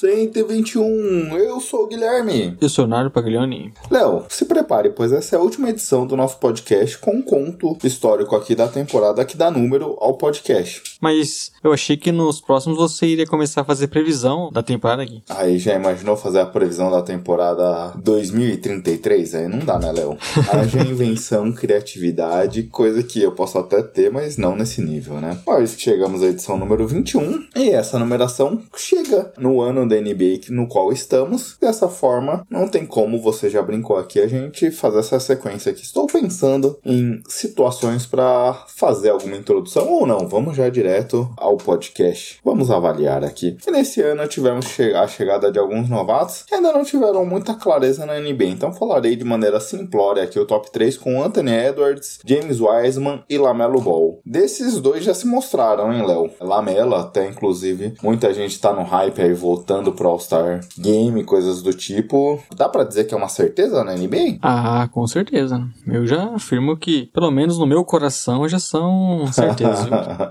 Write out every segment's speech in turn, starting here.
121. Eu sou o Guilherme. Eu sou Nário Paglioni. Léo, se prepare, pois essa é a última edição do nosso podcast com um conto histórico aqui da temporada que dá número ao podcast. Mas eu achei que nos próximos você iria começar a fazer previsão da temporada aqui. Aí já imaginou fazer a previsão da temporada 2033? Aí não dá, né, Léo? Haja invenção, criatividade, coisa que eu posso até ter, mas não nesse nível, né? Mas chegamos à edição número 21 e essa numeração chega no ano da NBA no qual estamos. Dessa forma, não tem como, você já brincou aqui, a gente fazer essa sequência aqui. Estou pensando em situações para fazer alguma introdução ou não. Vamos já direto ao podcast. Vamos avaliar aqui. E nesse ano tivemos a chegada de alguns novatos que ainda não tiveram muita clareza na NBA. Então falarei de maneira simplória aqui o top 3 com Anthony Edwards, James Wiseman e Lamelo Ball. Desses dois já se mostraram, hein, Léo? Lamelo até inclusive muita gente tá no hype aí voltando pro All-Star Game, coisas do tipo. Dá para dizer que é uma certeza na NBA? Ah, com certeza. Eu já afirmo que, pelo menos no meu coração, já são certezas.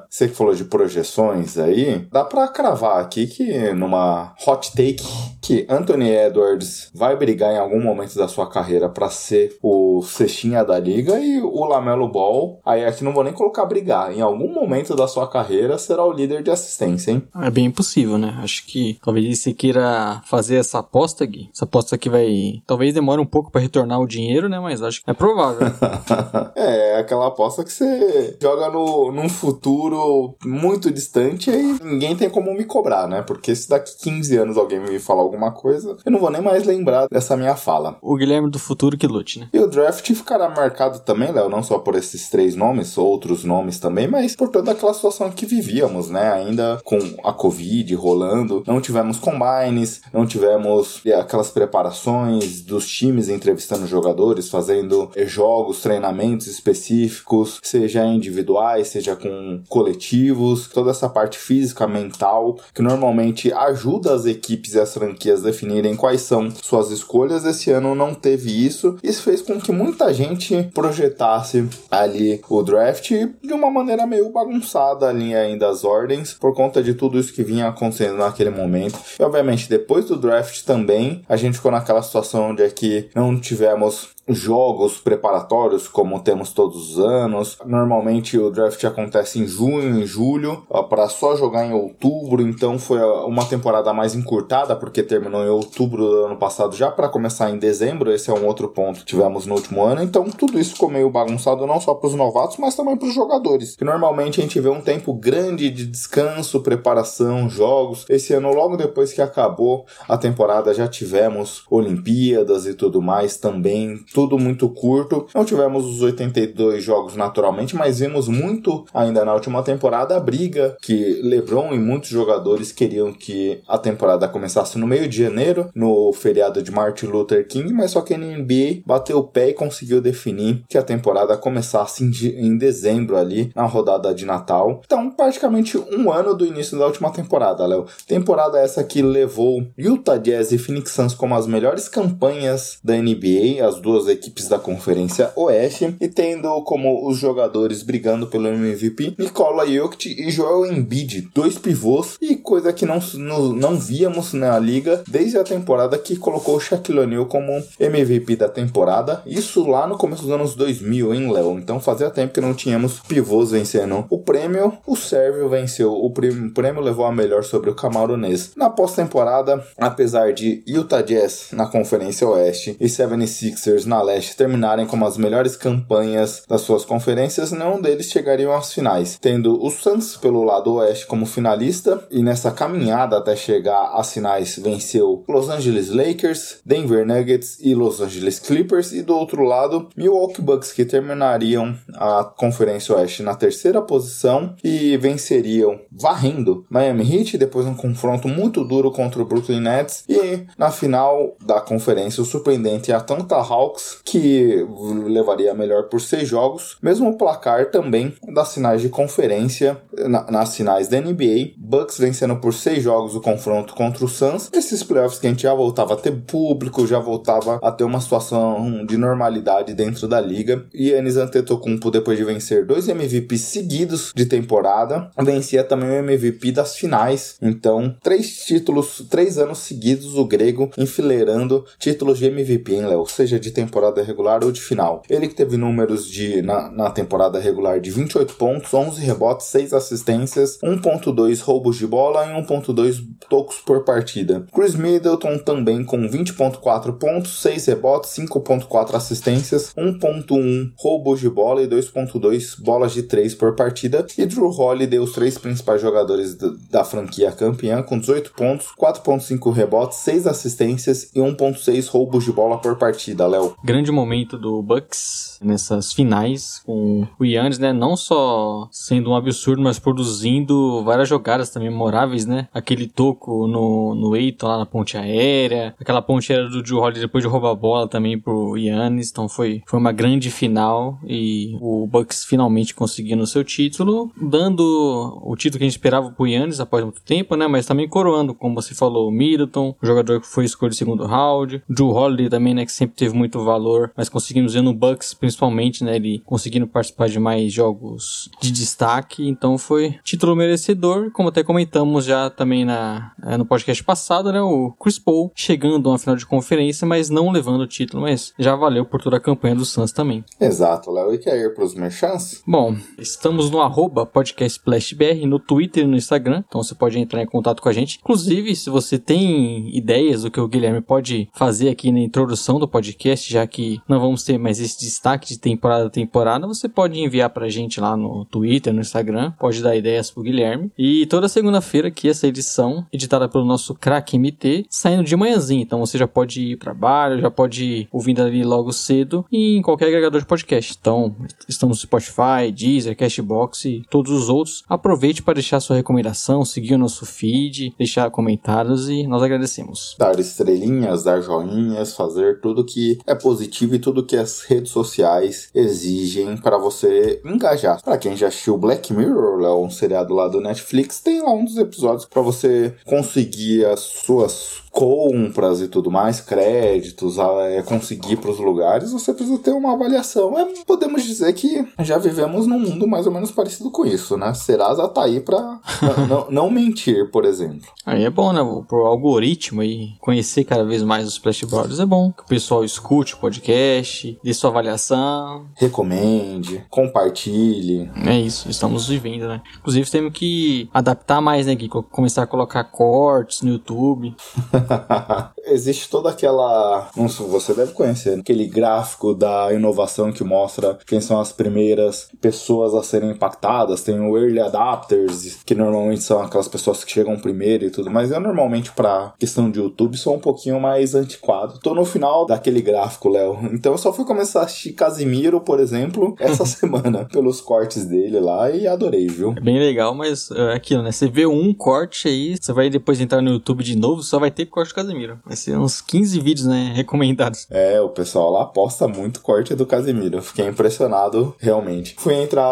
Você que falou de projeções aí, dá pra cravar aqui que numa hot take que Anthony Edwards vai brigar em algum momento da sua carreira pra ser o cestinha da liga e o Lamelo Ball, aí aqui não vou nem colocar brigar, em algum momento da sua carreira será o líder de assistência, hein? É bem possível, né? Acho que talvez você queira fazer essa aposta aqui. Essa aposta que vai. Talvez demore um pouco pra retornar o dinheiro, né? Mas acho que é provável. é, aquela aposta que você joga no, num futuro muito distante e ninguém tem como me cobrar, né? Porque se daqui 15 anos alguém me falar alguma coisa, eu não vou nem mais lembrar dessa minha fala. o Guilherme do futuro que lute, né? E o draft ficará marcado também, Léo, não só por esses três nomes, outros nomes também, mas por toda aquela situação que vivíamos, né? Ainda com a Covid rolando, não tivemos combines, não tivemos é, aquelas preparações dos times entrevistando jogadores, fazendo eh, jogos, treinamentos específicos, seja individuais, seja com coletivos, toda essa parte física, mental, que normalmente ajuda as equipes e as franquias a definirem quais são suas escolhas. Esse ano não teve isso. Isso fez com que muita gente projetasse ali o draft de uma maneira meio bagunçada ali ainda as ordens, por conta de tudo isso que vinha acontecendo naquele momento. E obviamente depois do draft também, a gente ficou naquela situação onde é que não tivemos jogos preparatórios como temos todos os anos. Normalmente o draft acontece em junho, em julho, para só jogar em outubro, então foi uma temporada mais encurtada porque terminou em outubro do ano passado já para começar em dezembro. Esse é um outro ponto que tivemos no último ano. Então tudo isso ficou meio bagunçado não só para os novatos, mas também para os jogadores. Que normalmente a gente vê um tempo grande de descanso, preparação, jogos. Esse ano logo depois que acabou a temporada já tivemos Olimpíadas e tudo mais também tudo muito curto. Não tivemos os 82 jogos naturalmente, mas vimos muito ainda na última temporada a briga que LeBron e muitos jogadores queriam que a temporada começasse no meio de janeiro, no feriado de Martin Luther King, mas só que a NBA bateu o pé e conseguiu definir que a temporada começasse em, em dezembro ali, na rodada de Natal. Então, praticamente um ano do início da última temporada, Léo. Temporada essa que levou Utah Jazz e Phoenix Suns como as melhores campanhas da NBA, as duas equipes da Conferência Oeste, e tendo como os jogadores brigando pelo MVP Nikola Jokic e Joel Embiid, dois pivôs, e coisa que não, não, não víamos na liga desde a temporada que colocou o Shaquille O'Neal como MVP da temporada, isso lá no começo dos anos 2000, hein, Léo? Então fazia tempo que não tínhamos pivôs vencendo o prêmio, o Sérvio venceu, o prêmio, prêmio levou a melhor sobre o camaronês. Na pós-temporada, apesar de Utah Jazz na Conferência Oeste e 76ers na leste terminarem como as melhores campanhas das suas conferências, nenhum deles chegariam às finais, tendo o Suns pelo lado oeste como finalista e nessa caminhada até chegar às finais venceu Los Angeles Lakers, Denver Nuggets e Los Angeles Clippers e do outro lado Milwaukee Bucks que terminariam a conferência oeste na terceira posição e venceriam varrendo Miami Heat depois um confronto muito duro contra o Brooklyn Nets e na final da conferência o surpreendente Atlanta Hawks que levaria a melhor por seis jogos, mesmo o placar também das finais de conferência na, nas finais da NBA, Bucks vencendo por seis jogos o confronto contra o Suns. Esses playoffs que a gente já voltava a ter público, já voltava a ter uma situação de normalidade dentro da liga. E Yannis Antetokounmpo, depois de vencer dois MVPs seguidos de temporada, vencia também o MVP das finais. Então, três títulos, três anos seguidos o grego enfileirando títulos de MVP, hein, Léo? Seja de temporada regular ou de final. Ele que teve números de na, na temporada regular de 28 pontos, 11 rebotes, 6 assistências, 1.2 roubos de bola e 1.2 tocos por partida. Chris Middleton também com 20.4 pontos, 6 rebotes, 5.4 assistências, 1.1 roubos de bola e 2.2 bolas de 3 por partida. E Drew Holiday, os três principais jogadores da franquia campeã, com 18 pontos, 4.5 rebotes, 6 assistências e 1.6 roubos de bola por partida, Léo. Grande momento do Bucks nessas finais com o Yannis, né? Não só sendo um absurdo, mas produzindo várias jogadas também memoráveis, né? Aquele toco no, no Eiton lá na ponte aérea, aquela ponte aérea do Drew Holiday depois de roubar a bola também pro Yannis. Então foi, foi uma grande final e o Bucks finalmente conseguindo o seu título, dando o título que a gente esperava pro Yannis após muito tempo, né? Mas também coroando, como você falou, o Middleton, o jogador que foi escolhido segundo round, o Drew Holiday também, né? Que sempre teve muito valor, mas conseguimos ver no Bucks principalmente, né? Ele conseguindo participar de mais jogos de destaque, então foi título merecedor, como até comentamos já também na, eh, no podcast passado, né? O Chris Paul chegando a uma final de conferência, mas não levando o título, mas já valeu por toda a campanha do Suns também. Exato, Léo. E quer ir pros merchants? Bom, estamos no arroba podcastplashbr no Twitter e no Instagram, então você pode entrar em contato com a gente. Inclusive, se você tem ideias do que o Guilherme pode fazer aqui na introdução do podcast, já que não vamos ter mais esse destaque de temporada a temporada, você pode enviar pra gente lá no Twitter, no Instagram, pode dar ideias pro Guilherme. E toda segunda-feira aqui essa edição, editada pelo nosso craque MT, saindo de manhãzinha, então você já pode ir pro trabalho, já pode ir ouvindo ali logo cedo e em qualquer agregador de podcast. Então, estamos no Spotify, Deezer, Cashbox e todos os outros. Aproveite para deixar sua recomendação, seguir o nosso feed, deixar comentários e nós agradecemos. Dar estrelinhas, dar joinhas, fazer tudo que é positivo e tudo que as redes sociais exigem para você engajar. Para quem já assistiu Black Mirror, Léo, um seriado lá do Netflix, tem lá um dos episódios para você conseguir as suas compras e tudo mais, créditos, é, conseguir para os lugares, você precisa ter uma avaliação. É, podemos dizer que já vivemos num mundo mais ou menos parecido com isso, né? Serasa tá aí para não, não mentir, por exemplo. Aí é bom, né? Pro algoritmo aí conhecer cada vez mais os Splash Brothers é bom. Que o pessoal escute o podcast, dê sua avaliação. Recomende, compartilhe. É isso, estamos vivendo, né? Inclusive temos que adaptar mais, né, Gui? Começar a colocar cortes no YouTube. Existe toda aquela. Não sei, você deve conhecer, aquele gráfico da inovação que mostra quem são as primeiras pessoas a serem impactadas. Tem o Early Adapters, que normalmente são aquelas pessoas que chegam primeiro e tudo, mas eu normalmente, pra questão de YouTube, sou um pouquinho mais antiquado. Tô no final daquele gráfico, Léo. Então eu só fui começar a assistir Casimiro, por exemplo, essa semana, pelos cortes dele lá e adorei, viu? É bem legal, mas é aquilo, né? Você vê um corte aí, você vai depois entrar no YouTube de novo, só vai ter corte do Casemiro. Vai ser uns 15 vídeos, né, recomendados. É, o pessoal lá posta muito corte do Casemiro. Eu fiquei impressionado, realmente. Fui entrar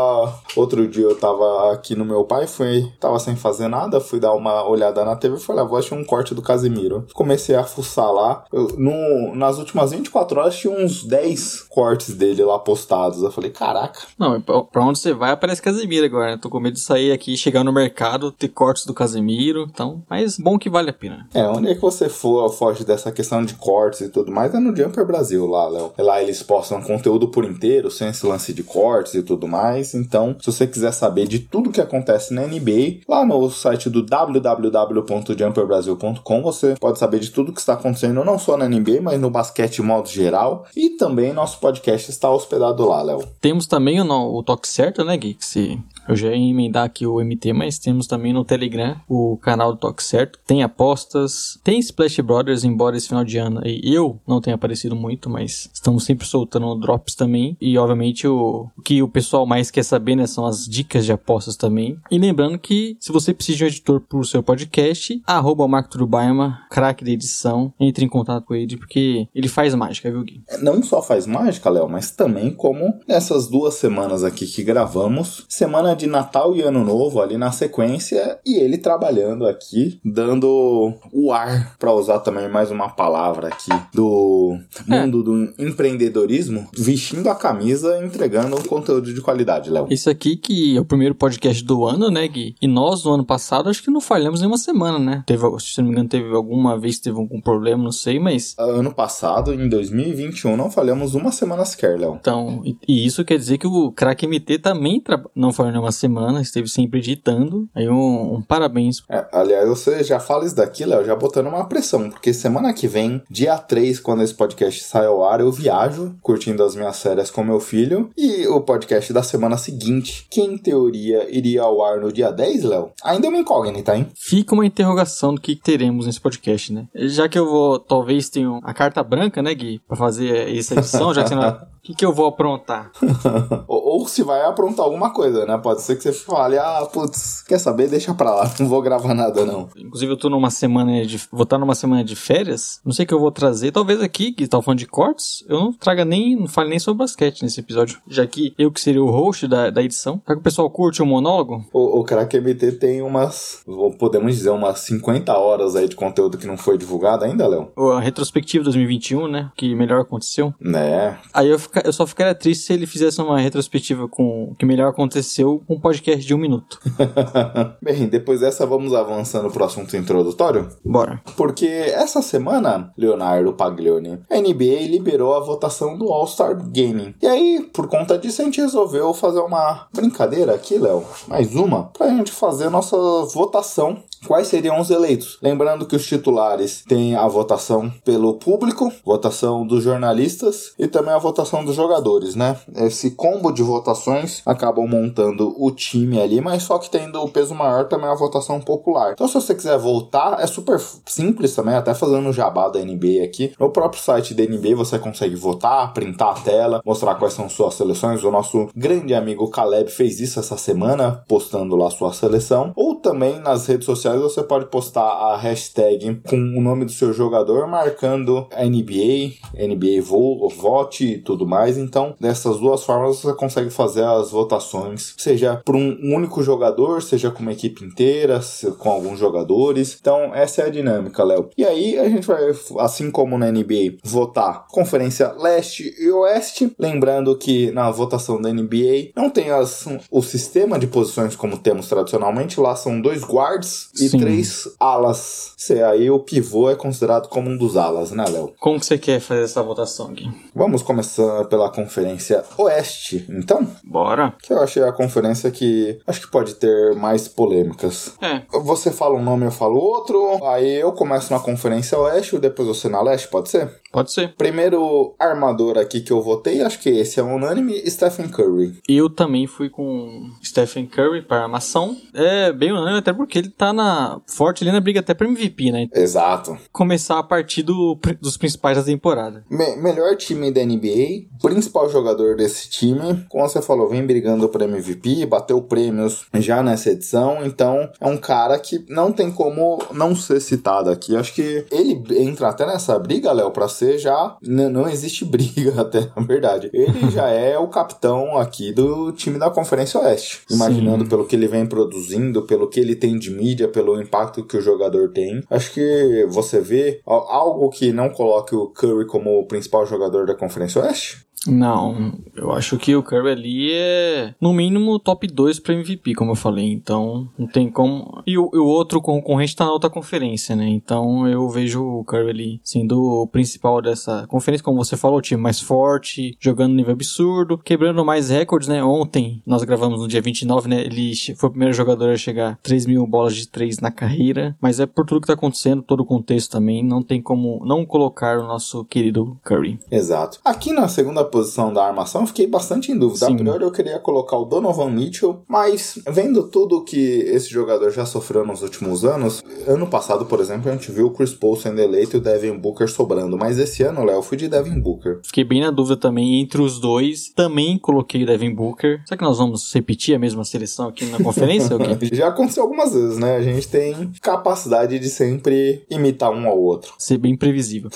outro dia, eu tava aqui no meu pai, fui, tava sem fazer nada, fui dar uma olhada na TV e falei, ah, vou achar um corte do Casemiro. Comecei a fuçar lá. Eu, no, nas últimas 24 horas tinha uns 10 cortes dele lá postados. Eu falei, caraca. Não, pra onde você vai aparece Casemiro agora, né? Tô com medo de sair aqui, chegar no mercado, ter cortes do Casemiro. Então, mas bom que vale a pena. É, onde é que você for, foge dessa questão de cortes e tudo mais, é no Jumper Brasil lá, Léo. Lá eles postam conteúdo por inteiro, sem esse lance de cortes e tudo mais. Então, se você quiser saber de tudo que acontece na NBA, lá no site do www.jumperbrasil.com você pode saber de tudo que está acontecendo, não só na NBA, mas no basquete de modo geral. E também nosso podcast está hospedado lá, Léo. Temos também o, o Toque Certo, né? Que se eu já ia emendar aqui o MT, mas temos também no Telegram o canal do Toque Certo. Tem apostas, tem Splash Brothers, embora esse final de ano eu não tenha aparecido muito, mas estamos sempre soltando drops também. E obviamente o, o que o pessoal mais quer saber, né, são as dicas de apostas também. E lembrando que se você precisa de um editor pro seu podcast, arroba Marco Turubaima, craque da edição, entre em contato com ele, porque ele faz mágica, viu, Gui? não só faz mágica, Léo, mas também como nessas duas semanas aqui que gravamos, semana de Natal e Ano Novo ali na sequência, e ele trabalhando aqui, dando o ar, para usar também mais uma palavra aqui, do mundo do empreendedorismo, vestindo a camisa e entregando um conteúdo de qualidade, Léo. Esse aqui que é o primeiro podcast do ano, né, Gui? E nós, no ano passado, acho que não falhamos nenhuma semana, né? Teve, se não me engano, teve alguma vez que teve algum problema, não sei, mas... Ano passado, em 2021, não falhamos uma semana sequer, Léo. Então, e, e isso quer dizer que o Crack MT também tra- não falhou nenhuma semana, esteve sempre editando. Aí um, um parabéns. É, aliás, você já fala isso daqui, Léo, já botando uma pressão, porque semana que vem, dia 3, quando esse podcast sai ao ar, eu viajo, curtindo as minhas férias com meu filho, e o podcast da semana seguinte, que em teoria iria ao ar no dia 10, Léo, ainda é uma incógnita, hein? Fica uma interrogação do que teremos nesse podcast, né? Já que eu vou, talvez tenha a carta branca, né, Gui? Pra fazer essa edição, já que você não... O que, que eu vou aprontar? ou, ou se vai aprontar alguma coisa, né? Pode ser que você fale, ah, putz, quer saber? Deixa pra lá, não vou gravar nada, não. Inclusive, eu tô numa semana de. Vou estar numa semana de férias. Não sei o que eu vou trazer. Talvez aqui, que tá falando de cortes, eu não traga nem. Não fale nem sobre basquete nesse episódio. Já que eu que seria o host da, da edição. Será que o pessoal curte o monólogo? O, o Crack MT tem umas, podemos dizer, umas 50 horas aí de conteúdo que não foi divulgado ainda, Léo? A retrospectiva 2021, né? Que melhor aconteceu. Né? Aí eu, fica- eu só ficaria triste se ele fizesse uma retrospectiva com o que melhor aconteceu um podcast de um minuto. Bem, depois dessa vamos avançando pro assunto introdutório. Bora. Porque essa semana, Leonardo Paglioni, a NBA liberou a votação do All-Star Gaming. E aí, por conta disso, a gente resolveu fazer uma brincadeira aqui, Léo. Mais uma, pra gente fazer nossa votação. Quais seriam os eleitos? Lembrando que os titulares têm a votação pelo público, votação dos jornalistas e também a votação dos jogadores, né? Esse combo de votações acabam montando o time ali, mas só que tendo o peso maior também a votação popular. Então, se você quiser votar, é super simples também, até fazendo o jabá da NBA aqui. No próprio site da NBA você consegue votar, printar a tela, mostrar quais são suas seleções. O nosso grande amigo Caleb fez isso essa semana, postando lá sua seleção. Ou também nas redes sociais você pode postar a hashtag com o nome do seu jogador, marcando a NBA, NBA vo vote e tudo mais. Então, dessas duas formas você consegue fazer as votações, seja por um único jogador, seja com uma equipe inteira, com alguns jogadores. Então, essa é a dinâmica, Léo. E aí a gente vai, assim como na NBA, votar Conferência Leste e Oeste. Lembrando que na votação da NBA não tem as, o sistema de posições como temos tradicionalmente. Lá são dois guards e Sim. três alas. Se aí o pivô é considerado como um dos alas, né, Léo? Como que você quer fazer essa votação aqui? Vamos começar pela Conferência Oeste, então? Bora. Que eu achei a conferência que acho que pode ter mais polêmicas. É. Você fala um nome, eu falo outro. Aí eu começo na Conferência Oeste, depois você na Leste, pode ser? Pode ser. Primeiro armador aqui que eu votei, acho que esse é unânime, Stephen Curry. Eu também fui com Stephen Curry para armação. É bem unânime, até porque ele tá na forte ali na briga até pra MVP, né? Exato. Começar a partir do, dos principais da temporada. Me- melhor time da NBA, principal jogador desse time, como você falou, vem brigando por MVP, bateu prêmios já nessa edição, então é um cara que não tem como não ser citado aqui. Acho que ele entra até nessa briga, Léo, pra ser já. n- Não existe briga, até, na verdade. Ele já é o capitão aqui do time da Conferência Oeste. Imaginando Sim. pelo que ele vem produzindo, pelo que ele tem de mídia, pelo impacto que o jogador tem. Acho que você vê al- algo que não coloque o Curry como o principal jogador da Conferência Oeste? Não, eu acho que o Curry ali é, no mínimo, top 2 para MVP, como eu falei. Então, não tem como. E o, o outro concorrente tá na outra conferência, né? Então, eu vejo o Curry ali sendo o principal dessa conferência, como você falou, o time mais forte, jogando nível absurdo, quebrando mais recordes, né? Ontem, nós gravamos no dia 29, né? Ele foi o primeiro jogador a chegar a 3 mil bolas de 3 na carreira. Mas é por tudo que tá acontecendo, todo o contexto também. Não tem como não colocar o nosso querido Curry. Exato. Aqui na segunda posição da armação, eu fiquei bastante em dúvida. Sim. A priori eu queria colocar o Donovan Mitchell, mas vendo tudo que esse jogador já sofreu nos últimos anos, ano passado, por exemplo, a gente viu o Chris Paul sendo eleito e o Devin Booker sobrando. Mas esse ano, Léo, eu fui de Devin Booker. Fiquei bem na dúvida também entre os dois. Também coloquei o Devin Booker. Será que nós vamos repetir a mesma seleção aqui na conferência? Já aconteceu algumas vezes, né? A gente tem capacidade de sempre imitar um ao outro. Ser bem previsível.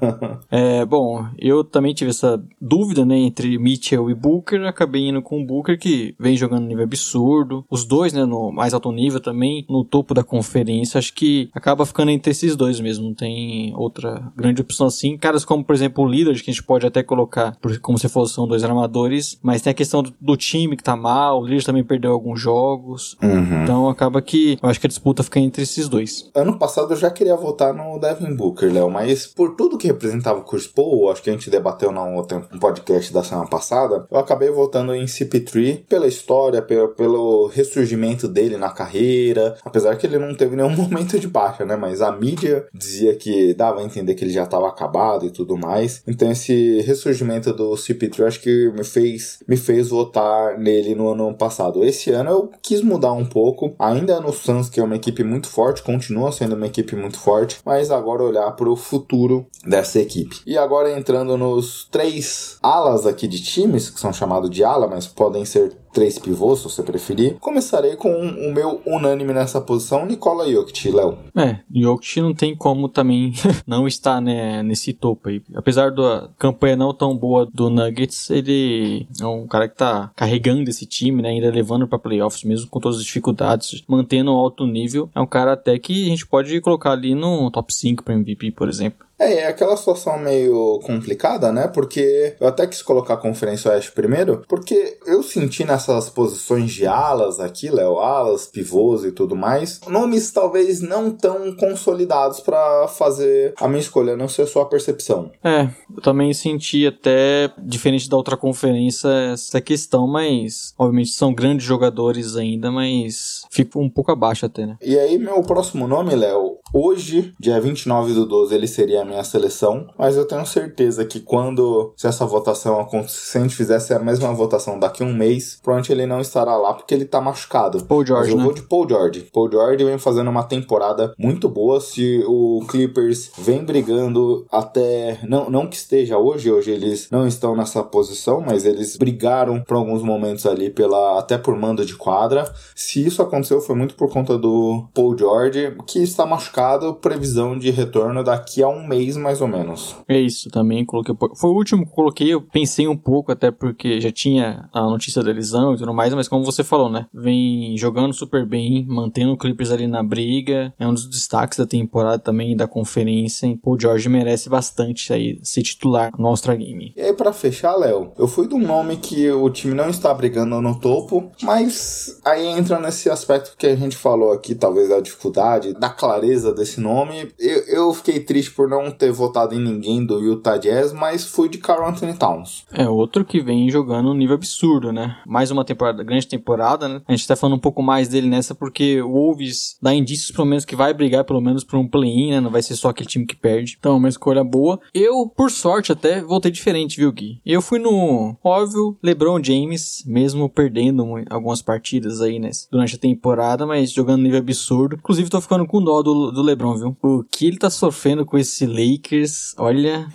é, bom, eu também tive essa dúvida, né, entre Mitchell e Booker. Acabei indo com o Booker, que vem jogando nível absurdo. Os dois, né, no mais alto nível também, no topo da conferência. Acho que acaba ficando entre esses dois mesmo. Não tem outra grande opção assim. Caras como, por exemplo, o Lillard, que a gente pode até colocar, como se fosse são dois armadores. Mas tem a questão do, do time que tá mal. O Lillard também perdeu alguns jogos. Então acaba que eu acho que a disputa fica entre esses dois. Ano passado eu já queria votar no Devin Booker, Léo, mas por tudo que representava o Chris Paul, acho que a gente debateu no outro um podcast da semana passada, eu acabei votando em CP3 pela história, pelo, ressurgimento dele na carreira, apesar que ele não teve nenhum momento de baixa, né? Mas a mídia dizia que dava a entender que ele já estava acabado e tudo mais. Então esse ressurgimento do CP3 acho que me fez, me fez votar nele no ano passado. Esse ano eu quis mudar um pouco, ainda no Suns, que é uma equipe muito forte, continua sendo uma equipe muito forte, mas agora olhar para o futuro dessa equipe. E agora entrando nos três alas aqui de times, que são chamados de ala, mas podem ser três pivôs, se você preferir. Começarei com o meu unânime nessa posição, Nikola Jokic, Léo. É, Jokic não tem como também não estar né, nesse topo aí. Apesar da campanha não tão boa do Nuggets, ele é um cara que tá carregando esse time, né, ainda levando pra playoffs, mesmo com todas as dificuldades, mantendo um alto nível. É um cara até que a gente pode colocar ali no top 5 para MVP, por exemplo. É, é aquela situação meio complicada, né? Porque eu até quis colocar a Conferência Oeste primeiro, porque eu senti nessas posições de alas aqui, Léo, alas, pivôs e tudo mais, nomes talvez não tão consolidados pra fazer a minha escolha, não ser só a percepção. É, eu também senti até, diferente da outra conferência, essa questão, mas obviamente são grandes jogadores ainda, mas fico um pouco abaixo até, né? E aí, meu próximo nome, Léo, hoje, dia 29 do 12, ele seria a minha seleção, mas eu tenho certeza que quando, se essa votação acontecer, se a gente fizesse a mesma votação daqui a um mês, provavelmente ele não estará lá porque ele tá machucado. Paul George, Mas eu né? de Paul George. Paul George vem fazendo uma temporada muito boa. Se o Clippers vem brigando até. Não, não que esteja hoje, hoje eles não estão nessa posição, mas eles brigaram por alguns momentos ali pela até por mando de quadra. Se isso aconteceu, foi muito por conta do Paul George, que está machucado, previsão de retorno daqui a um mês mais ou menos. É isso, também coloquei. Foi o último que eu coloquei, eu pensei um pouco, até porque já tinha a notícia da lesão e tudo mais, mas como você falou, né? Vem jogando super bem, mantendo o Clippers ali na briga. É um dos destaques da temporada também, da conferência. E Paul George merece bastante aí ser titular no All-Star Game. E aí, pra fechar, Léo, eu fui de um nome que o time não está brigando no topo, mas aí entra nesse aspecto que a gente falou aqui, talvez da dificuldade, da clareza desse nome. Eu, eu fiquei triste por não ter votado em ninguém do Utah Jazz, mas fui de Carl Anthony Towns. É outro que vem jogando um nível absurdo, né? Mais uma temporada, grande temporada, né? A gente tá falando um pouco mais dele nessa porque o Wolves dá indícios pelo menos que vai brigar pelo menos por um play-in, né? Não vai ser só aquele time que perde. Então, é uma escolha boa. Eu, por sorte, até voltei diferente, viu, Gui? Eu fui no óbvio LeBron James, mesmo perdendo algumas partidas aí, né? Durante a temporada, mas jogando nível absurdo. Inclusive, tô ficando com dó do, do LeBron, viu? O que ele tá sofrendo com esse Lakers, olha.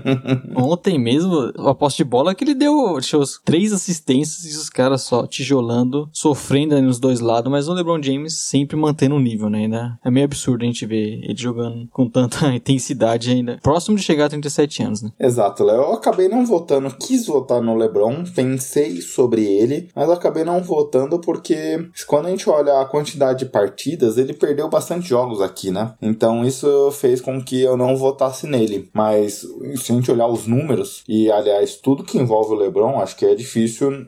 Ontem mesmo, a posse de bola que ele deu, deixa eu, três assistências e os caras só tijolando, sofrendo ali nos dois lados, mas o LeBron James sempre mantendo o nível, né? Ainda é meio absurdo a gente ver ele jogando com tanta intensidade ainda. Próximo de chegar a 37 anos, né? Exato, Léo. Eu acabei não votando, quis votar no LeBron, pensei sobre ele, mas acabei não votando porque quando a gente olha a quantidade de partidas, ele perdeu bastante jogos aqui, né? Então isso fez com que eu não votasse nele. Mas se a gente olhar os números, e aliás, tudo que envolve o LeBron, acho que é difícil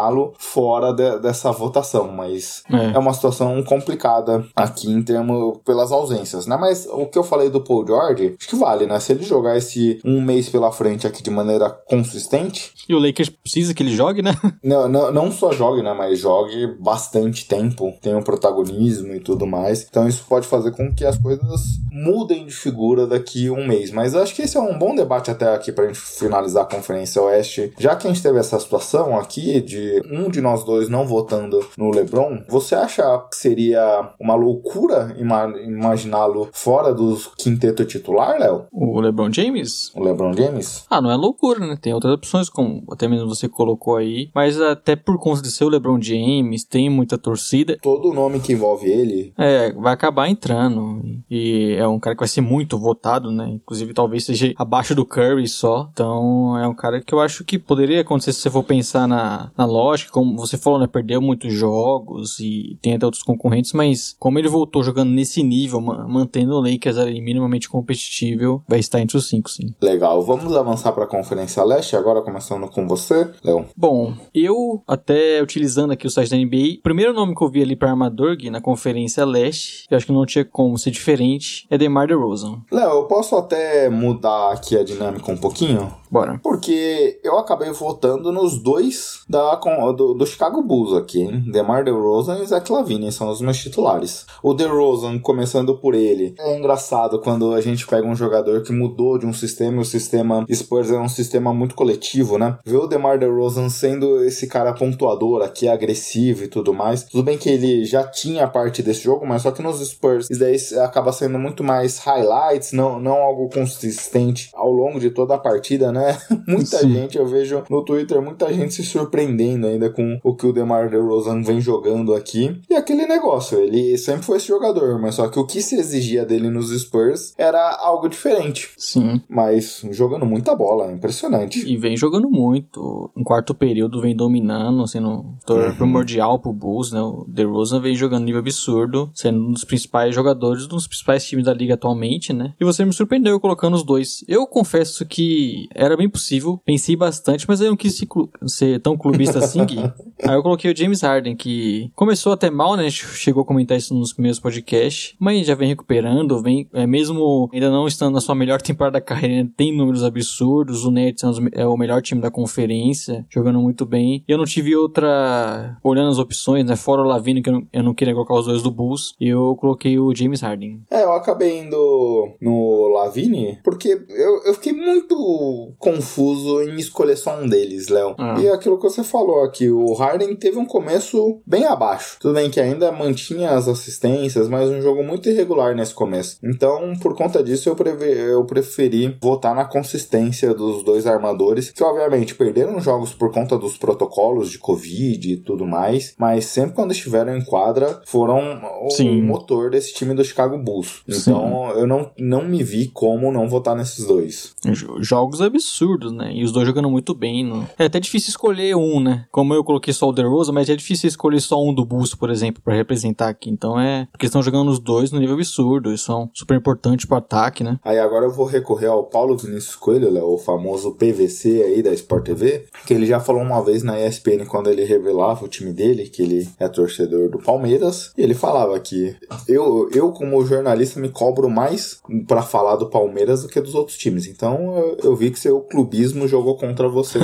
imaginá-lo fora de, dessa votação. Mas é. é. uma situação complicada aqui em termos pelas ausências, né? Mas o que eu falei do Paul George, acho que vale, né? Se ele jogar esse um mês pela frente aqui de maneira consistente. E o Lakers precisa que ele jogue, né? Não, não, não só jogue, né? Mas jogue bastante tempo, tenha um protagonismo e tudo mais. Então isso pode fazer com que as coisas mudem de figura daqui um mês. Mas acho que esse é um bom debate até aqui pra gente finalizar a Conferência Oeste. Já que a gente teve essa situação aqui de um de nós dois não votando no LeBron, você acha que seria uma loucura imaginá-lo fora do quinteto titular, Léo? O LeBron James? O LeBron James? Ah, não é loucura, né? Tem outras opções, como até mesmo você colocou aí. Mas até por conta de ser o LeBron James, tem muita torcida. Todo nome que envolve ele. É, vai acabar entrando. E é um cara que vai ser muito votado, né? Inclusive, talvez seja abaixo do Curry só. Então, é um cara que eu acho que poderia acontecer se você for pensar na, na lógica. Como você falou, né? Perdeu muitos jogos e tem até outros concorrentes, mas como ele voltou jogando nesse nível, mantendo o Lakers ali minimamente competitivo, vai estar entre os cinco, sim. Legal. Vamos avançar para a Conferência Leste, agora começando com você, Léo. Bom, eu, até utilizando aqui o site da NBA, o primeiro nome que eu vi ali para armador na Conferência Leste, que eu acho que não tinha como ser diferente, é DeMar DeRozan. Léo, eu posso até mudar aqui a dinâmica um pouquinho? Bora. Porque eu acabei votando nos dois da, do, do Chicago Bulls aqui, hein? DeMar DeRozan e Zach Lavine são os meus titulares. O DeRozan, começando por ele, é engraçado quando a gente pega um jogador que mudou de um sistema e o sistema Spurs é um sistema muito coletivo, né? Ver o DeMar DeRozan sendo esse cara pontuador aqui, agressivo e tudo mais. Tudo bem que ele já tinha parte desse jogo, mas só que nos Spurs isso daí acaba sendo muito mais highlights, não, não algo consistente ao longo de toda a partida, né? Né? muita Sim. gente, eu vejo no Twitter, muita gente se surpreendendo ainda com o que o DeMar DeRozan vem jogando aqui. E aquele negócio, ele sempre foi esse jogador, mas só que o que se exigia dele nos Spurs era algo diferente. Sim. Mas jogando muita bola, impressionante. E vem jogando muito. No quarto período vem dominando, sendo uhum. primordial pro Bulls, né? O DeRozan vem jogando nível absurdo, sendo um dos principais jogadores dos principais times da liga atualmente, né? E você me surpreendeu colocando os dois. Eu confesso que era era bem possível. Pensei bastante, mas eu não quis ser tão clubista assim, Gui. Aí eu coloquei o James Harden, que começou até mal, né? A gente chegou a comentar isso nos primeiros podcasts, mas já vem recuperando, vem, é, mesmo ainda não estando na sua melhor temporada da carreira, tem números absurdos. O Nets é o melhor time da conferência, jogando muito bem. E eu não tive outra, olhando as opções, né? Fora o Lavino, que eu não, eu não queria colocar os dois do Bulls, eu coloquei o James Harden. É, eu acabei indo no Lavine, porque eu, eu fiquei muito confuso em escolher só um deles, Léo. Ah. E aquilo que você falou aqui, o Harden teve um começo bem abaixo. Tudo bem que ainda mantinha as assistências, mas um jogo muito irregular nesse começo. Então, por conta disso, eu, eu preferi votar na consistência dos dois armadores, que obviamente perderam jogos por conta dos protocolos de Covid e tudo mais, mas sempre quando estiveram em quadra foram Sim. o motor desse time do Chicago Bulls. Então, Sim. eu não, não me vi como não votar nesses dois. Jogos absurdos absurdos, né? E os dois jogando muito bem. No... É até difícil escolher um, né? Como eu coloquei só o DeRozan, mas é difícil escolher só um do Bulls, por exemplo, para representar aqui. Então é... Porque estão jogando os dois no nível absurdo. Eles são super importantes pro ataque, né? Aí agora eu vou recorrer ao Paulo Vinícius Coelho, né? o famoso PVC aí da Sport TV, que ele já falou uma vez na ESPN quando ele revelava o time dele, que ele é torcedor do Palmeiras, e ele falava que eu, eu como jornalista me cobro mais para falar do Palmeiras do que dos outros times. Então eu, eu vi que seu o clubismo jogou contra você.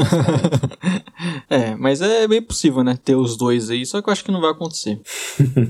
é, mas é bem possível, né? Ter os dois aí, só que eu acho que não vai acontecer.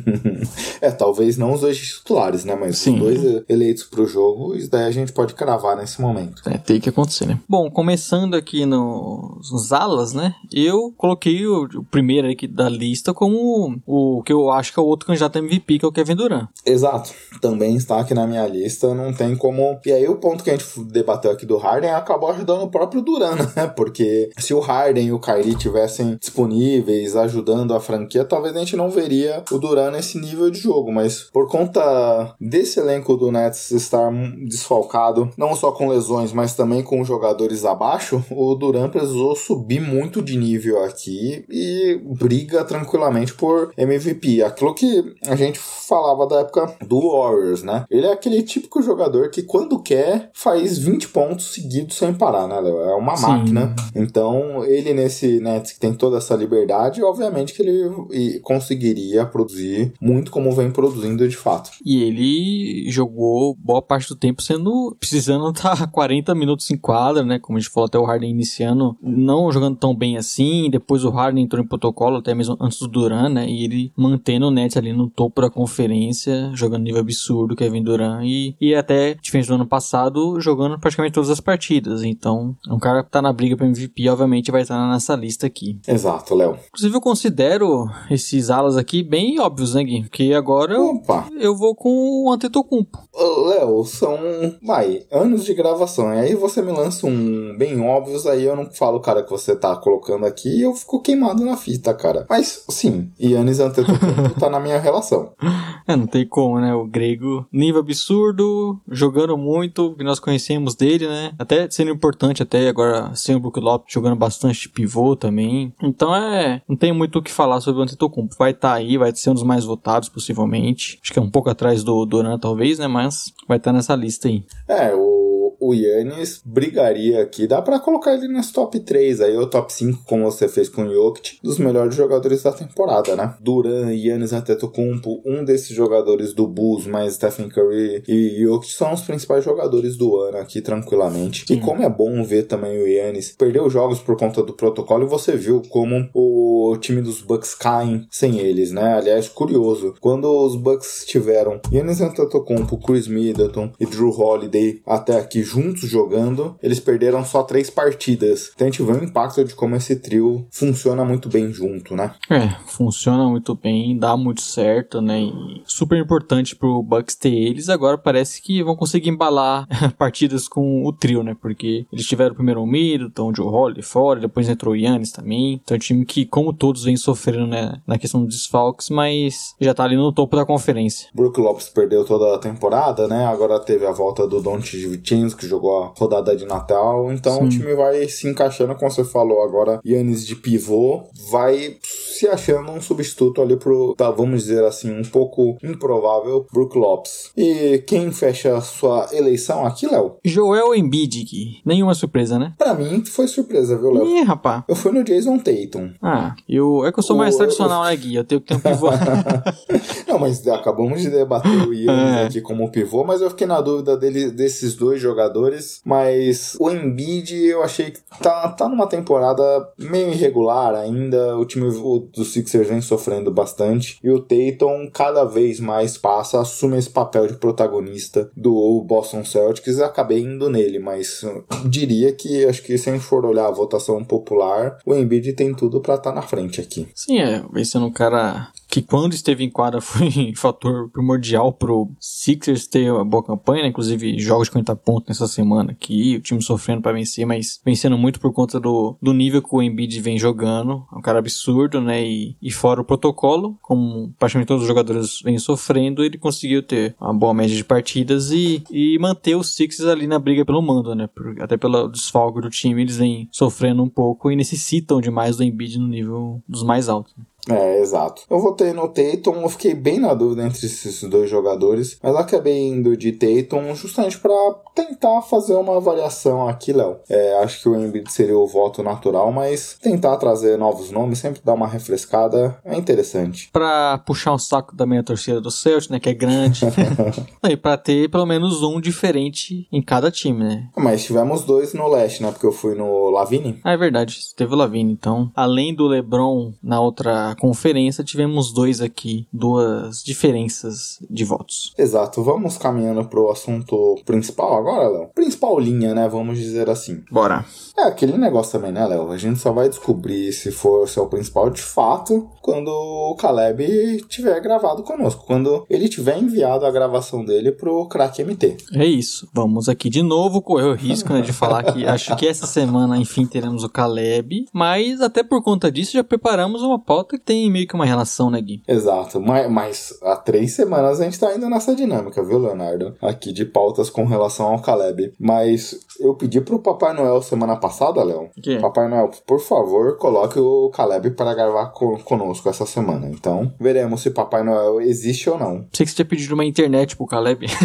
é, talvez não os dois titulares, né? Mas Sim. os dois eleitos pro jogo, isso daí a gente pode cravar nesse momento. É, tem que acontecer, né? Bom, começando aqui no, nos alas, né? Eu coloquei o, o primeiro aqui da lista como o, o que eu acho que é o outro candidato MVP, que é o Kevin Durant. Exato. Também está aqui na minha lista, não tem como. E aí o ponto que a gente debateu aqui do Harden acabou ajudando o próprio Duran, né? Porque se o Harden e o Kyrie tivessem disponíveis, ajudando a franquia, talvez a gente não veria o Duran nesse nível de jogo, mas por conta desse elenco do Nets estar desfalcado, não só com lesões, mas também com jogadores abaixo, o Duran precisou subir muito de nível aqui e briga tranquilamente por MVP. Aquilo que a gente falava da época do Warriors, né? Ele é aquele típico jogador que quando quer faz 20 pontos seguidos sem parar, né, Léo? É uma Sim. máquina. Então, ele nesse Nets que tem toda essa liberdade, obviamente que ele conseguiria produzir muito como vem produzindo de fato. E ele jogou boa parte do tempo sendo precisando estar 40 minutos em quadra, né? Como a gente falou até o Harden iniciando, não jogando tão bem assim, depois o Harden entrou em protocolo até mesmo antes do Duran, né? E ele mantendo o Nets ali no topo da conferência, jogando nível absurdo, Kevin Durant, e, e até, diferente do ano passado, jogando praticamente todas as partidas. Então, é um cara que tá na briga para MVP, obviamente vai estar nessa lista aqui. Exato, Léo. Inclusive, eu considero esses alas aqui bem óbvios, né, Gui? Porque agora eu, eu vou com o Antetokounmpo. Léo, são, vai, anos de gravação. E aí você me lança um bem óbvios, aí eu não falo cara que você tá colocando aqui e eu fico queimado na fita, cara. Mas, sim, Yannis Antetokounmpo tá na minha relação. É, não tem como, né? O grego, nível absurdo, jogando muito, que nós conhecemos dele, né? Até sendo importante até agora sem o Brook Lopes jogando bastante pivô também. Então é, não tem muito o que falar sobre o Antetokounmpo. Vai estar tá aí, vai ser um dos mais votados possivelmente. Acho que é um pouco atrás do Doran talvez, né? Mas vai estar tá nessa lista aí. É, o o Yannis brigaria aqui. Dá para colocar ele nesse top 3 aí, ou top 5, como você fez com o Jokic, dos melhores jogadores da temporada, né? Duran, Yannis Antetokounmpo, um desses jogadores do Bulls, mais Stephen Curry e Jokic são os principais jogadores do ano aqui, tranquilamente. Sim. E como é bom ver também o Yannis perdeu jogos por conta do protocolo e você viu como o time dos Bucks caem sem eles, né? Aliás, curioso, quando os Bucks tiveram Yannis Antetokounmpo, Chris Middleton e Drew Holiday até aqui juntos jogando, eles perderam só três partidas. Então a gente vê o impacto de como esse trio funciona muito bem junto, né? É, funciona muito bem, dá muito certo, né? E super importante pro Bucks ter eles. Agora parece que vão conseguir embalar partidas com o trio, né? Porque eles tiveram primeiro o Middleton, o Joe Holly fora, depois entrou o Yannis também. Então é um time que, como todos, vem sofrendo né, na questão dos desfalques, mas já tá ali no topo da conferência. Brook Lopes perdeu toda a temporada, né? Agora teve a volta do Don Vincenzo, que jogou a rodada de Natal. Então Sim. o time vai se encaixando, como você falou agora, Yannis de pivô, vai se achando um substituto ali pro, tá, vamos dizer assim, um pouco improvável, Brook Lopes. E quem fecha a sua eleição aqui, Léo? Joel Embiid, que nenhuma surpresa, né? Pra mim foi surpresa, viu, Léo? Ih, rapá. Eu fui no Jason Tatum. Ah, eu, é que eu sou mais o, tradicional, eu... né, Gui? Eu tenho que ter um pivô. Não, mas acabamos de debater o Yannis é. aqui como pivô, mas eu fiquei na dúvida dele, desses dois jogadores jogadores, mas o Embiid eu achei que tá, tá numa temporada meio irregular ainda. O time do Sixers vem sofrendo bastante e o Tatum cada vez mais passa, assume esse papel de protagonista do Boston Celtics. Acabei indo nele, mas diria que acho que se a gente for olhar a votação popular, o Embiid tem tudo para estar tá na frente aqui. Sim, é, sendo um cara que quando esteve em quadra foi fator primordial pro Sixers ter uma boa campanha, né? inclusive jogos de 50 pontos nessa semana aqui, o time sofrendo para vencer, mas vencendo muito por conta do, do nível que o Embiid vem jogando, é um cara absurdo, né, e, e fora o protocolo, como praticamente todos os jogadores vêm sofrendo, ele conseguiu ter uma boa média de partidas e, e manter os Sixers ali na briga pelo mando, né, por, até pelo desfalque do time, eles vêm sofrendo um pouco e necessitam demais do Embiid no nível dos mais altos. Né? É, exato. Eu votei no Tatum, eu fiquei bem na dúvida entre esses dois jogadores, mas acabei indo de Tatum justamente para tentar fazer uma avaliação aqui, Léo. É, acho que o Embiid seria o voto natural, mas tentar trazer novos nomes, sempre dar uma refrescada, é interessante. Para puxar o saco da minha torcida do Celtic, né, que é grande, e para ter pelo menos um diferente em cada time, né? Mas tivemos dois no leste, né, porque eu fui no Lavine. Ah, é verdade, teve o Lavine, então, além do LeBron na outra conferência, tivemos dois aqui, duas diferenças de votos. Exato, vamos caminhando pro assunto principal agora, Léo? Principal linha, né? Vamos dizer assim. Bora. É aquele negócio também, né, Léo? A gente só vai descobrir se for se é o principal de fato quando o Caleb tiver gravado conosco, quando ele tiver enviado a gravação dele pro Crack MT. É isso. Vamos aqui de novo correr o risco né, de falar que acho que essa semana, enfim, teremos o Caleb, mas até por conta disso já preparamos uma pauta tem meio que uma relação, né, Gui? Exato, mas, mas há três semanas a gente tá indo nessa dinâmica, viu, Leonardo? Aqui de pautas com relação ao Caleb. Mas eu pedi pro Papai Noel semana passada, Léo. Que? Papai Noel, por favor, coloque o Caleb para gravar co- conosco essa semana. Então, veremos se Papai Noel existe ou não. Sei que você tinha pedido uma internet pro Caleb.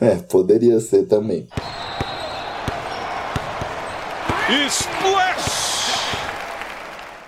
É, poderia ser também.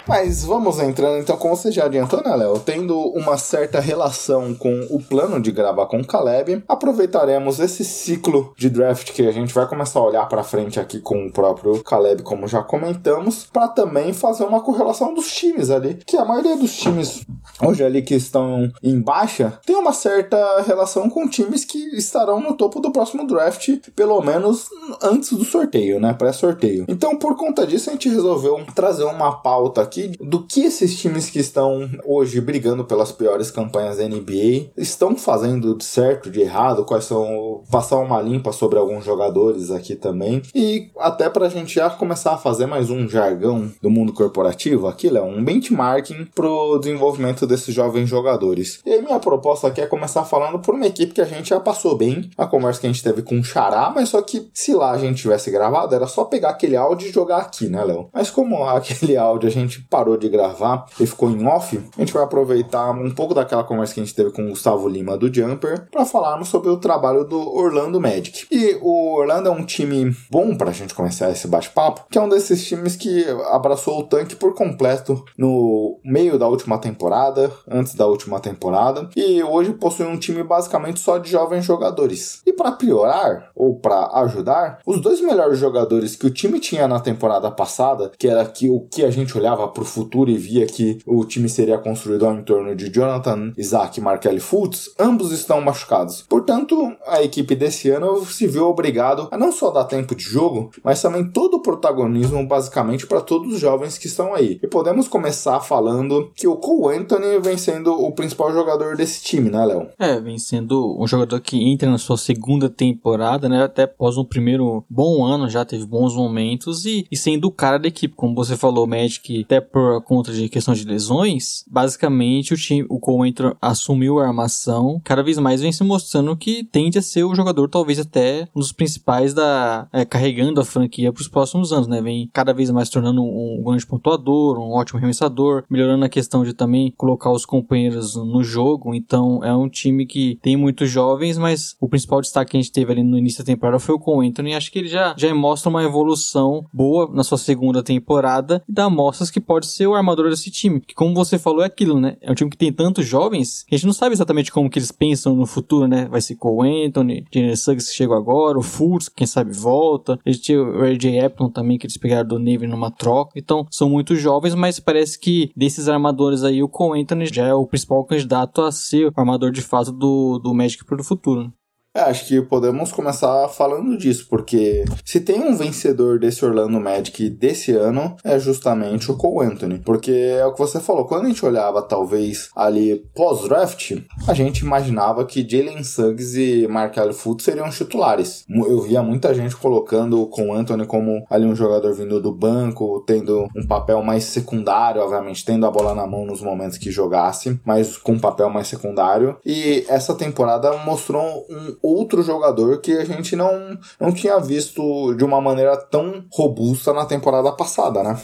Mas vamos entrando, então, como você já adiantou, né, Léo? Tendo uma certa relação com o plano de gravar com o Caleb, aproveitaremos esse ciclo de draft que a gente vai começar a olhar pra frente aqui com o próprio Caleb, como já comentamos, para também fazer uma correlação dos times ali, que a maioria dos times hoje ali que estão em baixa tem uma certa relação com times que estarão no topo do próximo draft, pelo menos antes do sorteio, né? Pré-sorteio. Então, por conta disso, a gente resolveu trazer uma pauta aqui do que esses times que estão hoje brigando pelas piores campanhas da NBA estão fazendo de certo, de errado, quais são. passar uma limpa sobre alguns jogadores aqui também. E até pra gente já começar a fazer mais um jargão do mundo corporativo, aquilo é um benchmarking pro desenvolvimento desses jovens jogadores. E minha proposta aqui é começar falando por uma equipe que a gente já passou bem, a conversa que a gente teve com o Xará, mas só que se lá a gente tivesse gravado, era só pegar aquele áudio e jogar aqui, né, Léo? Mas como aquele áudio a gente parou de gravar e ficou em off, a gente vai aproveitar um pouco daquela conversa que a gente teve com o Gustavo Lima do Jumper para falarmos sobre o trabalho do Orlando Magic. E o Orlando é um time bom pra gente começar esse bate-papo, que é um desses times que abraçou o tanque por completo no meio da última temporada, antes da última temporada, e hoje possui um time basicamente só de jovens jogadores. E para piorar ou para ajudar, os dois melhores jogadores que o time tinha na temporada passada, que era que o que a gente olhava pro futuro e via que o time seria construído ao entorno de Jonathan, Isaac e Markelly Fultz, ambos estão machucados. Portanto, a equipe desse ano se viu obrigado a não só dar tempo de jogo, mas também todo o protagonismo basicamente para todos os jovens que estão aí. E podemos começar falando que o Cole Anthony vem sendo o principal jogador desse time, né, Léo? É, vem sendo um jogador que entra na sua segunda temporada, né? Até após um primeiro bom ano, já teve bons momentos e, e sendo o cara da equipe. Como você falou, o Magic, até por conta de questão de lesões, basicamente o time, o Cole Anthony assumiu a armação, cada vez mais vem se mostrando que tende a ser o jogador, talvez até um dos principais da. É, carregando a franquia para os próximos anos, né? Vem cada vez mais tornando um, grande pontuador, um ótimo arremessador, melhorando a questão de também colocar os companheiros no jogo. Então é um time que tem muitos jovens, mas o principal destaque que a gente teve ali no início da temporada foi o Cole Anthony. Acho que ele já, já mostra uma evolução boa na sua segunda temporada e dá mostras que pode ser o armador desse time. Que como você falou, é aquilo, né? É um time que tem tantos jovens que a gente não sabe exatamente como que eles pensam no futuro, né? Vai ser Cole Anthony, Jalen Suggs que chegou agora, o Fultz, quem sabe volta. A gente tinha o RJ Epton também, que eles pegaram do Navy numa troca. Então, são muito jovens, mas parece que desses armadores aí, o Cole Anthony já é o principal candidato a ser o armador de fato do, do Magic pro futuro. É, acho que podemos começar falando disso, porque se tem um vencedor desse Orlando Magic desse ano, é justamente o Cole Anthony. Porque é o que você falou, quando a gente olhava talvez ali pós-draft, a gente imaginava que Jalen Suggs e Markel Fultz seriam titulares. Eu via muita gente colocando o Cole Anthony como ali um jogador vindo do banco, tendo um papel mais secundário, obviamente, tendo a bola na mão nos momentos que jogasse, mas com um papel mais secundário. E essa temporada mostrou um outro jogador que a gente não, não tinha visto de uma maneira tão robusta na temporada passada, né?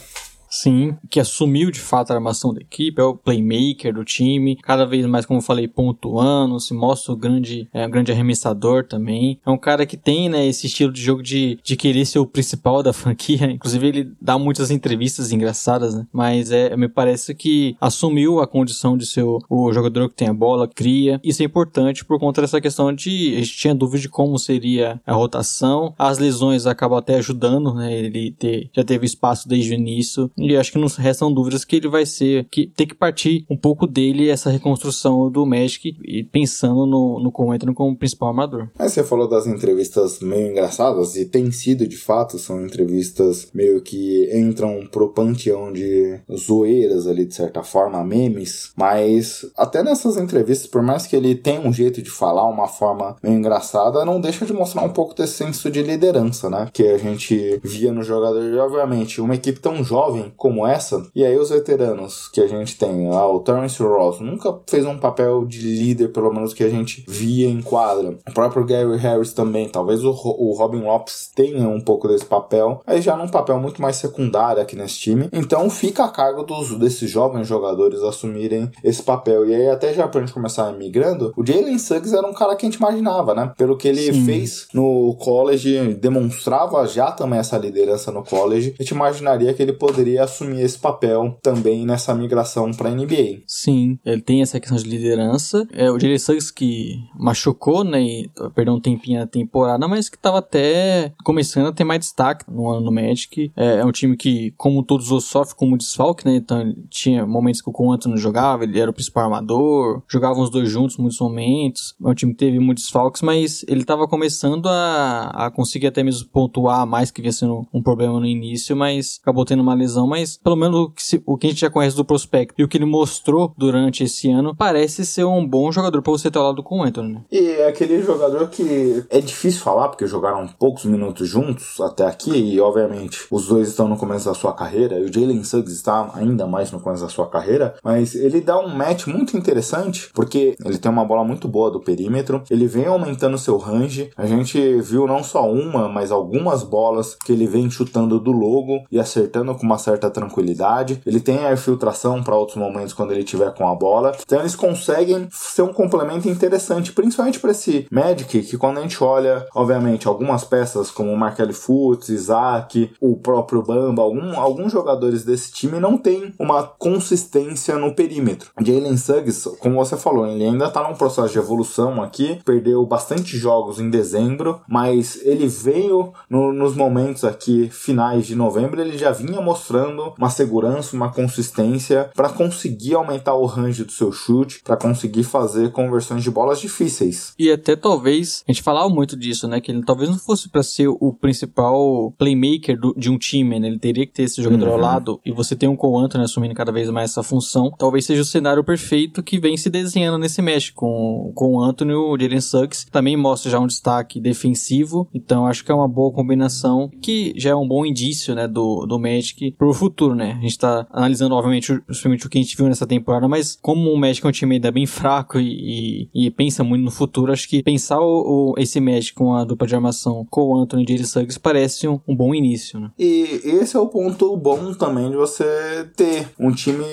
Sim, que assumiu de fato a armação da equipe, é o playmaker do time, cada vez mais, como eu falei, pontuando, se mostra o grande, é, um grande arremessador também. É um cara que tem, né, esse estilo de jogo de, de querer ser o principal da franquia. Inclusive, ele dá muitas entrevistas engraçadas, né? Mas é, me parece que assumiu a condição de ser o, o jogador que tem a bola, cria. Isso é importante por conta dessa questão de a gente tinha dúvida de como seria a rotação. As lesões acabam até ajudando, né? Ele ter, já teve espaço desde o início E acho que não restam dúvidas que ele vai ser, que tem que partir um pouco dele essa reconstrução do Magic e pensando no, no Cole como principal armador. Aí você falou das entrevistas meio engraçadas, e tem sido de fato, são entrevistas meio que entram pro panteão de zoeiras ali, de certa forma, memes, mas até nessas entrevistas, por mais que ele tenha um jeito de falar, uma forma meio engraçada, não deixa de mostrar um pouco desse senso de liderança, né? Que a gente via no jogador, e obviamente, uma equipe tão jovem como essa, e aí os veteranos que a gente tem, ah, o Terence Ross nunca fez um papel de líder, pelo menos que a gente via em quadra. O próprio Gary Harris também, talvez o, o Robin Lopes tenha um pouco desse papel, aí já num papel muito mais secundário aqui nesse time. Então fica a cargo dos, desses jovens jogadores assumirem esse papel. E aí, até já pra gente começar migrando, o Jalen Suggs era um cara que a gente imaginava, né? Pelo que ele Sim. fez no college, demonstrava já também essa liderança no college. A gente imaginaria que ele poderia assumir esse papel também nessa migração pra NBA. Sim, ele tem essa questão de liderança. É, o Jalen Suggs que machucou, né? E perdeu um tempinho na temporada, mas que tava até começando a ter mais destaque no ano no Magic. É, é um time que, como todos os sofre como desfalque, né? Então tinha momentos que o Conto não jogava, ele era o principal armador, jogavam os dois juntos muitos momentos. É um time que teve muitos desfalques, mas ele tava começando a, a conseguir até mesmo pontuar mais, que vinha sendo um problema no início, mas acabou tendo uma lesão. Mas pelo menos o que, se, o que a gente já conhece do prospecto e o que ele mostrou durante esse ano parece ser um bom jogador para você ter ao lado com o Anthony. Né? E é aquele jogador que é difícil falar, porque jogaram poucos minutos juntos até aqui, e obviamente os dois estão no começo da sua carreira, e o Jalen Suggs está ainda mais no começo da sua carreira, mas ele dá um match muito interessante, porque ele tem uma bola muito boa do perímetro, ele vem aumentando seu range, a gente viu não só uma, mas algumas bolas que ele vem chutando do logo e acertando com uma certa tranquilidade, ele tem a infiltração para outros momentos quando ele tiver com a bola, então eles conseguem ser um complemento interessante, principalmente para esse Magic, que quando a gente olha, obviamente, algumas peças como o Markelly Fultz, Isaac, o próprio Bamba, algum, alguns jogadores desse time não tem uma consistência no perímetro. Jalen Suggs, como você falou, ele ainda está num processo de evolução aqui, perdeu bastante jogos em dezembro, mas ele veio no, nos momentos aqui finais de novembro, ele já vinha mostrando uma segurança, uma consistência para conseguir aumentar o range do seu chute, para conseguir fazer conversões de bolas difíceis. E até talvez, a gente falava muito disso, né, que ele talvez não fosse para ser o principal playmaker do, de um time, né, ele teria que ter esse jogador uhum. ao lado e você tem um Cole Anthony assumindo cada vez mais essa função, talvez seja o cenário perfeito que vem se desenhando nesse match com, com o Anthony o Jalen Suggs, também mostra já um destaque defensivo, então acho que é uma boa combinação, que já é um bom indício, né, do, do Magic pro futuro, né, a gente tá analisando, obviamente, principalmente o que a gente viu nessa temporada, mas como o Magic é um time ainda bem fraco e, e, e pensa muito no futuro, acho que pensar o, o, esse Magic com a dupla de armação com o Anthony e Suggs parece um, um bom início, né. E esse é o ponto bom também de você ter um time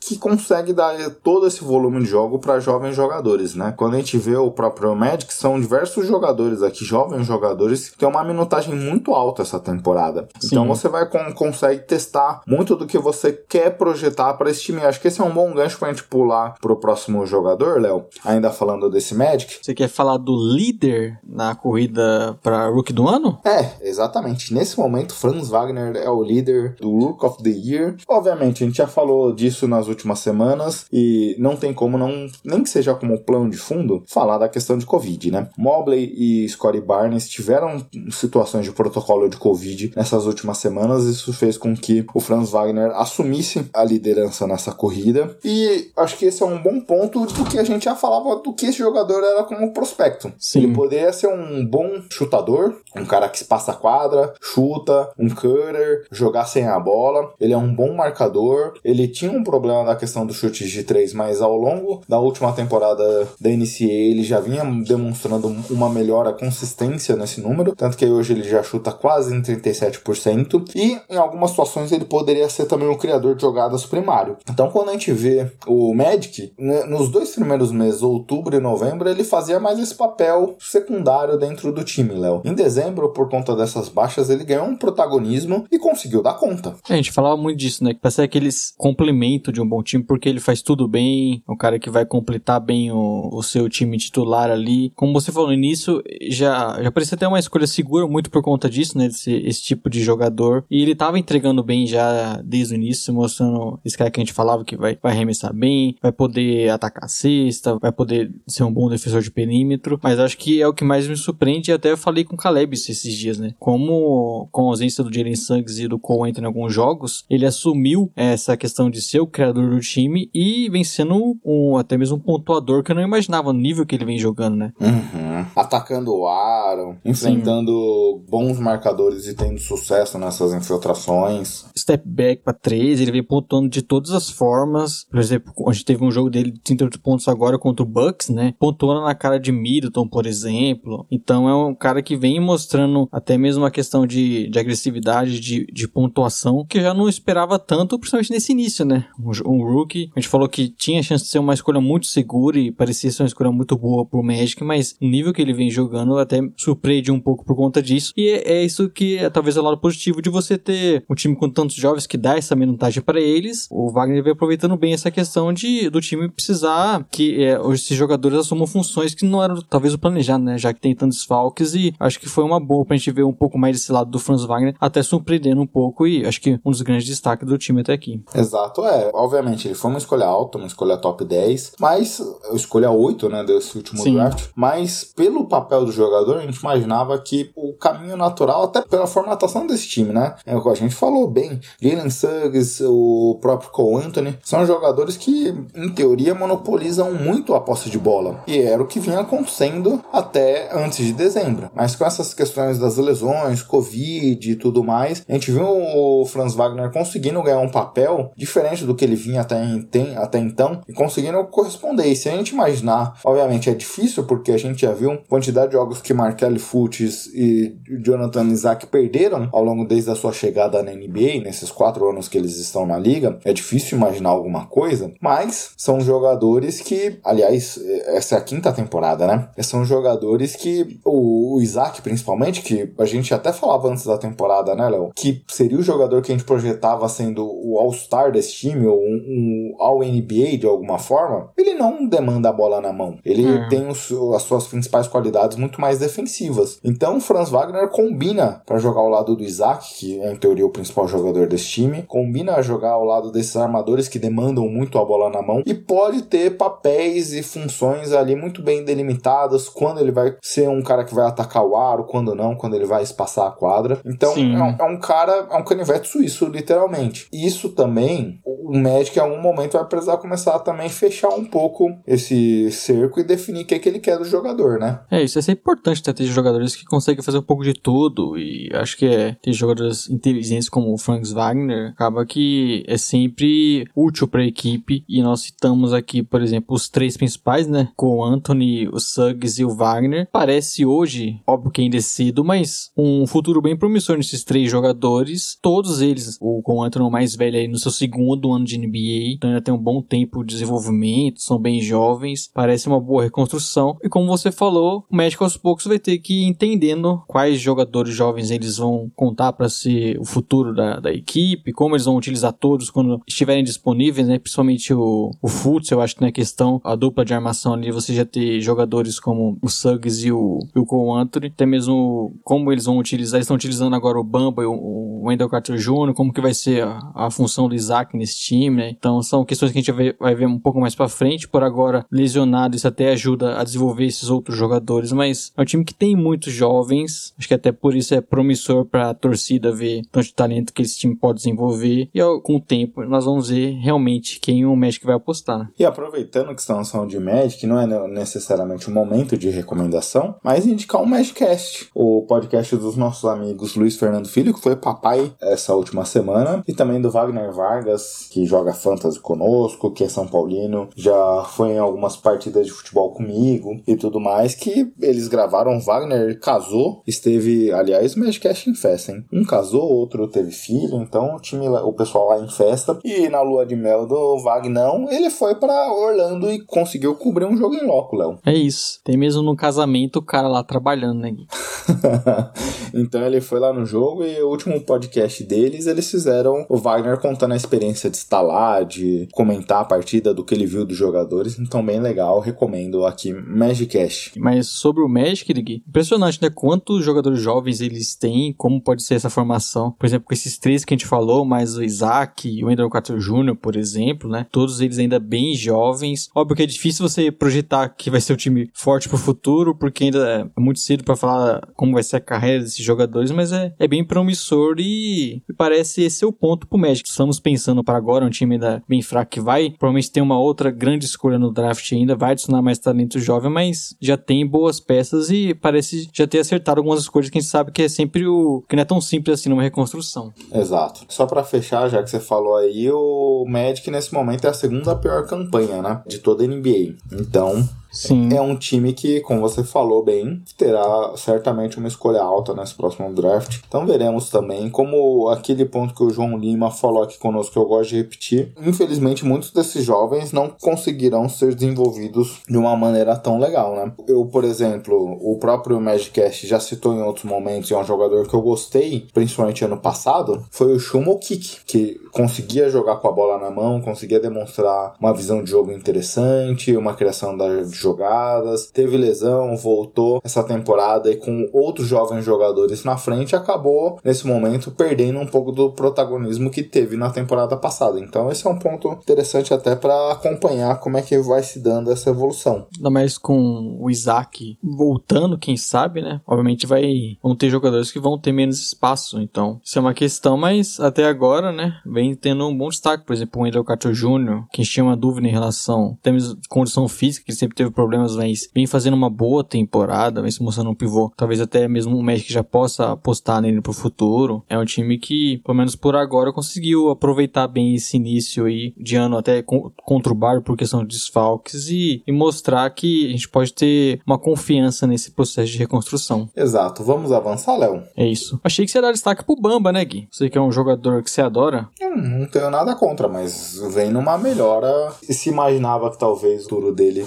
que consegue dar todo esse volume de jogo para jovens jogadores, né? Quando a gente vê o próprio Magic, são diversos jogadores aqui, jovens jogadores, que tem uma minutagem muito alta essa temporada. Sim. Então você vai com, consegue testar muito do que você quer projetar para esse time. Acho que esse é um bom gancho pra gente pular pro próximo jogador, Léo. Ainda falando desse Magic. Você quer falar do líder na corrida para Rookie do ano? É, exatamente. Nesse momento, Franz Wagner é o líder do Rook of the Year. Obviamente, a gente já falou disso nas últimas semanas e não tem como não, nem que seja como plano de fundo, falar da questão de Covid, né? Mobley e Scottie Barnes tiveram situações de protocolo de Covid nessas últimas semanas. Isso fez com que o Franz Wagner assumisse a liderança nessa corrida. E acho que esse é um bom ponto do que a gente já falava do que esse jogador era como prospecto. Sim. Ele poderia ser um bom chutador, um cara que passa a quadra, chuta, um cutter, jogar sem a bola. Ele é um bom marcador. Ele tinha um problema na questão do chute de três, mas ao longo da última temporada da NCAA ele já vinha demonstrando uma melhora consistência nesse número, tanto que hoje ele já chuta quase em 37% e em algumas situações ele poderia ser também o criador de jogadas primário. Então quando a gente vê o Magic, né, nos dois primeiros meses, outubro e novembro, ele fazia mais esse papel secundário dentro do time, Léo. Em dezembro, por conta dessas baixas, ele ganhou um protagonismo e conseguiu dar conta. É, a gente falava muito disso, né? Que parece aqueles complemento de um bom time, porque ele faz tudo bem, é um cara que vai completar bem o, o seu time titular ali. Como você falou no início, já, já parecia até uma escolha segura, muito por conta disso, né? Esse tipo de jogador. E ele tava entregando bem já desde o início, mostrando esse cara que a gente falava que vai, vai arremessar bem, vai poder atacar a cesta, vai poder ser um bom defensor de perímetro, mas acho que é o que mais me surpreende e até eu falei com o Caleb esses dias, né? Como com a ausência do Jalen Suggs e do Cole em alguns jogos, ele assumiu essa questão de ser o criador do time e vem sendo um, até mesmo um pontuador que eu não imaginava no nível que ele vem jogando, né? Uhum. Atacando o aro, enfrentando Sim. bons marcadores e tendo sucesso nessas infiltrações. Step back para três, ele vem pontuando de todas as formas. Por exemplo, a gente teve um jogo dele de 38 pontos agora contra o Bucks, né? Pontuando na cara de Middleton, por exemplo. Então é um cara que vem mostrando até mesmo a questão de, de agressividade, de, de pontuação, que eu já não esperava tanto, principalmente nesse início, né? Um, um rookie, a gente falou que tinha chance de ser uma escolha muito segura e parecia ser uma escolha muito boa pro Magic, mas o nível que ele vem jogando até surpreende um pouco por conta disso. E é, é isso que é talvez o lado positivo de você ter um time com tantos jovens que dá essa minutagem para eles. O Wagner vem aproveitando bem essa questão de do time precisar que é, esses jogadores assumam funções que não eram talvez o planejado, né? Já que tem tantos falques e acho que foi uma boa pra gente ver um pouco mais desse lado do Franz Wagner, até surpreendendo um pouco e acho que um dos grandes destaques do time até aqui. Exato, é. Obviamente, ele foi uma escolha alta, uma escolha top 10, mas escolha 8, né, desse último Sim. draft, mas pelo papel do jogador, a gente imaginava que o caminho natural, até pela formatação desse time, né? É o que a gente falou bem. Jalen Suggs, o próprio Cole Anthony, são jogadores que, em teoria, monopolizam muito a posse de bola. E era o que vinha acontecendo até antes de dezembro. Mas com essas questões das lesões, Covid e tudo mais, a gente viu o Franz Wagner conseguindo ganhar um papel diferente do que ele vinha até, tem, até então e conseguindo corresponder. E se a gente imaginar, obviamente é difícil porque a gente já viu quantidade de jogos que Markelly Fultz e Jonathan Isaac perderam ao longo desde a sua chegada na NBA, nesses quatro anos que eles estão na liga. É difícil imaginar alguma coisa, mas são jogadores que, aliás, essa é a quinta temporada, né? São jogadores que o, o Isaac, principalmente, que a gente até falava antes da temporada, né, Léo? Que seria o jogador que a gente projetava sendo o All-Star desse time, ou um, um All-NBA de alguma forma. Ele não demanda a bola na mão. Ele uhum. tem os, as suas principais qualidades muito mais defensivas. Então, o Franz Wagner combina para jogar ao lado do Isaac, que é em teoria o principal jogador desse time, combina a jogar ao lado desses armadores que demandam muito a bola na mão e pode ter papéis e funções ali muito bem delimitadas quando ele vai ser um cara que vai atacar o aro, quando não, quando ele vai espaçar a quadra. Então, é um, é um, cara, é um canivete suíço, literalmente. Isso também, o Magic em algum momento vai precisar começar a também fechar um pouco esse cerco e definir o que, é que ele quer do jogador, né? É, isso é importante ter jogadores que conseguem fazer um pouco de tudo e acho que é ter jogadores inteligentes como o Frank Wagner acaba que é sempre útil para a equipe e nós citamos aqui, por exemplo, os três principais, né? Com o Anthony, o Suggs e o Wagner. Parece hoje, óbvio que ainda é cedo, mas um futuro bem promissor nesses três jogadores. Todos eles, o com o Anthony mais velho aí no seu segundo ano de NBA, então ainda tem um bom tempo de desenvolvimento, são bem jovens, parece uma boa reconstrução. E como você falou, o México aos poucos vai ter que ir entendendo quais jogadores jovens eles vão contar para ser o futuro da, da equipe, como eles vão utilizar todos quando estiverem disponíveis, né? Principalmente o, o Futs, eu acho que na questão, a dupla de armação ali, você já ter jogadores como o Suggs e o, o Cole Anthony, até mesmo como eles vão utilizar, eles estão utilizando agora o Bamba e o, o Wendell Carter Jr., como que vai ser a, a função do Isaac nesse time, né? Então são questões que a gente vai, vai ver um pouco mais para frente, por agora lesionado, isso até ajuda a desenvolver esses outros jogadores, mas é um time que tem muitos jovens, acho que até por isso é promissor para a torcida ver tanto talento que esse time pode desenvolver e com o tempo nós vamos ver realmente quem o Magic vai apostar. Né? E aproveitando que estamos falando de Magic, não é necessariamente um momento de recomendação, mas indicar um Magicast, o podcast dos nossos amigos Luiz Fernando Filho, que foi papai essa última semana, e também do Wagner Vargas, que joga fantasy conosco, que é São Paulino, já foi em algumas partidas de futebol comigo e tudo mais, que eles gravaram. Wagner casou, esteve, aliás, Magicast em festa, hein? Um casou, outro teve filho, então o time, o pessoal lá em festa. E na lua de mel do Vagnão, ele foi para Orlando e conseguiu cobrir um jogo em loco, Léo. É isso. Tem mesmo no casamento o cara lá trabalhando, né? então ele foi lá no jogo e o último podcast deles, eles fizeram o Wagner contando a experiência de estar lá, de comentar a partida, do que ele viu dos jogadores. Então, bem legal, recomendo aqui Magic Cash. Mas sobre o Magic, Lig, impressionante, né? Quantos jogadores jovens eles têm, como pode ser essa formação. Por exemplo, com esses três que a gente falou, mais o Isaac e o Wendell Carter Jr., por exemplo, né? Todos eles ainda bem jovens. Óbvio que é difícil você projetar que vai ser um time forte pro futuro, porque ainda é muito cedo para falar como vai ser a carreira desses jogadores, mas é, é bem promissor e, parece esse é o ponto pro Magic. Estamos pensando para agora um time ainda bem fraco que vai provavelmente ter uma outra grande escolha no draft ainda, vai adicionar mais talento jovem, mas já tem boas peças e parece já ter acertado algumas escolhas que a gente sabe que é sempre o que não é tão simples assim numa reconstrução. Exato. Só para fechar, já que você falou aí, o Magic nesse momento é a segunda pior campanha, né, de toda a NBA. Então, Sim. É um time que, como você falou bem, terá certamente uma escolha alta nesse próximo draft. Então veremos também como aquele ponto que o João Lima falou aqui conosco que eu gosto de repetir. Infelizmente, muitos desses jovens não conseguirão ser desenvolvidos de uma maneira tão legal, né? Eu, por exemplo, o próprio Magicast já citou em outros momentos, e é um jogador que eu gostei, principalmente ano passado, foi o Shumo Kik, que conseguia jogar com a bola na mão, conseguia demonstrar uma visão de jogo interessante, uma criação da jogadas, teve lesão, voltou essa temporada e com outros jovens jogadores na frente, acabou nesse momento perdendo um pouco do protagonismo que teve na temporada passada. Então, esse é um ponto interessante até para acompanhar como é que vai se dando essa evolução. Ainda mais com o Isaac voltando, quem sabe, né? Obviamente vai vão ter jogadores que vão ter menos espaço, então isso é uma questão, mas até agora, né, vem tendo um bom destaque, por exemplo, o Wendell Carter Jr., que tinha uma dúvida em relação, temos condição física, que ele sempre teve problemas, mas vem fazendo uma boa temporada, vem se mostrando um pivô. Talvez até mesmo o Magic já possa apostar nele pro futuro. É um time que, pelo menos por agora, conseguiu aproveitar bem esse início aí de ano até contra o Bar por questão de desfalques e, e mostrar que a gente pode ter uma confiança nesse processo de reconstrução. Exato. Vamos avançar, Léo? É isso. Achei que você ia dar destaque pro Bamba, né, Gui? Você que é um jogador que você adora. Eu não tenho nada contra, mas vem numa melhora. E se imaginava que talvez o futuro dele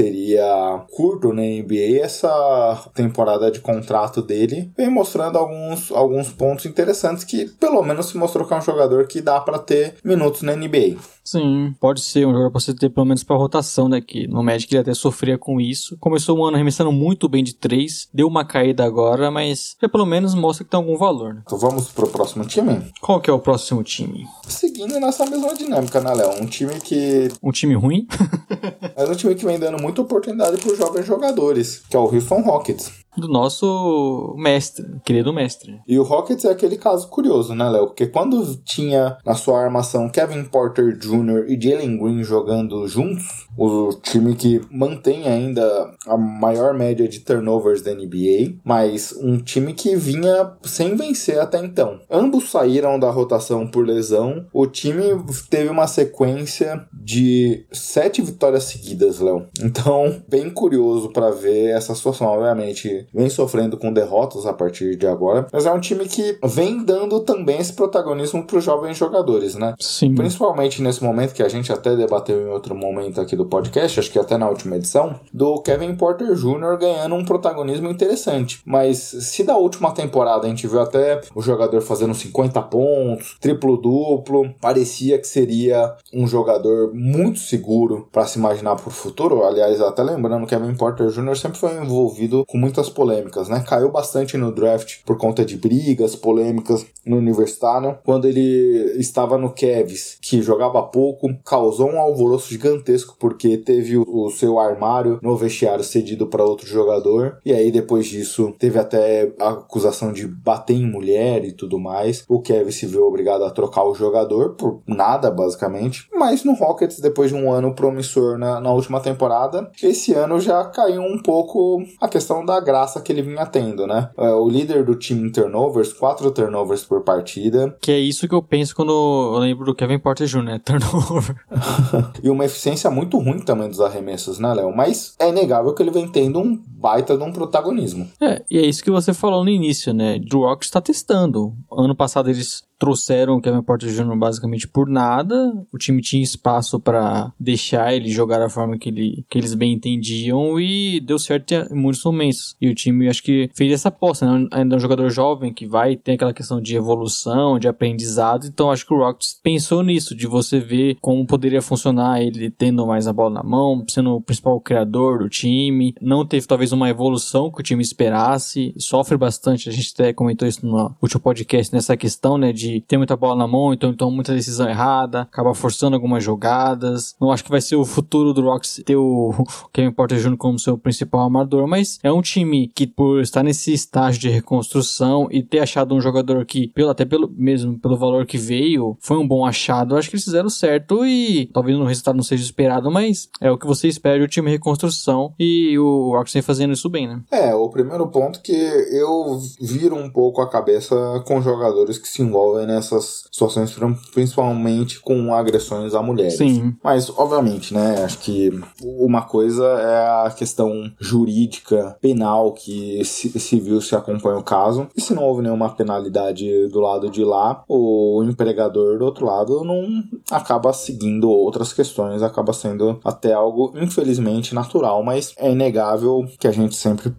seria curto na NBA, essa temporada de contrato dele vem mostrando alguns, alguns pontos interessantes que pelo menos se mostrou que é um jogador que dá para ter minutos na NBA. Sim, pode ser um jogador pra você ter pelo menos pra rotação, né? Que no Magic ele até sofria com isso. Começou o ano arremessando muito bem de três, deu uma caída agora, mas já pelo menos mostra que tem algum valor, né? Então vamos pro próximo time? Qual que é o próximo time? Seguindo nessa mesma dinâmica, né, Léo? Um time que. Um time ruim? é um time que vem dando muita oportunidade pros jovens jogadores, que é o Houston Rockets do nosso mestre, querido mestre. E o Rockets é aquele caso curioso, né, Léo? Porque quando tinha na sua armação Kevin Porter Jr. e Jalen Green jogando juntos, o time que mantém ainda a maior média de turnovers da NBA, mas um time que vinha sem vencer até então. Ambos saíram da rotação por lesão. O time teve uma sequência de sete vitórias seguidas, Léo. Então, bem curioso para ver essa situação. Obviamente, vem sofrendo com derrotas a partir de agora, mas é um time que vem dando também esse protagonismo para os jovens jogadores, né? Sim. Principalmente nesse momento que a gente até debateu em outro momento aqui do podcast, acho que até na última edição, do Kevin Porter Jr. ganhando um protagonismo interessante. Mas se da última temporada a gente viu até o jogador fazendo 50 pontos, triplo-duplo, parecia que seria um jogador muito seguro para se imaginar para o futuro. Aliás, até lembrando, Kevin Porter Jr. sempre foi envolvido com muitas polêmicas, né? Caiu bastante no draft por conta de brigas, polêmicas no universitário. Quando ele estava no Cavs, que jogava pouco, causou um alvoroço gigantesco porque teve o, seu armário no vestiário cedido para outro jogador. E aí depois disso teve até a acusação de bater em mulher e tudo mais. O Kevin se viu obrigado a trocar o jogador por nada, basicamente. Mas no Rockets, depois de um ano promissor na, na última temporada, esse ano já caiu um pouco a questão da graça que ele vinha tendo, né? É, o líder do time em turnovers, quatro turnovers por partida. Que é isso que eu penso quando eu lembro do Kevin Porter Jr., né? Turnover. e uma eficiência muito ruim também dos arremessos, né, Léo? Mas é inegável que ele vem tendo um baita de um protagonismo. É, e é isso que você falou no início, né? O Rockets está testando. Ano passado eles trouxeram o Kevin Porter Jr. basicamente por nada. O time tinha espaço para deixar ele jogar da forma que, ele, que eles bem entendiam e deu certo em muitos momentos. E o time acho que fez essa aposta, né? Ainda é um jogador jovem que vai ter aquela questão de evolução, de aprendizado. Então acho que o Rockets pensou nisso, de você ver como poderia funcionar ele tendo mais a bola na mão, sendo o principal criador do time. Não teve talvez uma evolução que o time esperasse, sofre bastante. A gente até comentou isso no último podcast nessa questão, né, de ter muita bola na mão, então, então muita decisão errada, acaba forçando algumas jogadas. Não acho que vai ser o futuro do Rocks ter o Kevin Porter Jr. como seu principal armador, mas é um time que por estar nesse estágio de reconstrução e ter achado um jogador que, pelo, até pelo mesmo pelo valor que veio, foi um bom achado. Acho que eles fizeram certo e talvez o resultado não seja esperado, mas é o que você espera de um time em reconstrução e o Rocks vem fazendo isso bem, né? É, o primeiro ponto que eu viro um pouco a cabeça com jogadores que se envolvem nessas situações, principalmente com agressões a mulheres. Sim. Mas, obviamente, né, acho que uma coisa é a questão jurídica, penal, que civil se acompanha o caso, e se não houve nenhuma penalidade do lado de lá, o empregador do outro lado não acaba seguindo outras questões, acaba sendo até algo, infelizmente, natural, mas é inegável que a gente sempre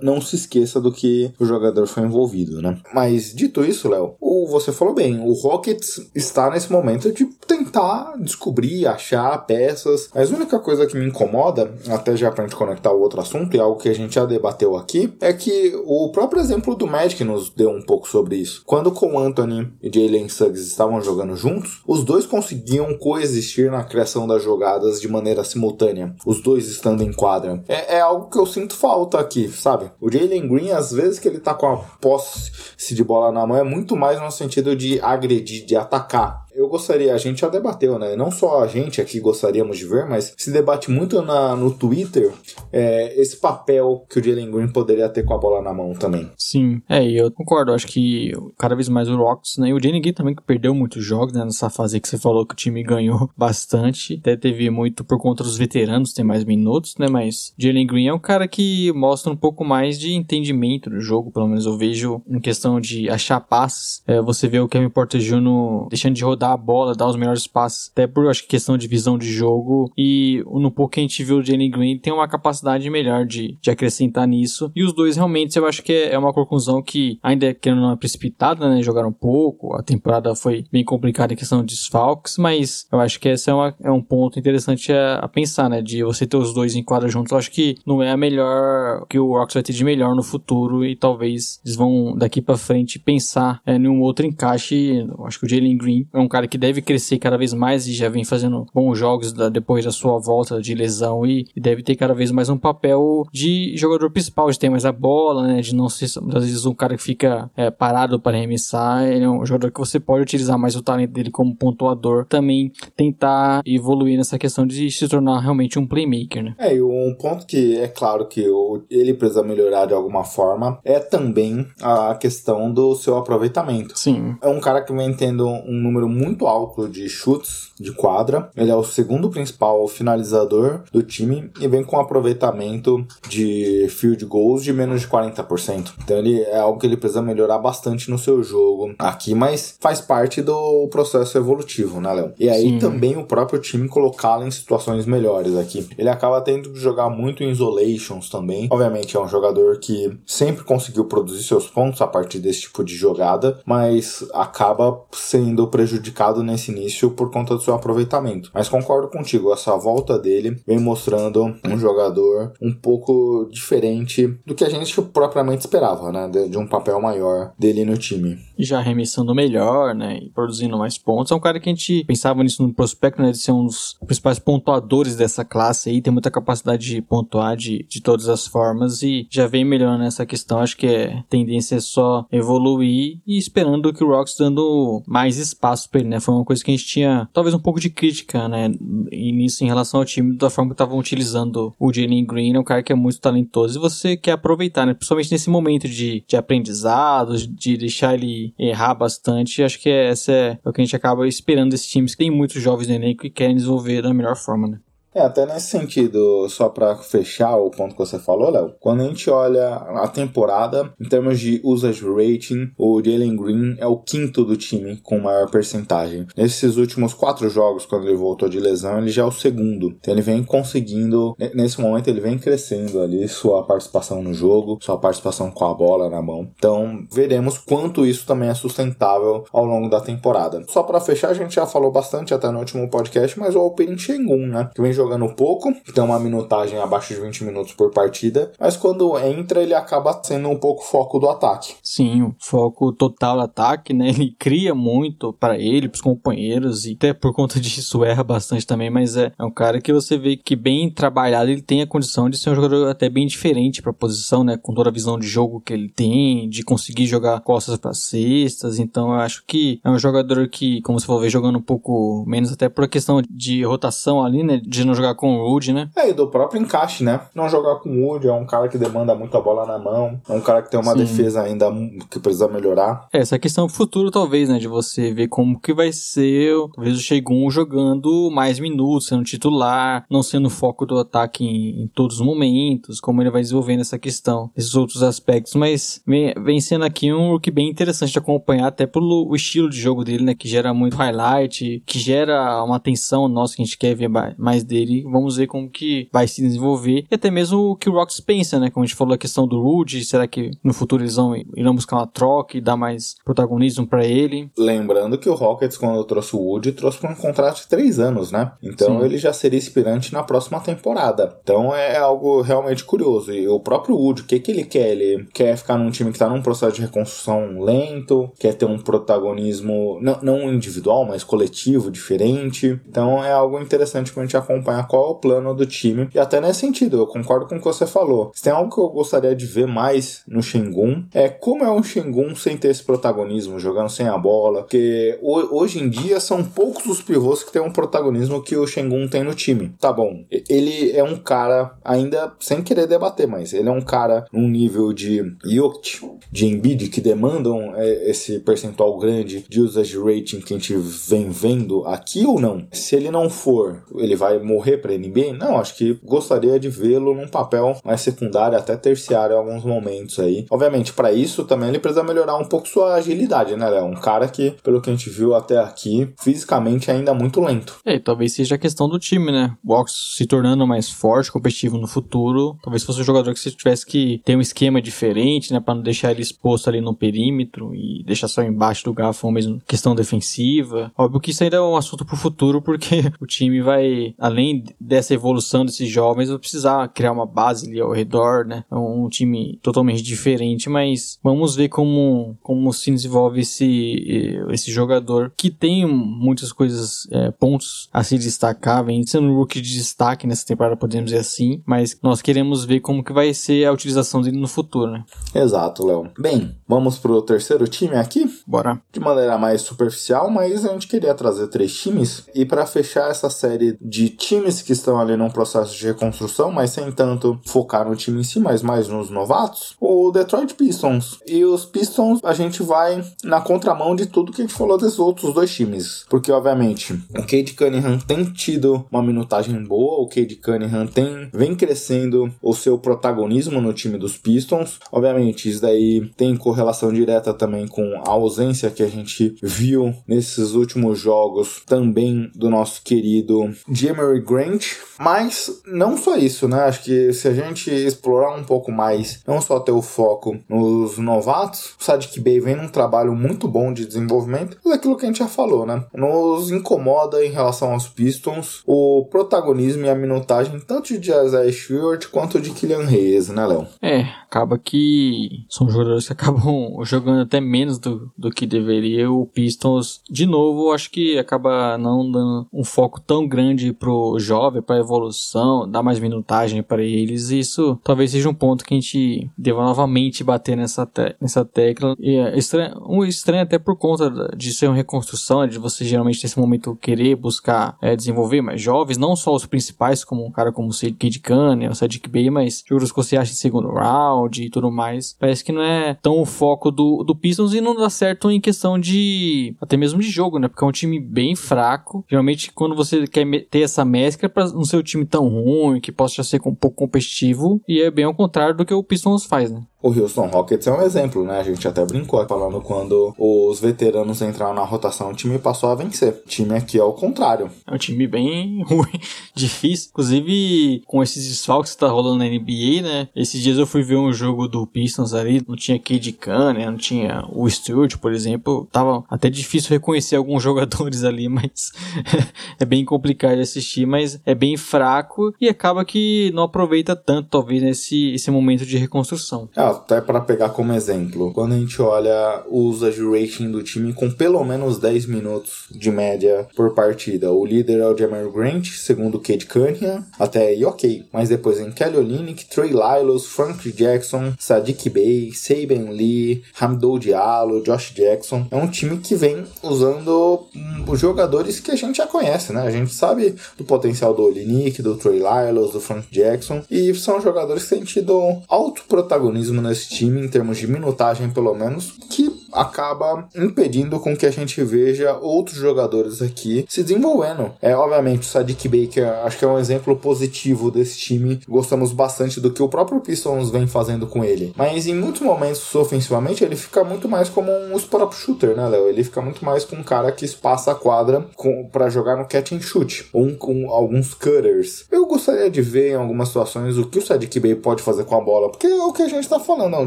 não se esqueça do que o jogador foi envolvido, né? Mas dito isso, Léo, você falou bem, o Rockets está nesse momento de tentar descobrir, achar peças, mas a única coisa que me incomoda, até já pra gente conectar o outro assunto, e algo que a gente já debateu aqui, é que o próprio exemplo do Magic nos deu um pouco sobre isso. Quando com Anthony e Jalen Suggs estavam jogando juntos, os dois conseguiam coexistir na criação das jogadas de maneira simultânea, os dois estando em quadra. É, é algo que eu sinto falta aqui, sabe? O Jalen Green, às vezes que ele tá com a posse de bola na mão, é muito mais no sentido de agredir, de atacar eu gostaria, a gente já debateu, né? Não só a gente aqui gostaríamos de ver, mas se debate muito na, no Twitter é, esse papel que o Jalen Green poderia ter com a bola na mão também. Sim, é, e eu concordo. Acho que cada vez mais o Rocks, né? E o Jalen Green também que perdeu muitos jogos, né? Nessa fase que você falou que o time ganhou bastante. Até teve muito por conta dos veteranos, tem mais minutos, né? Mas Jalen Green é um cara que mostra um pouco mais de entendimento do jogo, pelo menos eu vejo em questão de achar passes. É, você vê o Kevin Porter Jr. deixando de rodar dar a bola, dar os melhores passes, até por acho que questão de visão de jogo. E no pouco que a gente viu o Jenny Green tem uma capacidade melhor de, de acrescentar nisso. E os dois realmente eu acho que é, é uma conclusão que ainda é que não é precipitada, né? Jogaram pouco, a temporada foi bem complicada em questão de desfalques, mas eu acho que esse é, uma, é um ponto interessante a, a, pensar, né? De você ter os dois em quadra juntos. Eu acho que não é a melhor que o Rocks vai ter de melhor no futuro e talvez eles vão daqui para frente pensar é, em um outro encaixe. Eu acho que o Jalen Green é um cara que deve crescer cada vez mais e já vem fazendo bons jogos da, depois da sua volta de lesão e, e, deve ter cada vez mais um papel de jogador principal, de ter mais a bola, né? De não ser muitas vezes um cara que fica é, parado para arremessar. Ele é um jogador que você pode utilizar mais o talento dele como pontuador, também tentar evoluir nessa questão de se tornar realmente um playmaker, né? É, e um ponto que é claro que ele precisa melhorar de alguma forma é também a questão do seu aproveitamento. Sim. É um cara que vem tendo um número muito muito alto de chutes de quadra. Ele é o segundo principal finalizador do time e vem com um aproveitamento de field goals de menos de 40%. Então ele é algo que ele precisa melhorar bastante no seu jogo aqui, mas faz parte do processo evolutivo, né, Léo? E aí Sim. também o próprio time colocá-lo em situações melhores aqui. Ele acaba tendo que jogar muito em isolations também. Obviamente é um jogador que sempre conseguiu produzir seus pontos a partir desse tipo de jogada, mas acaba sendo prejudicado prejudicado nesse início por conta do seu aproveitamento. Mas concordo contigo, essa volta dele vem mostrando um jogador um pouco diferente do que a gente propriamente esperava, né? De, de um papel maior dele no time. Já arremessando melhor, né? E produzindo mais pontos. É um cara que a gente pensava nisso no prospecto, né? De ser um dos principais pontuadores dessa classe aí, tem muita capacidade de pontuar de, de todas as formas e já vem melhorando nessa questão. Acho que é tendência é só evoluir e esperando que o Rocks dando mais espaço né? Foi uma coisa que a gente tinha talvez um pouco de crítica, né? Nisso em relação ao time, da forma que estavam utilizando o Jalen Green, é um cara que é muito talentoso e você quer aproveitar, né? Principalmente nesse momento de, de aprendizado, de deixar ele errar bastante. Acho que essa é, é o que a gente acaba esperando desses times que tem muitos jovens no elenco e querem desenvolver da melhor forma, né? É, até nesse sentido, só para fechar o ponto que você falou, Léo, quando a gente olha a temporada, em termos de usage rating, o Jalen Green é o quinto do time com maior percentagem. Nesses últimos quatro jogos, quando ele voltou de lesão, ele já é o segundo. Então ele vem conseguindo, nesse momento ele vem crescendo ali sua participação no jogo, sua participação com a bola na mão. Então veremos quanto isso também é sustentável ao longo da temporada. Só para fechar, a gente já falou bastante até no último podcast, mas o Alperin Shengun, né? Que vem pouco, tem uma minutagem abaixo de 20 minutos por partida, mas quando entra ele acaba sendo um pouco foco do ataque. Sim, o foco total do ataque, né? Ele cria muito para ele, para os companheiros, e até por conta disso erra bastante também, mas é, é um cara que você vê que bem trabalhado ele tem a condição de ser um jogador até bem diferente para posição, né? Com toda a visão de jogo que ele tem, de conseguir jogar costas para cestas, então eu acho que é um jogador que, como você falou, vem jogando um pouco menos até por questão de rotação ali, né? De não jogar com o Wood, né? É, e do próprio encaixe, né? Não jogar com o Wood é um cara que demanda muito a bola na mão, é um cara que tem uma Sim. defesa ainda que precisa melhorar. É, essa questão futuro, talvez, né? De você ver como que vai ser, talvez o Shegun jogando mais minutos, sendo titular, não sendo foco do ataque em, em todos os momentos, como ele vai desenvolvendo essa questão, esses outros aspectos, mas vem, vem sendo aqui um look bem interessante de acompanhar, até pelo estilo de jogo dele, né? Que gera muito highlight, que gera uma atenção nossa que a gente quer ver mais dele. Vamos ver como que vai se desenvolver. E até mesmo o que o Rocks pensa, né? Como a gente falou a questão do Rude, será que no futuro eles vão irão buscar uma troca e dar mais protagonismo para ele? Lembrando que o Rockets, quando trouxe o Wood, trouxe por um contrato de três anos, né? Então Sim. ele já seria inspirante na próxima temporada. Então é algo realmente curioso. E o próprio Wood, o que, que ele quer? Ele quer ficar num time que tá num processo de reconstrução lento, quer ter um protagonismo não, não individual, mas coletivo, diferente. Então é algo interessante pra gente acompanhar qual é o plano do time. E até nesse sentido, eu concordo com o que você falou. Se tem algo que eu gostaria de ver mais no Shengun, é como é um Shengun sem ter esse protagonismo, jogando sem a bola. Porque hoje em dia são poucos os pivôs que têm um protagonismo que o Shengun tem no time. Tá bom, ele é um cara, ainda sem querer debater, mas ele é um cara num nível de Yokt, de Embiid, que demandam é, esse percentual grande de usage rating que a gente vem vendo aqui ou não? Se ele não for, ele vai morrer para NBA? Não, acho que gostaria de vê-lo num papel mais secundário, até terciário em alguns momentos aí. Obviamente, para isso também ele precisa melhorar um pouco sua agilidade, né, Léo? Um cara que, pelo que a gente viu até aqui, fisicamente ainda muito lento. É, talvez seja a questão do time, né? O Box se tornando mais forte, competitivo no futuro. Talvez fosse um jogador que você tivesse que ter um esquema diferente, né? Pra não deixar ele exposto ali no perímetro e deixar só embaixo do garrafão mesmo, questão defensiva. Óbvio que isso ainda é um assunto pro futuro, porque o time vai, além dessa evolução desses jovens, vai precisar criar uma base ali ao redor, né? Um time totalmente diferente, mas vamos ver como, como se desenvolve esse, esse jogador que tem muitas coisas, é, pontos a se destacar, vem sendo um rookie de destaque nessa temporada, podemos dizer assim, mas nós queremos ver como que vai ser a utilização dele no futuro, né? Exato, Léo. Bem, vamos pro terceiro time aqui? Bora. De maneira mais superficial, mas a gente queria trazer três times e para fechar essa série de times que estão ali num processo de reconstrução, mas sem tanto focar no time em si, mas mais nos novatos, o Detroit Pistons. E os Pistons, a gente vai na contramão de tudo que a gente falou desses outros dois times, porque obviamente o Cade Cunningham tem tido uma minutagem boa, o Cade Cunningham tem vem crescendo o seu protagonismo no time dos Pistons. Obviamente, isso daí tem correlação direta também com a ausência que a gente viu nesses últimos jogos também do nosso querido Jemery Grant. Mas não só isso, né? Acho que se a gente explorar um pouco mais, não só ter o foco nos novatos, o Sadiq Bey vem num trabalho muito bom de desenvolvimento, mas aquilo que a gente já falou, né? Nos incomoda em relação aos Pistons o protagonismo e a minutagem tanto de Isaiah Stewart quanto de Kylian Reyes, né, Léo? É, acaba que são jogadores que acabam jogando até menos do, do que deveria. O Pistons, de novo, acho que acaba não dando um foco tão grande pro jovem, pra evolução, dar mais minutagem para eles. Isso talvez seja um ponto que a gente deva novamente bater nessa, te nessa tecla. E é estranho, um estranho até por conta de ser uma reconstrução, de você geralmente nesse momento querer buscar é, desenvolver mais jovens, não só os principais, como um cara como o Kid Cunningham, o Sadiq Bey, mas jogadores que você acha em segundo round e tudo mais. Parece que não é tão o foco do, do Pistons e não dá certo em questão de até mesmo de jogo, né? Porque é um time bem fraco. Geralmente quando você quer ter essa mescla para não ser um time tão ruim, que possa ser um pouco competitivo, e é bem ao contrário do que o Pistons faz, né? O Houston Rockets é um exemplo, né? A gente até brincou falando quando os veteranos entraram na rotação, o time passou a vencer. O time aqui é o contrário. É um time bem ruim, difícil. Inclusive, com esses desfalques que tá rolando na NBA, né? Esses dias eu fui ver um jogo do Pistons ali, não tinha Cade Khan, né? Não tinha o Stewart, por exemplo. Tava até difícil reconhecer alguns jogadores ali, mas é bem complicado de assistir, mas é bem fraco e acaba que não aproveita tanto, talvez, nesse esse momento de reconstrução. É, até para pegar como exemplo, quando a gente olha o usage rating do time com pelo menos 10 minutos de média por partida, o líder é o Jamar Grant, segundo Cade Cunningham, até aí ok, mas depois em Kelly Olynyk, Trey Lyles, Frank Jackson, Sadiq Bey, Saben Lee, Hamdou Diallo, Josh Jackson, é um time que vem usando hum, os jogadores que a gente já conhece, né? A gente sabe do potencial do Olynyk, do Trey Lyles, do Frank Jackson, e são jogadores que têm tido alto protagonismo nesse time, em termos de minutagem pelo menos, que acaba impedindo com que a gente veja outros jogadores aqui se desenvolvendo. É, obviamente, o Sadiq Baker acho que é um exemplo positivo desse time. Gostamos bastante do que o próprio Pistons vem fazendo com ele. Mas em muitos momentos, ofensivamente, ele fica muito mais como um spot-up shooter, né, Léo? Ele fica muito mais com um cara que espaça a quadra para jogar no catch and shoot, ou com alguns cutters. Eu gostaria de ver em algumas situações o que o Sadiq Bey pode fazer com a bola, porque é o que a gente tá falando, é um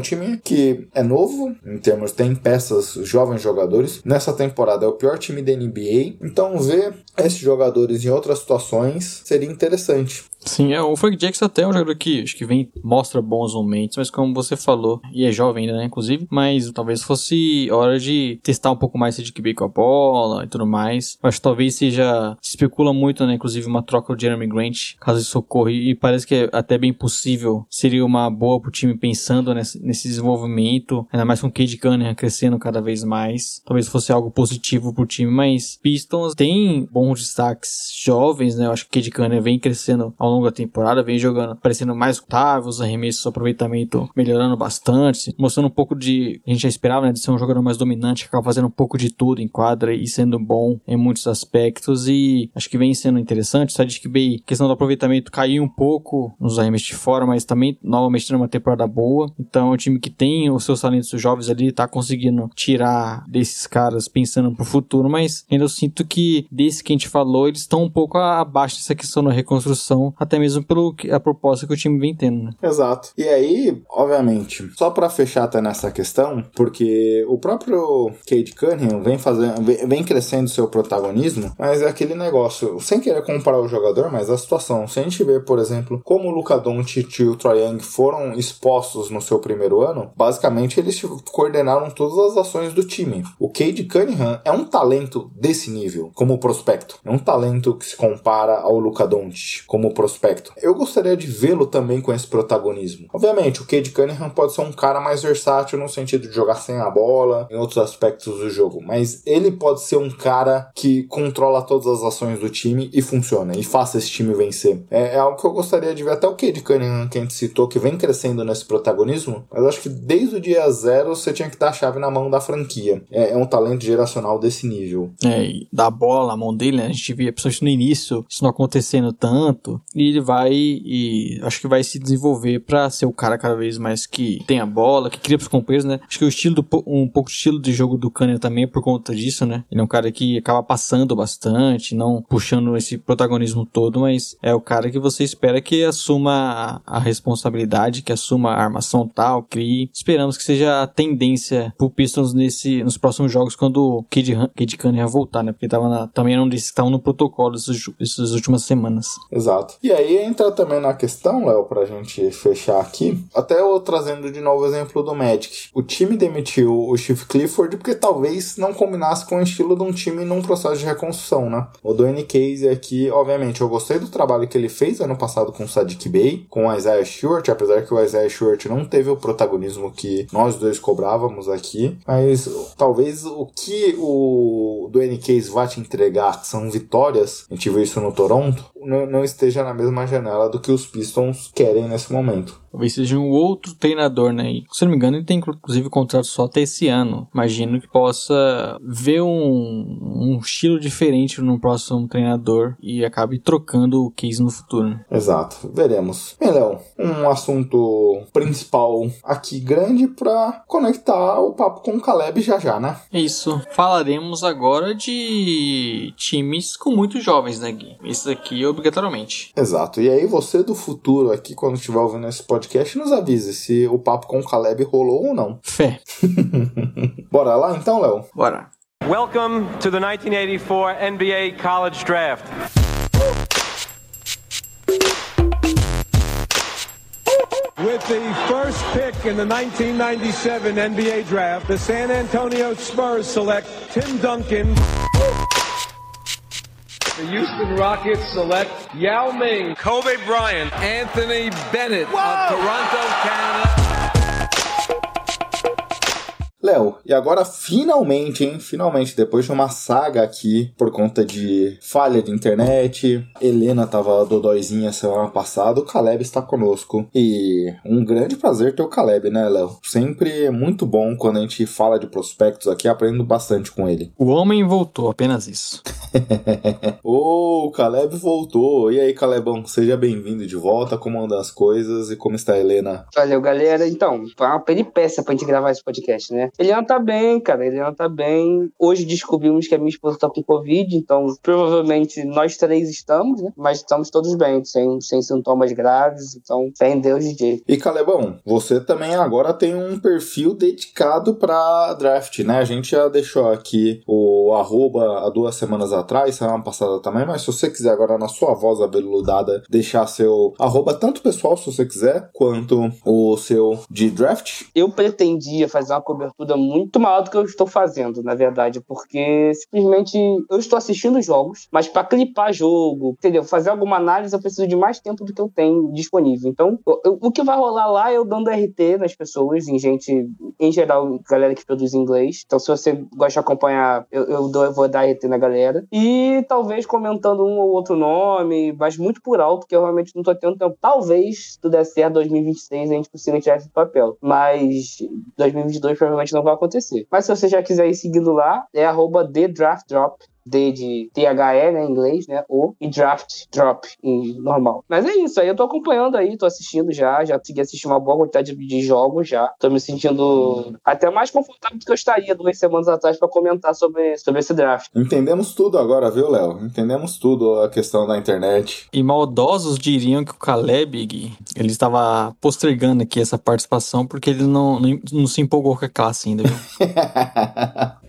time que é novo, em termos, tem peças, jovens jogadores. Nessa temporada é o pior time da NBA, então ver esses jogadores em outras situações seria interessante. Sim, é, o Frank Jackson até é um jogador que acho que vem, mostra bons momentos, mas como você falou, e é jovem ainda, né, inclusive, mas talvez fosse hora de testar um pouco mais de que com a bola e tudo mais. Acho que talvez seja, se especula muito, né, inclusive uma troca do Jeremy Grant, caso isso ocorra, e parece que é até bem possível, seria uma boa pro time pensando nesse, nesse desenvolvimento, ainda mais com o Cade Cunningham crescendo cada vez mais. Talvez fosse algo positivo pro time, mas Pistons tem bons destaques jovens, né, eu acho que o Cade Cunningham vem crescendo ao longo da temporada, vem jogando, parecendo mais contável, os arremessos, o aproveitamento melhorando bastante, mostrando um pouco de, a gente já esperava, né, de ser um jogador mais dominante, acaba fazendo um pouco de tudo em quadra e sendo bom em muitos aspectos e acho que vem sendo interessante, Sadiq Bey, questão do aproveitamento caiu um pouco nos arremessos de fora, mas também novamente tendo uma temporada boa, então é um time que tem os seus talentos jovens ali, tá conseguindo tirar desses caras pensando pro futuro, mas ainda eu sinto que desse que a gente falou, eles estão um pouco abaixo dessa questão da reconstrução, até mesmo pelo a proposta que o time vem tendo, né? Exato. E aí, obviamente, só para fechar até nessa questão, porque o próprio Cade Cunningham vem fazendo, vem crescendo seu protagonismo, mas é aquele negócio, sem querer comparar o jogador, mas a situação, se a gente ver, por exemplo, como o Luka Doncic e o Trae Young foram expostos no seu primeiro ano, basicamente eles coordenaram todas as ações do time. O Cade Cunningham é um talento desse nível, como prospecto. É um talento que se compara ao Luka Doncic como prospecto. Eu gostaria de vê-lo também com esse protagonismo. Obviamente, o Cade Cunningham pode ser um cara mais versátil no sentido de jogar sem a bola, em outros aspectos do jogo, mas ele pode ser um cara que controla todas as ações do time e funciona, e faça esse time vencer. É, é algo que eu gostaria de ver até o Cade Cunningham, que a gente citou, que vem crescendo nesse protagonismo, mas acho que desde o dia zero você tinha que dar a chave na mão da franquia. É, é um talento geracional desse nível. É, e dar a bola na mão dele, né? A gente via, principalmente no início, isso não acontecendo tanto, e ele vai e acho que vai se desenvolver para ser o cara cada vez mais que tem a bola, que cria pros companheiros, né? Acho que o estilo do, um pouco o estilo de jogo do Kanye também é por conta disso, né? Ele é um cara que acaba passando bastante, não puxando esse protagonismo todo, mas é o cara que você espera que assuma a responsabilidade, que assuma a armação tal, crie. Esperamos que seja a tendência pro Pistons nesse, nos próximos jogos quando o Cade, Cade Cunningham voltar, né? Porque tava na, também era um desses que estavam no protocolo essas, últimas semanas. Exato. E aí entra também na questão, Léo, pra gente fechar aqui, até eu trazendo de novo o exemplo do Magic. O time demitiu o Chief Clifford porque talvez não combinasse com o estilo de um time num processo de reconstrução, né? O Dwayne Case aqui, obviamente, eu gostei do trabalho que ele fez ano passado com o Sadiq Bey, com o Isaiah Stewart, apesar que o Isaiah Stewart não teve o protagonismo que nós dois cobrávamos aqui, mas talvez o que o Dwayne Case vai te entregar, são vitórias, a gente viu isso no Toronto, não, não esteja na mesma janela do que os Pistons querem nesse momento. Talvez seja um outro treinador, né? E, se não me engano, ele tem inclusive contrato só até esse ano. Imagino que possa ver um, um estilo diferente no próximo treinador e acabe trocando o case no futuro. né? Exato, veremos. Bem, Léo, um assunto principal aqui grande pra conectar o papo com o Caleb já já, né? É isso. Falaremos agora de times com muitos jovens, né, Gui? Esse aqui obrigatoriamente. Exato. E aí você do futuro aqui, quando estiver ouvindo esse podcast, nos avise se o papo com o Caleb rolou ou não. Fé. Bora lá então, Léo? Bora. Welcome to the 1984 NBA College Draft. With the first pick in the 1997 NBA Draft, the San Antonio Spurs select Tim Duncan. The Houston Rockets select Yao Ming. Kobe Bryant, Anthony Bennett of Toronto, Canada. Léo, e agora finalmente, hein? Finalmente, depois de uma saga aqui por conta de falha de internet, Helena tava dodóizinha semana passada, o Caleb está conosco. E um grande prazer ter o Caleb, né, Léo? Sempre é muito bom quando a gente fala de prospectos aqui, aprendo bastante com ele. O homem voltou, apenas isso. Ô, o Caleb voltou. E aí, Calebão, seja bem-vindo de volta. Como andam as coisas e como está a Helena? Valeu, galera. Então, foi uma peripécia pra gente gravar esse podcast, né? Eliana tá bem, cara. Eliana tá bem. Hoje descobrimos que a minha esposa tá com Covid, então provavelmente nós três estamos, né? Mas estamos todos bem, sem, sem sintomas graves. Então, fé em Deus, DJ. E Calebão, você também agora tem um perfil dedicado para draft, né? A gente já deixou aqui o arroba há duas semanas atrás, semana passada também, mas se você quiser agora na sua voz abeludada deixar seu arroba tanto pessoal, se você quiser, quanto o seu de draft. Eu pretendia fazer uma cobertura muito maior do que eu estou fazendo, na verdade, porque simplesmente eu estou assistindo jogos, mas para clipar jogo, entendeu? Fazer alguma análise eu preciso de mais tempo do que eu tenho disponível. Então, eu- eu- o que vai rolar lá é eu dando RT nas pessoas, em gente, em geral, galera que produz inglês. Então, se você gosta de acompanhar, eu, eu, dou- eu vou dar RT na galera. E talvez comentando um ou outro nome, mas muito por alto, porque eu realmente não tô tendo tempo. Talvez, se tudo der certo, 2026 a gente consiga tirar esse papel. Mas 2022 provavelmente não vai acontecer. Mas se você já quiser ir seguindo lá, é arroba TheDraftDrop. D de THE, né, em inglês, né? O e draft drop em normal. Mas é isso, aí eu tô acompanhando aí, tô assistindo já, já consegui assistir uma boa quantidade de, de jogos já. Tô me sentindo até mais confortável do que eu estaria duas semanas atrás pra comentar sobre, sobre esse draft. Entendemos tudo agora, viu, Léo? Entendemos tudo a questão da internet. E maldosos diriam que o Caleb, ele estava postergando aqui essa participação porque ele não, não, não se empolgou com a classe ainda, viu?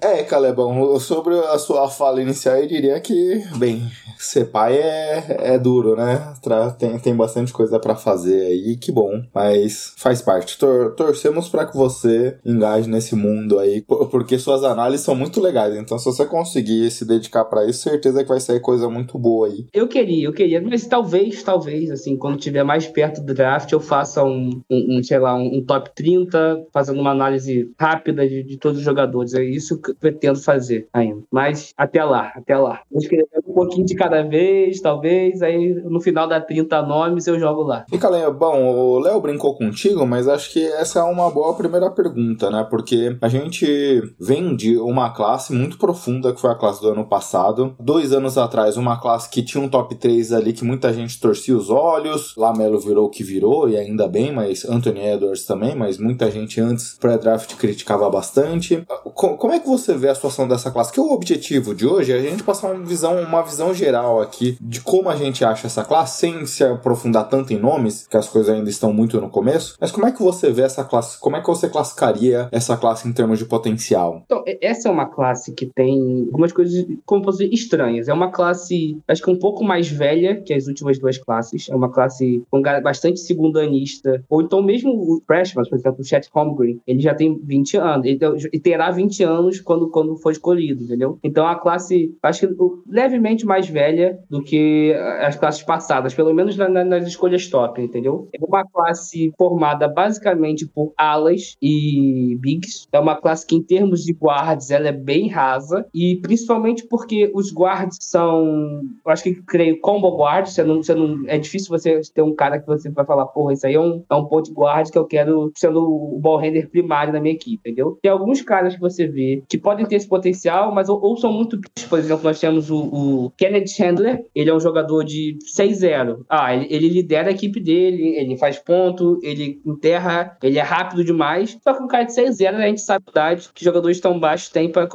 é, Calebão, sobre a sua fala inicial, eu diria que, bem, ser pai é, é duro, né? Tem, tem bastante coisa pra fazer aí, que bom. Mas faz parte. Tor- torcemos pra que você engaje nesse mundo aí, por- porque suas análises são muito legais. Então, se você conseguir se dedicar pra isso, certeza que vai sair coisa muito boa aí. Eu queria, eu queria, mas talvez, talvez, assim, quando tiver mais perto do draft, eu faça um, um, um, sei lá, um, um top 30, fazendo uma análise rápida de, de todos os jogadores. É isso que eu pretendo fazer ainda. Mas até lá, até lá. Vou escrever um pouquinho de cada vez, talvez, aí no final dá 30 nomes eu jogo lá. E Caleb, bom, o Léo brincou contigo, mas acho que essa é uma boa primeira pergunta, né? Porque a gente vem de uma classe muito profunda, que foi a classe do ano passado. Dois anos atrás, uma classe que tinha um top 3 ali que muita gente torcia os olhos. Lamelo virou o que virou, e ainda bem, mas Anthony Edwards também, mas muita gente antes pré-draft criticava bastante. Co- Como é que você vê a situação dessa classe? Que o objetivo de hoje a gente passar uma visão, uma visão geral aqui de como a gente acha essa classe, sem se aprofundar tanto em nomes, que as coisas ainda estão muito no começo. Mas como é que você vê essa classe? Como é que você classificaria essa classe em termos de potencial? Então, essa é uma classe que tem algumas coisas, como posso dizer, estranhas. É uma classe, acho que um pouco mais velha que as últimas duas classes. É uma classe bastante segundanista. Ou então mesmo o freshman, por exemplo, o Chet Holmgren, ele já tem 20 anos. Ele, terá 20 anos quando, quando for escolhido, entendeu? Então, é uma classe classe, acho que levemente mais velha do que as classes passadas, pelo menos na, na, nas escolhas top, entendeu? É uma classe formada basicamente por alas e bigs. É uma classe que, em termos de guards, ela é bem rasa, e principalmente porque os guards são, acho que creio, combo guards. Você não, você não, é difícil você ter um cara que você vai falar, porra, isso aí é um, é um point guard que eu quero sendo o ball handler primário da minha equipe, entendeu? Tem alguns caras que você vê que podem ter esse potencial, mas ou, ou são muito. Por exemplo, nós temos o, o Kennedy Chandler, ele é um jogador de 6-0. Ah, ele, ele, lidera a equipe dele, ele faz ponto, ele enterra, ele é rápido demais. Só que um cara de 6-0, a gente sabe que jogadores tão baixos têm para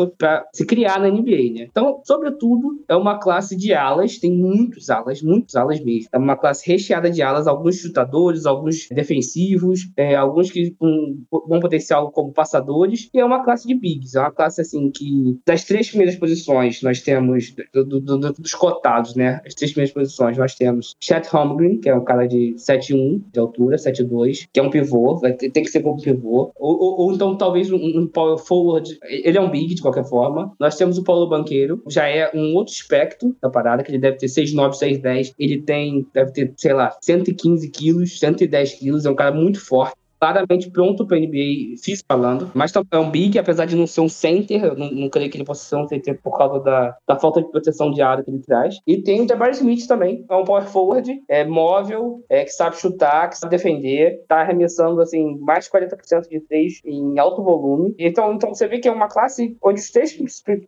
se criar na NBA, né? Então, sobretudo, é uma classe de alas, tem muitos alas, muitos alas mesmo. É uma classe recheada de alas, alguns chutadores, alguns defensivos, é, alguns que com bom potencial como passadores, e é uma classe de bigs. É uma classe, assim, que das três primeiras posições nós temos, do, do, do, dos cotados, né? As três primeiras posições nós temos Chet Holmgren, que é um cara de 7'1 de altura, 7'2, que é um pivô, vai ter, tem que ser como pivô. Ou, ou, ou então talvez um, um power forward, ele é um big de qualquer forma. Nós temos o Paulo Banqueiro, já é um outro espectro da parada, que ele deve ter 6'9, 6'10. Ele tem, deve ter, sei lá, 115 quilos, 110 quilos, é um cara muito forte claramente pronto para NBA, físico falando, mas é um big, apesar de não ser um center, eu não, não creio que ele possa ser um center por causa da, da falta de proteção de área que ele traz. E tem o Jabari Smith também, é um power forward, é móvel, é, que sabe chutar, que sabe defender, tá arremessando assim mais de 40% de três em alto volume. Então, então você vê que é uma classe onde os três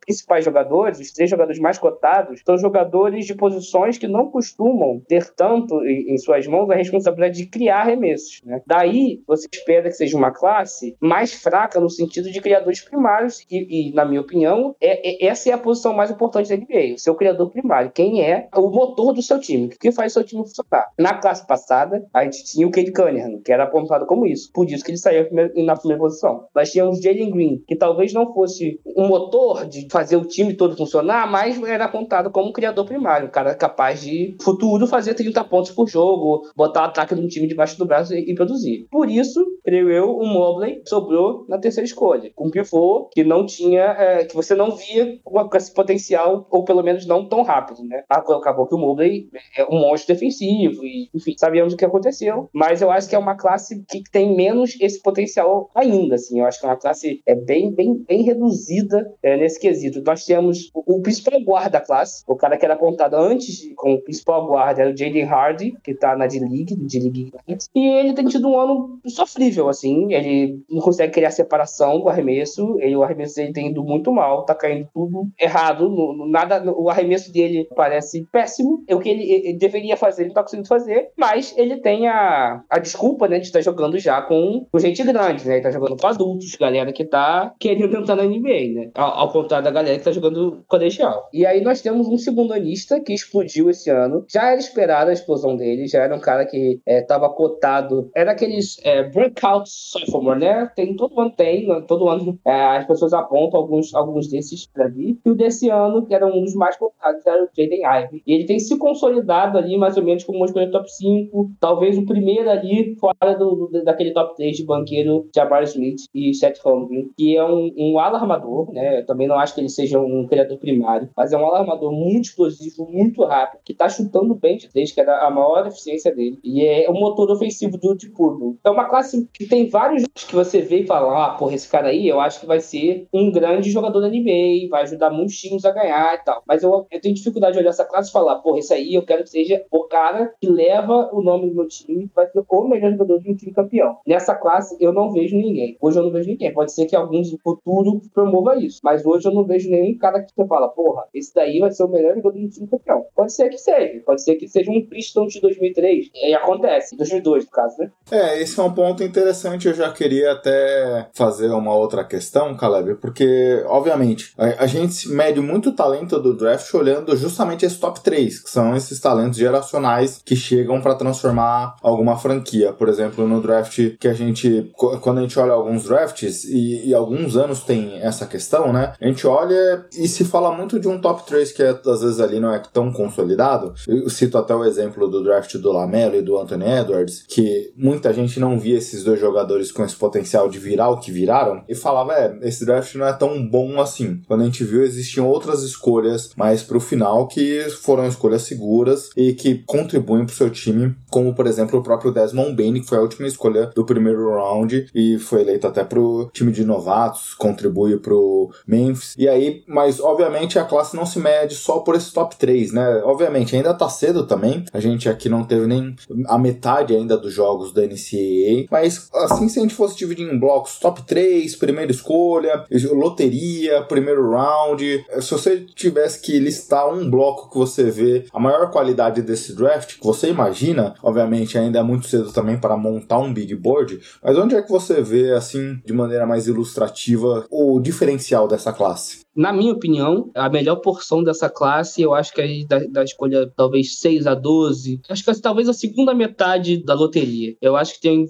principais jogadores, os três jogadores mais cotados, são jogadores de posições que não costumam ter tanto em, em suas mãos a responsabilidade de criar arremessos. Né? Daí você espera que seja uma classe mais fraca no sentido de criadores primários, e, e na minha opinião, é, é, essa é a posição mais importante da NBA, o seu criador primário, quem é o motor do seu time, que faz seu time funcionar. Na classe passada, a gente tinha o Cade Cunningham, que era apontado como isso, por isso que ele saiu na primeira posição. Nós tínhamos Jalen Green, que talvez não fosse um motor de fazer o time todo funcionar, mas era apontado como criador primário, um cara capaz de futuro fazer 30 pontos por jogo, botar o ataque do time debaixo do braço e, e produzir. Por isso, isso, creio eu, o Mobley sobrou na terceira escolha. Um pivô que não tinha, é, que você não via com esse potencial, ou pelo menos não tão rápido, né? Acabou que o Mobley é um monstro defensivo, e, enfim, sabíamos o que aconteceu, mas eu acho que é uma classe que tem menos esse potencial ainda, assim. Eu acho que é uma classe é bem, bem, bem reduzida é, nesse quesito. Nós temos o, o principal guarda da classe, o cara que era apontado antes como principal guarda era o Jaden Hardy, que tá na D-League, D-League, e ele tem tido um ano sofrível, assim. Ele não consegue criar separação do arremesso. Ele, o arremesso dele tem indo muito mal, tá caindo tudo errado. No, no, nada, no, o arremesso dele parece péssimo. É o que ele, ele, deveria fazer, ele não tá conseguindo fazer. Mas ele tem a, a desculpa, né, de estar jogando já com, com gente grande, né? Ele tá jogando com adultos, galera que tá querendo entrar na NBA, né? Ao, ao contrário da galera que tá jogando colegial. E aí nós temos um segundo anista que explodiu esse ano. Já era esperada a explosão dele, já era um cara que é, tava cotado. Era aqueles é, breakout sophomore, né? Tem, todo ano tem, né? todo ano é, as pessoas apontam alguns, alguns desses para vir. E o desse ano, que era um dos mais contados, era o Jaden Ivey. E ele tem se consolidado ali, mais ou menos, como uma escolha top 5, talvez o primeiro ali, fora do, do daquele top 3 de banqueiro Jabbar Smith e Seth Holmgren, que é um, um ala armador, né? Eu também não acho que ele seja um criador primário, mas é um ala armador muito explosivo, muito rápido, que tá chutando bem de 3, que era a maior eficiência dele. E é o motor ofensivo do Tipurno. Então, uma assim, que tem vários que você vê e fala, ah, porra, esse cara aí, eu acho que vai ser um grande jogador da NBA, vai ajudar muitos times a ganhar e tal. Mas eu, eu tenho dificuldade de olhar essa classe e falar, porra, esse aí eu quero que seja o cara que leva o nome do meu time, vai ser o melhor jogador de um time campeão. Nessa classe, eu não vejo ninguém. Hoje eu não vejo ninguém. Pode ser que alguns no futuro promova isso. Mas hoje eu não vejo nenhum cara que você fala, porra, esse daí vai ser o melhor jogador um time campeão. Pode ser que seja. Pode ser que seja um Pistons de 2003. E acontece. 2002, no caso, né? É, esse é um ponto interessante, eu já queria até fazer uma outra questão, Caleb, porque, obviamente, a, a gente mede muito o talento do draft olhando justamente esse top 3, que são esses talentos geracionais que chegam para transformar alguma franquia. Por exemplo, no draft que a gente, quando a gente olha alguns drafts, e, e alguns anos tem essa questão, né? A gente olha e se fala muito de um top 3 que é, às vezes ali não é tão consolidado. Eu cito até o exemplo do draft do Lamelo e do Anthony Edwards, que muita gente não via esses dois jogadores com esse potencial de virar o que viraram, e falava, é, esse draft não é tão bom assim. Quando a gente viu, existiam outras escolhas mais pro final que foram escolhas seguras e que contribuem pro seu time, como por exemplo o próprio Desmond Bain, que foi a última escolha do primeiro round e foi eleito até pro time de novatos, contribui pro Memphis. E aí, mas obviamente a classe não se mede só por esse top 3, né? Obviamente ainda tá cedo também. A gente aqui não teve nem a metade ainda dos jogos da NCAA, mas assim se a gente fosse dividir em blocos, top 3, primeira escolha, loteria, primeiro round, se você tivesse que listar um bloco que você vê a maior qualidade desse draft, que você imagina, obviamente ainda é muito cedo também para montar um big board, mas onde é que você vê assim de maneira mais ilustrativa o diferencial dessa classe? na minha opinião, a melhor porção dessa classe, eu acho que é da, da escolha talvez 6 a 12. Acho que é talvez a segunda metade da loteria. Eu acho que tem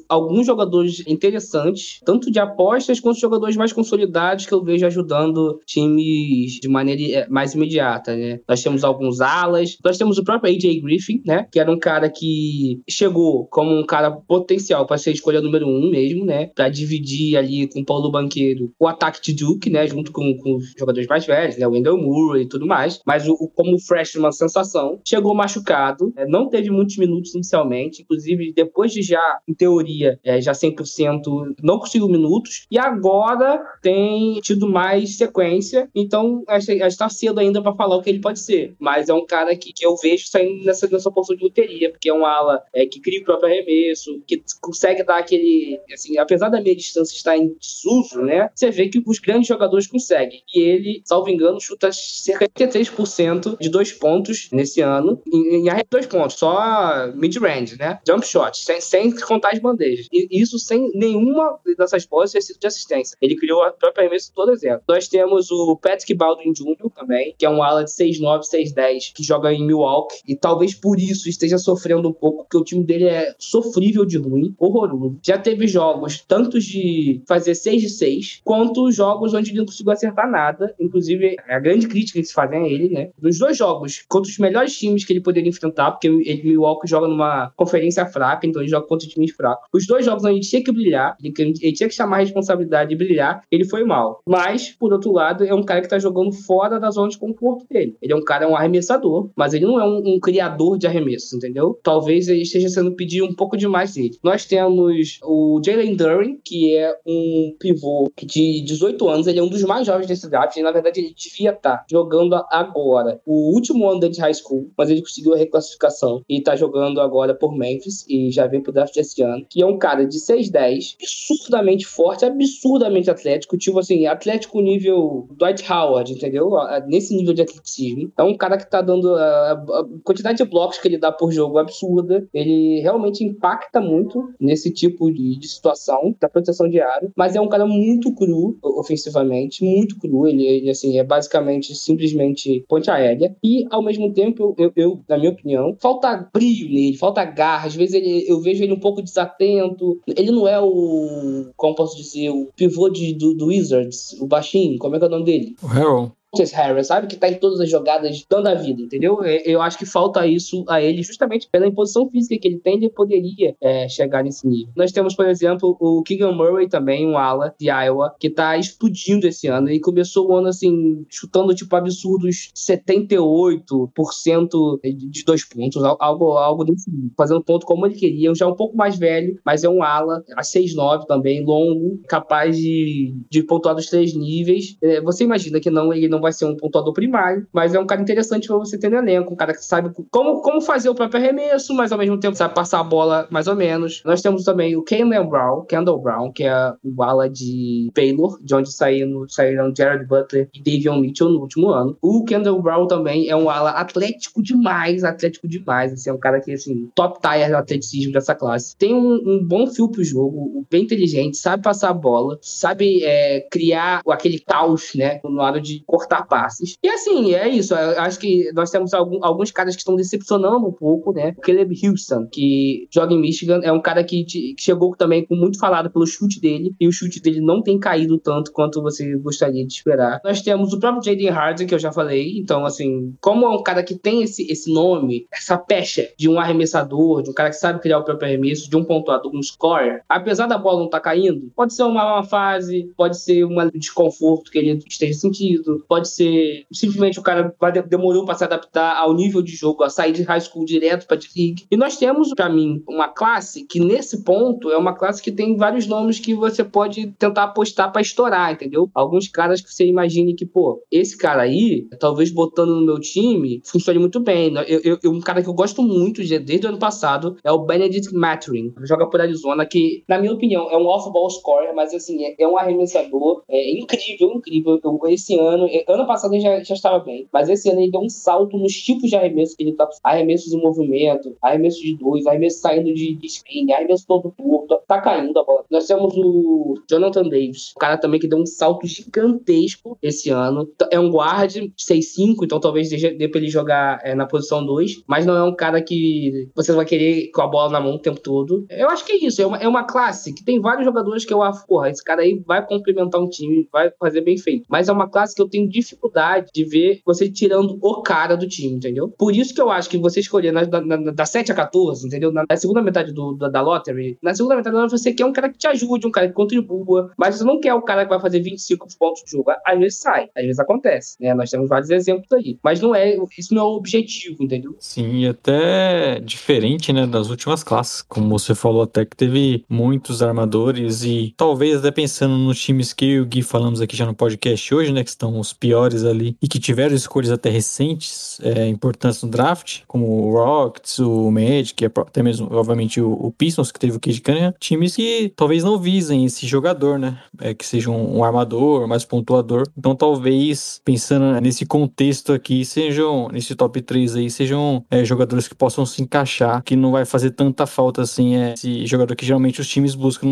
jogadores interessantes, tanto de apostas quanto jogadores mais consolidados que eu vejo ajudando times de maneira é, mais imediata, né? Nós temos alguns alas, nós temos o próprio AJ Griffin, né? Que era um cara que chegou como um cara potencial para ser escolha número um mesmo, né? Para dividir ali com o Paulo Banqueiro o ataque de Duke, né? Junto com, com os jogadores mais velhos, né? O Wendell Moore e tudo mais. Mas o, o como freshman sensação, chegou machucado, é, não teve muitos minutos inicialmente, inclusive depois de já, em teoria, é, já 100%, não conseguiu minutos. E agora tem tido mais sequência, então está cedo ainda para falar o que ele pode ser. Mas é um cara que, que eu vejo saindo nessa, nessa porção de loteria, porque é um ala é, que cria o próprio arremesso, que consegue dar aquele. Assim, apesar da minha distância estar em desuso, né? Você vê que os grandes jogadores conseguem. E ele salvo engano, chuta cerca de 33% de dois pontos nesse ano. Em, em dois pontos, só mid-range, né? Jump shot, sem, sem contar as bandejas. E isso sem nenhuma dessas posses ter sido de assistência. Ele criou a própria arremesso todo exemplo. Nós temos o Patrick Baldwin Jr. também, que é um ala de 6'9", 6'10", que joga em Milwaukee. E talvez por isso esteja sofrendo um pouco, porque o time dele é sofrível de ruim, horroroso. Já teve jogos, tanto de fazer 6 de 6, quanto jogos onde ele não conseguiu acertar nada inclusive, a grande crítica que se fazem a ele, né? Nos dois jogos, contra os melhores times que ele poderia enfrentar, porque ele, Milwaukee joga numa conferência fraca, então ele joga contra times fracos. Os dois jogos onde ele tinha que brilhar, ele, tinha que chamar a responsabilidade de brilhar, ele foi mal. Mas, por outro lado, é um cara que tá jogando fora da zona de conforto dele. Ele é um cara, um arremessador, mas ele não é um, um criador de arremessos, entendeu? Talvez ele esteja sendo pedido um pouco demais dele. Nós temos o Jalen Duren, que é um pivô de 18 anos, ele é um dos mais jovens desse draft, na verdade, ele devia estar tá jogando agora o último ano dele de high school, mas ele conseguiu a reclassificação e está jogando agora por Memphis e já veio pro draft esse ano. Que é um cara de 6'10, absurdamente forte, absurdamente atlético, tipo assim, atlético nível Dwight Howard, entendeu? Nesse nível de atleticismo. É um cara que tá dando a, a quantidade de blocos que ele dá por jogo absurda. Ele realmente impacta muito nesse tipo de, de situação da proteção de área, mas é um cara muito cru ofensivamente, muito cru. Ele, ele assim, é basicamente simplesmente ponte aérea. E, ao mesmo tempo, eu, eu, na minha opinião, falta brilho nele, falta garra. Às vezes ele, eu vejo ele um pouco desatento. Ele não é o, como posso dizer, o pivô de, do, do Wizards, o baixinho, como é que é o nome dele? O Harold. Harris, sabe? Que tá em todas as jogadas dando a vida, entendeu? É, eu acho que falta isso a ele justamente pela imposição física que ele tem, ele poderia é, chegar nesse nível. Nós temos, por exemplo, o Keegan Murray também, um ala de Iowa, que tá explodindo esse ano. Ele começou o ano assim, chutando tipo absurdos 78% de dois pontos, algo, algo desse fazendo ponto como ele queria. Já é um pouco mais velho, mas é um ala, a 6'9 também, longo, capaz de, de pontuar dos três níveis. É, você imagina que não, ele não vai ser um pontuador primário, mas é um cara interessante para você ter no elenco, um cara que sabe como, como fazer o próprio arremesso, mas ao mesmo tempo sabe passar a bola mais ou menos. Nós temos também o Kendall Brown, Kendall Brown, que é o ala de Baylor, de onde saíram, saíram Jared Butler e Davion Mitchell no último ano. O Kendall Brown também é um ala atlético demais, atlético demais, assim, é um cara que, assim, top tier do atleticismo dessa classe. Tem um, um bom fio pro jogo, bem inteligente, sabe passar a bola, sabe é, criar aquele caos, né, no lado de cortar cortar passes. E assim, é isso. Eu acho que nós temos algum, alguns caras que estão decepcionando um pouco, né? O Caleb Houston, que joga em Michigan, é um cara que, te, que chegou também com muito falado pelo chute dele, e o chute dele não tem caído tanto quanto você gostaria de esperar. Nós temos o próprio Jaden Harden, que eu já falei, então, assim, como é um cara que tem esse, esse nome, essa pecha de um arremessador, de um cara que sabe criar o próprio arremesso, de um pontuador, um scorer, apesar da bola não estar tá caindo, pode ser uma, uma fase, pode ser um desconforto que ele esteja sentindo, pode ser simplesmente o cara demorou para se adaptar ao nível de jogo, a sair de high school direto para league. E nós temos, para mim, uma classe que nesse ponto é uma classe que tem vários nomes que você pode tentar apostar para estourar, entendeu? Alguns caras que você imagine que, pô, esse cara aí, talvez botando no meu time, funcione muito bem. Eu, eu, um cara que eu gosto muito desde o ano passado é o Benedict Mathurin, joga por Arizona, que, na minha opinião, é um off-ball scorer, mas assim, é, é um arremessador é incrível, incrível. Eu, esse ano, é, ano passado ele já, já estava bem, mas esse ano ele deu um salto nos tipos de arremesso que ele tá. Arremessos em movimento, arremesso de dois, arremesso saindo de, de spin, arremesso todo torto, tá caindo a bola. Nós temos o Jonathan Davis, o cara também que deu um salto gigantesco esse ano. É um guard 6'5, então talvez dê pra ele jogar é, na posição 2, mas não é um cara que você vai querer com a bola na mão o tempo todo. Eu acho que é isso, é uma, é uma classe que tem vários jogadores que eu acho, porra, esse cara aí vai complementar um time, vai fazer bem feito. Mas é uma classe que eu tenho dificuldade de ver você tirando o cara do time, entendeu? Por isso que eu acho que você escolher na, na, na, da 7 a 14, entendeu? Na, segunda metade do, da, da lottery, na segunda metade da lottery você quer um cara que te ajude, um cara que contribua, mas você não quer o cara que vai fazer 25 pontos de jogo. Às vezes sai, às vezes acontece, né? Nós temos vários exemplos aí. Mas não é, isso não é o objetivo, entendeu? Sim, e até diferente, né, das últimas classes. Como você falou até que teve muitos armadores e talvez até pensando nos times que eu e o Gui falamos aqui já no podcast hoje, né, que estão os piores ali e que tiveram escolhas até recentes, é, importantes no draft, como o Rockets, o Magic, até mesmo, obviamente, o, o Pistons, que teve o Cade Cunningham, times que talvez não visem esse jogador, né, é, que seja um, um armador, mais pontuador. Então, talvez, pensando nesse contexto aqui, sejam, nesse top 3 aí, sejam é, jogadores que possam se encaixar, que não vai fazer tanta falta assim, é esse jogador que geralmente os times buscam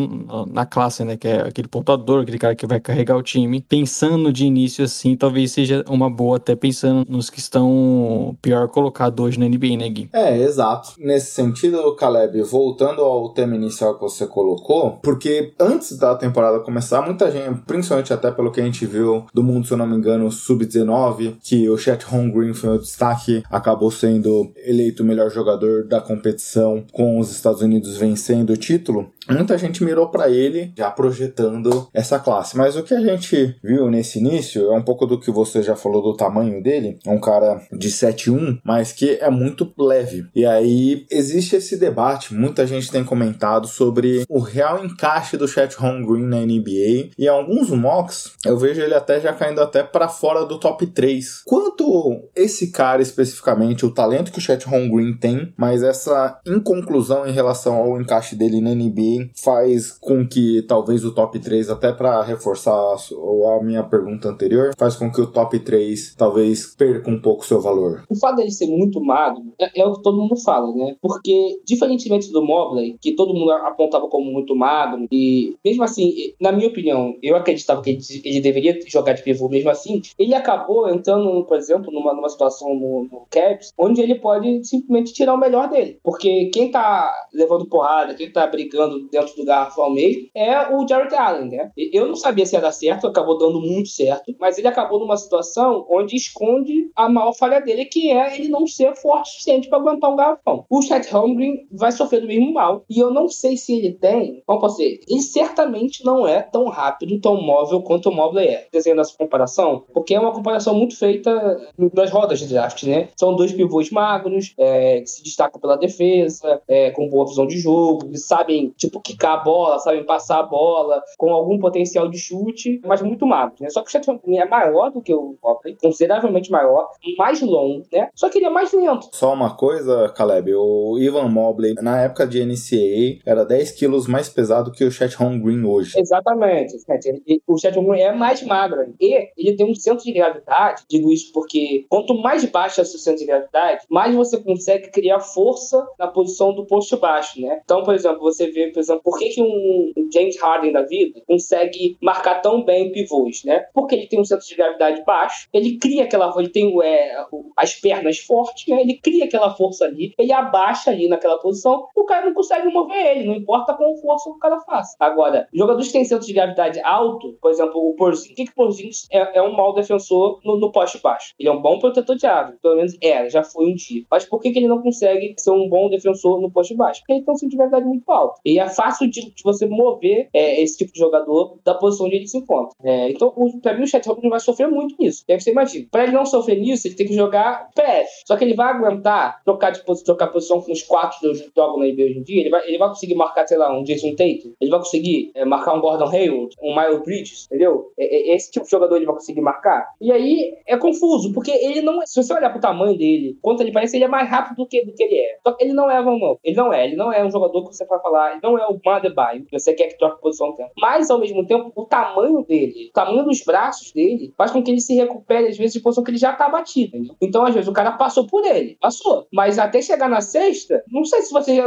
na classe, né, que é aquele pontuador, aquele cara que vai carregar o time. Pensando de início assim, talvez seja uma boa, até pensando nos que estão pior colocados hoje na NBA, né, Gui? É, exato. Nesse sentido, Caleb, voltando ao tema inicial que você colocou, porque antes da temporada começar, muita gente, principalmente até pelo que a gente viu do mundo, se eu não me engano, sub-19, que o Chet Holmgren foi o destaque, acabou sendo eleito o melhor jogador da competição com os Estados Unidos vencendo o título. Muita gente mirou para ele, já projetando essa classe. Mas o que a gente viu nesse início é um pouco do que você já falou do tamanho dele. É um cara de 7'1, mas que é muito leve. E aí existe esse debate, muita gente tem comentado sobre o real encaixe do Chet Holmgren na NBA. E alguns mocks, eu vejo ele até já caindo até para fora do top 3. Quanto esse cara especificamente, o talento que o Chet Holmgren tem, mas essa inconclusão em relação ao encaixe dele na NBA faz com que talvez o top 3, até para reforçar a minha pergunta anterior, faz com que o top 3 talvez perca um pouco seu valor. O fato dele ser muito magro é, é o que todo mundo fala, né? Porque, diferentemente do Mobley, que todo mundo apontava como muito magro, e mesmo assim, na minha opinião, eu acreditava que ele, ele deveria jogar de pivô mesmo assim, ele acabou entrando, por exemplo, numa, numa situação no, no Caps, onde ele pode simplesmente tirar o melhor dele. Porque quem tá levando porrada, quem tá brigando dentro do garrafão mesmo, é o Jarrett Allen, né? Eu não sabia se ia dar certo, acabou dando muito certo, mas ele acabou numa situação onde esconde a maior falha dele, que é ele não ser forte o suficiente para aguentar um garrafão. O Chet Holmgren vai sofrer do mesmo mal, e eu não sei se ele tem, como posso dizer, ele certamente não é tão rápido, tão móvel quanto o Mobley é. Desenhando essa comparação, porque é uma comparação muito feita nas rodas de draft, né? São dois pivôs magros, é, que se destacam pela defesa, é, com boa visão de jogo, que sabem, tipo, tipo, quicar a bola, sabem passar a bola, com algum potencial de chute, mas muito magro, né? Só que o Chet é maior do que o Copley, consideravelmente maior, mais longo, né? Só que ele é mais lento. Só uma coisa, Caleb, o Ivan Mobley, na época de NCAA, era 10 quilos mais pesado que o Chet Holmgren hoje. Exatamente. O Chet Holmgren é mais magro. E ele tem um centro de gravidade, digo isso porque quanto mais baixo é o seu centro de gravidade, mais você consegue criar força na posição do posto baixo, né? Então, por exemplo, você vê exemplo, por que, que um James Harden da vida consegue marcar tão bem pivôs, né? Porque ele tem um centro de gravidade baixo, ele cria aquela. Ele tem é, as pernas fortes, né? Ele cria aquela força ali, ele abaixa ali naquela posição, o cara não consegue mover ele, não importa qual força o cara faça. Agora, jogadores que têm centro de gravidade alto, por exemplo, o Porzingis, que, Porzingis é, é um mau defensor no, no poste baixo? Ele é um bom protetor de árvore, pelo menos era, já foi um dia. Mas por que, que ele não consegue ser um bom defensor no poste baixo? Porque ele tem um centro de gravidade muito alto. E é fácil de, de você mover é, esse tipo de jogador da posição onde ele se encontra. É, então, o, pra mim, o Chet Holmgren vai sofrer muito nisso. E aí você imagina, pra ele não sofrer nisso, ele tem que jogar PF. Só que ele vai aguentar trocar de posição, trocar posição com os quatro que jogam na NBA hoje em dia. Ele vai, ele vai conseguir marcar, sei lá, um Jason Tatum. Ele vai conseguir é, marcar um Gordon Hayward, um Miles Bridges, entendeu? É, é, esse tipo de jogador ele vai conseguir marcar. E aí é confuso, porque ele não. Se você olhar pro tamanho dele, quanto ele parece, ele é mais rápido do que, do que ele é. Só que ele não é, vamos, ele não é. Ele não é um jogador que você vai falar, ele não é o Madebaio, que você quer que troque posição no tempo. Mas, ao mesmo tempo, o tamanho dele, o tamanho dos braços dele, faz com que ele se recupere, às vezes, de posição que ele já tá batido. Então, às vezes, o cara passou por ele. Passou. Mas até chegar na sexta, não sei se você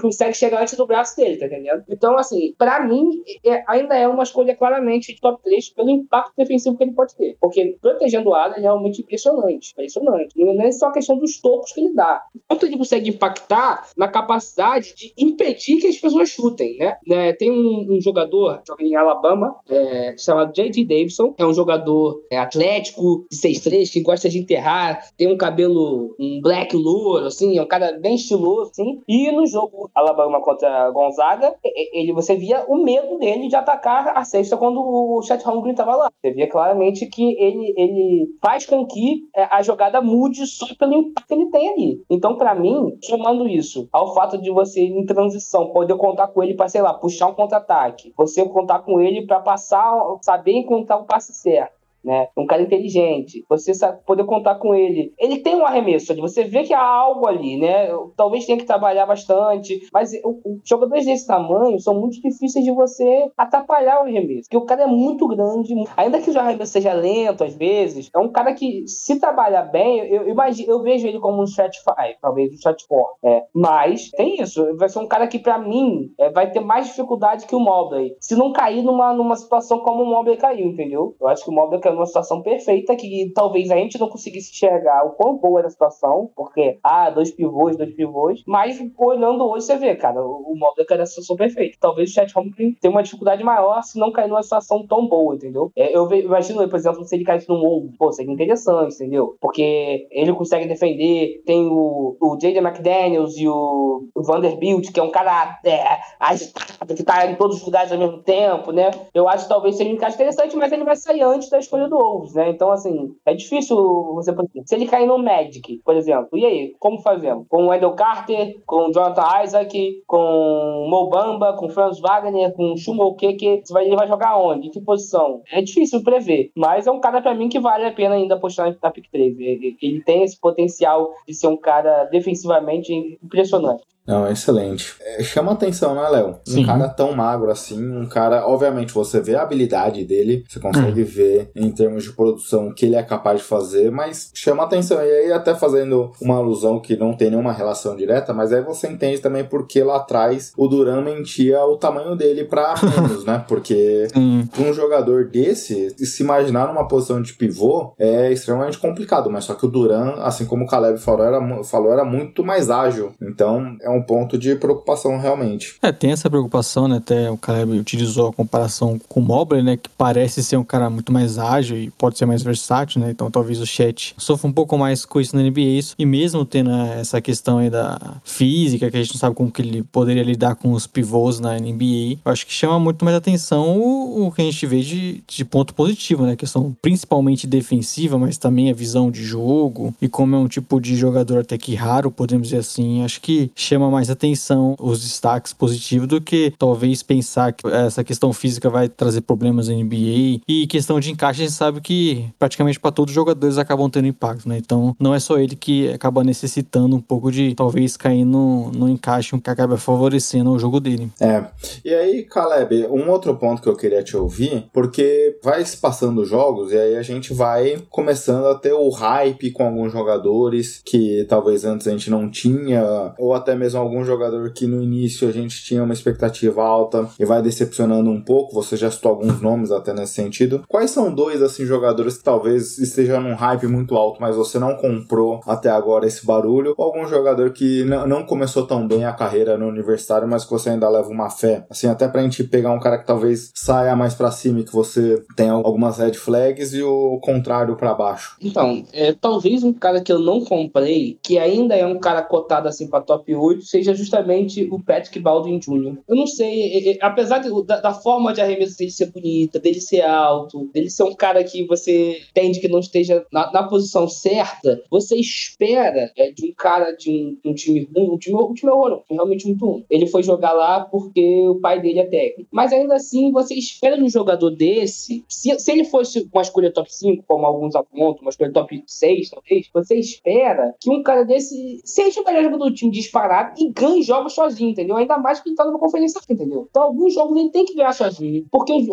consegue chegar antes do braço dele, tá entendendo? Então, assim, pra mim, é, ainda é uma escolha claramente de top 3 pelo impacto defensivo que ele pode ter. Porque protegendo o ala é realmente impressionante. Impressionante. Não é só a questão dos tocos que ele dá. Quanto ele consegue impactar na capacidade de impedir que as pessoas chutem, né? É, tem um, um, jogador, joga em Alabama, é, chamado J.J. Davidson. É um jogador é, atlético, de 6'3", que gosta de enterrar, tem um cabelo, um black louro, assim, é um cara bem estiloso, assim. E no jogo Alabama contra Gonzaga, ele, você via o medo dele de atacar a cesta quando o Chet Holmgren estava lá. Você via claramente que ele, ele faz com que é, a jogada mude só pelo impacto que ele tem ali. Então, para mim, somando isso ao fato de você, em transição, poder contar com ele para, sei lá, puxar um contra-ataque, você contar com ele para passar, saber encontrar o passe certo né? Um cara inteligente, você sabe, poder contar com ele. Ele tem um arremesso você vê que há algo ali, né? Talvez tenha que trabalhar bastante, mas os jogadores desse tamanho são muito difíceis de você atrapalhar o arremesso, porque o cara é muito grande, ainda que o arremesso seja lento às vezes, é um cara que se trabalhar bem, eu, imagino, eu vejo ele como um stretch 5, talvez um stretch 4, é. mas tem isso, vai ser um cara que para mim é, vai ter mais dificuldade que o Mobley, se não cair numa, numa situação como o Mobley caiu, entendeu? Eu acho que o Mobley numa situação perfeita que talvez a gente não conseguisse enxergar o quão boa era a situação, porque, ah, dois pivôs, dois pivôs, mas olhando hoje você vê, cara, o Mobley era a situação perfeita. Talvez o Chet Holmgren tenha uma dificuldade maior se não cair numa situação tão boa, entendeu? É, eu imagino, por exemplo, se ele caísse num ovo, pô, seria interessante, entendeu? Porque ele consegue defender, tem o, o J.J. McDaniels e o, Vanderbilt, que é um cara é, agitado, que tá em todos os lugares ao mesmo tempo, né? Eu acho que talvez seja um encaixe interessante, mas ele vai sair antes da escolha do Wolves, né? Então, assim, é difícil você. Se ele cair no Magic, por exemplo, e aí, como fazemos? Com o Wendell Carter, com o Jonathan Isaac, com o Mobamba, com o Franz Wagner, com o Shumokeke, ele vai jogar onde? Em que posição? É difícil prever, mas é um cara para mim que vale a pena ainda apostar na pick 3. Ele tem esse potencial de ser um cara defensivamente impressionante. Não, excelente. É, chama atenção, né, Léo? Um cara tão magro assim, um cara, obviamente, você vê a habilidade dele, você consegue hum. ver em termos de produção o que ele é capaz de fazer, mas chama atenção. E aí, até fazendo uma alusão que não tem nenhuma relação direta, mas aí você entende também porque lá atrás o Duran mentia o tamanho dele pra menos, né? Porque hum. um jogador desse, se imaginar numa posição de pivô, é extremamente complicado, mas só que o Duran, assim como o Caleb falou, era, falou, era muito mais ágil. Então, é um um ponto de preocupação realmente. É, tem essa preocupação, né? Até o Caleb utilizou a comparação com o Mobley, né? Que parece ser um cara muito mais ágil e pode ser mais versátil, né? Então talvez o Chet sofra um pouco mais com isso na NBA. Isso. E mesmo tendo né, essa questão aí da física, que a gente não sabe como que ele poderia lidar com os pivôs na NBA, eu acho que chama muito mais atenção o, o que a gente vê de, de ponto positivo, né? A questão principalmente defensiva, mas também a visão de jogo e como é um tipo de jogador até que raro, podemos dizer assim, acho que chama mais atenção os destaques positivos do que talvez pensar que essa questão física vai trazer problemas na NBA. E questão de encaixe, a gente sabe que praticamente para todos os jogadores acabam tendo impacto, né? Então não é só ele que acaba necessitando um pouco de talvez cair no, no encaixe que acaba favorecendo o jogo dele. É. E aí, Caleb, um outro ponto que eu queria te ouvir, porque vai se passando os jogos e aí a gente vai começando a ter o hype com alguns jogadores que talvez antes a gente não tinha, ou até mesmo mesmo algum jogador que no início a gente tinha uma expectativa alta e vai decepcionando um pouco? Você já citou alguns nomes até nesse sentido. Quais são dois assim jogadores que talvez estejam num hype muito alto, mas você não comprou até agora esse barulho? Ou algum jogador que não começou tão bem a carreira no universitário, mas que você ainda leva uma fé? Assim, até pra gente pegar um cara que talvez saia mais para cima e que você tenha algumas red flags e o contrário para baixo. Então, é, talvez um cara que eu não comprei, que ainda é um cara cotado assim para top 8, seja justamente o Patrick Baldwin Jr. Eu não sei, é, é, apesar da, forma de arremesso dele ser bonita, dele ser alto, dele ser um cara que você entende que não esteja na, na posição certa, você espera é, de um cara de um, um time ruim, um time, um time horroroso, realmente muito ruim. Ele foi jogar lá porque o pai dele é técnico. Mas ainda assim, você espera de um jogador desse, se, se ele fosse uma escolha top 5, como alguns apontam, uma escolha top 6, talvez, você espera que um cara desse seja o melhor jogador do time disparado e ganhe jogos sozinho, entendeu? Ainda mais que ele tá numa conferência, entendeu? Então, alguns jogos ele tem que ganhar sozinho, porque os,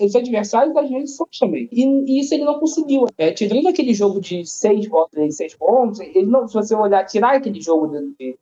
os adversários às vezes são também. E, e, isso ele não conseguiu. É, tirando aquele jogo de 6 pontos, 6 pontos, ele não, se você olhar, tirar aquele jogo de, de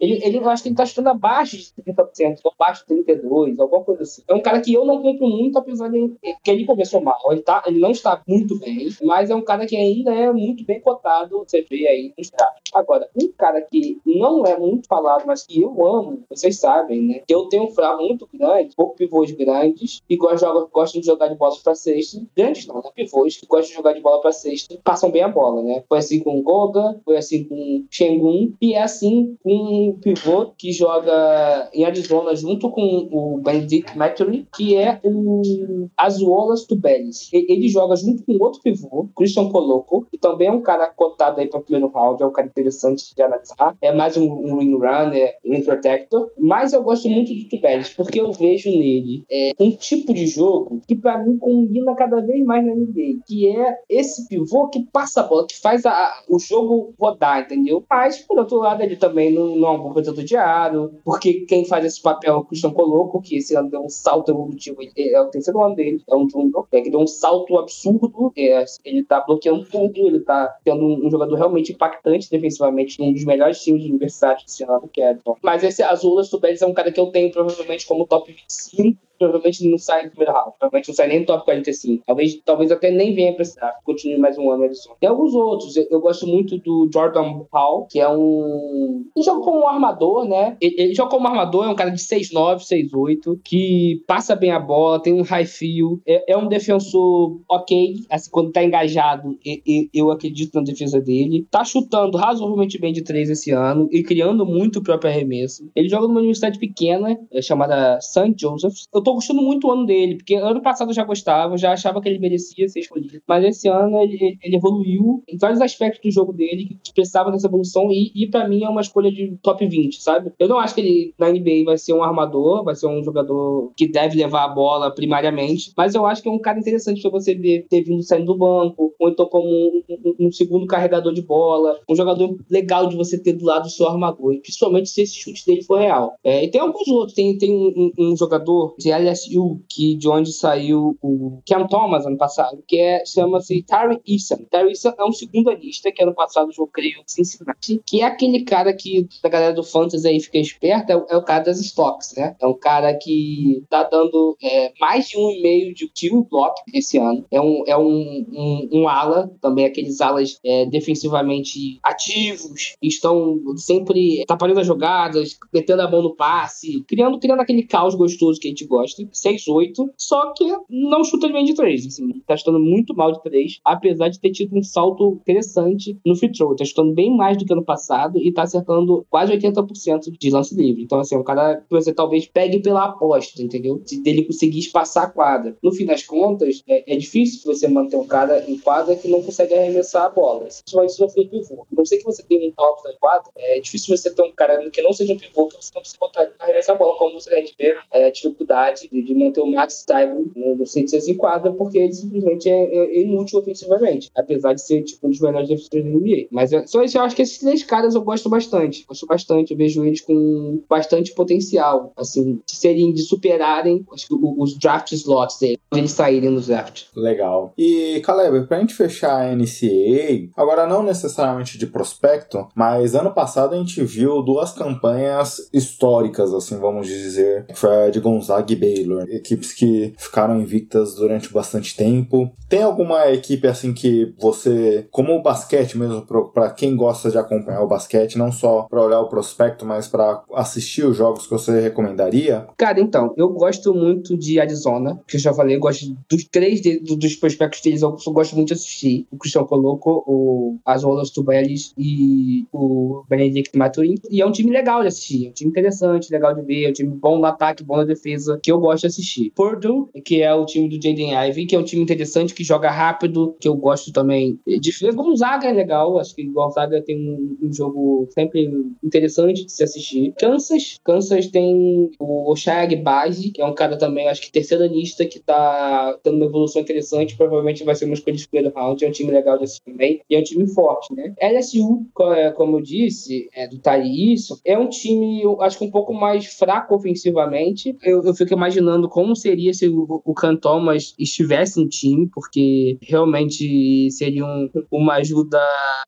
ele, ele, eu acho que ele tá chutando abaixo de 30%, abaixo de 32%, alguma coisa assim. É um cara que eu não compro muito, apesar de que ele começou mal. Ele, tá, ele não está muito bem, mas é um cara que ainda é muito bem cotado, você vê aí nos. Agora, um cara que não é muito falado, mas que eu amo, vocês sabem, né? Que eu tenho um fraco muito grande, pouco pivôs grandes, e gostam, de jogar de bola pra sexta. Grandes não, né? Pivôs que gostam de jogar de bola pra sexta, passam bem a bola, né? Foi assim com o Goga, foi assim com o Shengun, e é assim com um pivô que joga em Arizona junto com o Benedict Matthew, que é o Azuolas Tubelis. Ele joga junto com outro pivô, Christian Coloco, que também é um cara cotado aí para primeiro round, é um cara interessante de analisar. É mais um, um runner, ring protector, mas eu gosto muito do Tubelis, porque eu vejo nele é, um tipo de jogo que para mim combina cada vez mais na NBA, que é esse pivô que passa a bola, que faz a, o jogo rodar, entendeu? Mas, por outro lado, ele também não, não é um protetor de aro, porque quem faz esse papel é o Christian Coloco, que esse ano deu um salto evolutivo, é o terceiro ano dele, é um júnior, é, que deu um salto absurdo, é, ele tá bloqueando tudo, ele tá tendo um, um, jogador realmente impactante defensivamente, um dos melhores times de universidade desse ano, que é Mas esse Azulas Tubelis é um cara que eu tenho provavelmente como top 25 provavelmente não sai no primeiro round. Provavelmente não sai nem no top 45. Talvez, talvez até nem venha pra esse draft. Continue mais um ano Arizona. Tem alguns outros. Eu, eu, gosto muito do Jordan Hall, que é um. Ele joga como um armador, né? Ele, ele joga como um armador, é um cara de 6'9, 6'8, que passa bem a bola, tem um high feel. É, é um defensor ok. Assim, quando tá engajado, eu, eu acredito na defesa dele. Tá chutando razoavelmente bem de 3 esse ano e criando muito o próprio arremesso. Ele joga numa universidade pequena, é chamada St. Joseph. Eu tô tô gostando muito do ano dele, porque ano passado eu já gostava, já achava que ele merecia ser escolhido. Mas esse ano ele, ele evoluiu em vários aspectos do jogo dele que precisava dessa evolução e, e para mim é uma escolha de top 20, sabe? Eu não acho que ele na NBA vai ser um armador, vai ser um jogador que deve levar a bola primariamente, mas eu acho que é um cara interessante para você ver ter vindo saindo do banco, ou então como um, um, um, segundo carregador de bola, um jogador legal de você ter do lado do seu armador, principalmente se esse chute dele for real. É, e tem alguns outros, tem, tem um, um jogador de LSU, que, de onde saiu o Cam Thomas ano passado, que é, chama-se Tari Eason. Tari Eason é um segundo anista que ano passado jogou, creio, Cincinnati, que é aquele cara que a galera do Fantasy aí fica esperta, é, é, o cara das stocks, né? É um cara que tá dando é, mais de um e meio de tiro block esse ano. É um, é um, um, um ala, também aqueles alas é, defensivamente ativos, estão sempre atrapalhando as jogadas, metendo a mão no passe, criando, criando aquele caos gostoso que a gente gosta. 6-8, só que não chuta bem de 3. Assim, tá chutando muito mal de 3, apesar de ter tido um salto interessante no free throw. Tá chutando bem mais do que ano passado e tá acertando quase 80% de lance livre. Então, assim, é um cara que você talvez pegue pela aposta, entendeu? Se dele conseguir espaçar a quadra. No fim das contas, é, é difícil você manter um cara em quadra que não consegue arremessar a bola. Principalmente se for pivô. Não sei que você tem um top na quadra, é difícil você ter um cara que não seja um pivô que você não precisa botar arremessar a bola, como você a gente vê é, dificuldade de, de manter o Max Tybalt no, no Sixers em quadra, porque ele simplesmente é, é inútil ofensivamente, apesar de ser tipo, um dos melhores defensores da NBA. Mas é, só isso, eu acho que esses três caras eu gosto bastante. Gosto bastante, eu vejo eles com bastante potencial, assim, de serem, de superarem acho que, os draft slots quando eles saírem no draft. Legal. E, Caleb, pra gente fechar a NCAA, agora não necessariamente de prospecto, mas ano passado a gente viu duas campanhas históricas, assim, vamos dizer, que foi a de Gonzaga e Baylor, equipes que ficaram invictas durante bastante tempo. Tem alguma equipe, assim, que você, como o basquete mesmo, para quem gosta de acompanhar o basquete, não só para olhar o prospecto, mas para assistir os jogos que você recomendaria? Cara, então, eu gosto muito de Arizona, que eu já falei, eu gosto dos três de, dos prospectos deles, eu gosto muito de assistir. O Christian Coloco, o Azolas Tubelis e o Benedict Maturin. E é um time legal de assistir, é um time interessante, legal de ver, é um time bom no ataque, bom na defesa, que eu gosto de assistir. Purdue, que é o time do Jaden Ivey, que é um time interessante, que joga rápido, que eu gosto também de ver. Gonzaga é legal, acho que Gonzaga tem um, um jogo sempre interessante de se assistir. Kansas, Kansas tem o Oshag Base, que é um cara também, acho que terceiranista, que tá tendo uma evolução interessante, provavelmente vai ser uma escolha de primeiro round, é um time legal de assistir também, e é um time forte, né? LSU, é, como eu disse, é, do Thaís, é um time, eu acho que um pouco mais fraco ofensivamente. Eu, eu fico imaginando como seria se o, o Can Thomas estivesse em time, porque realmente seria um, uma ajuda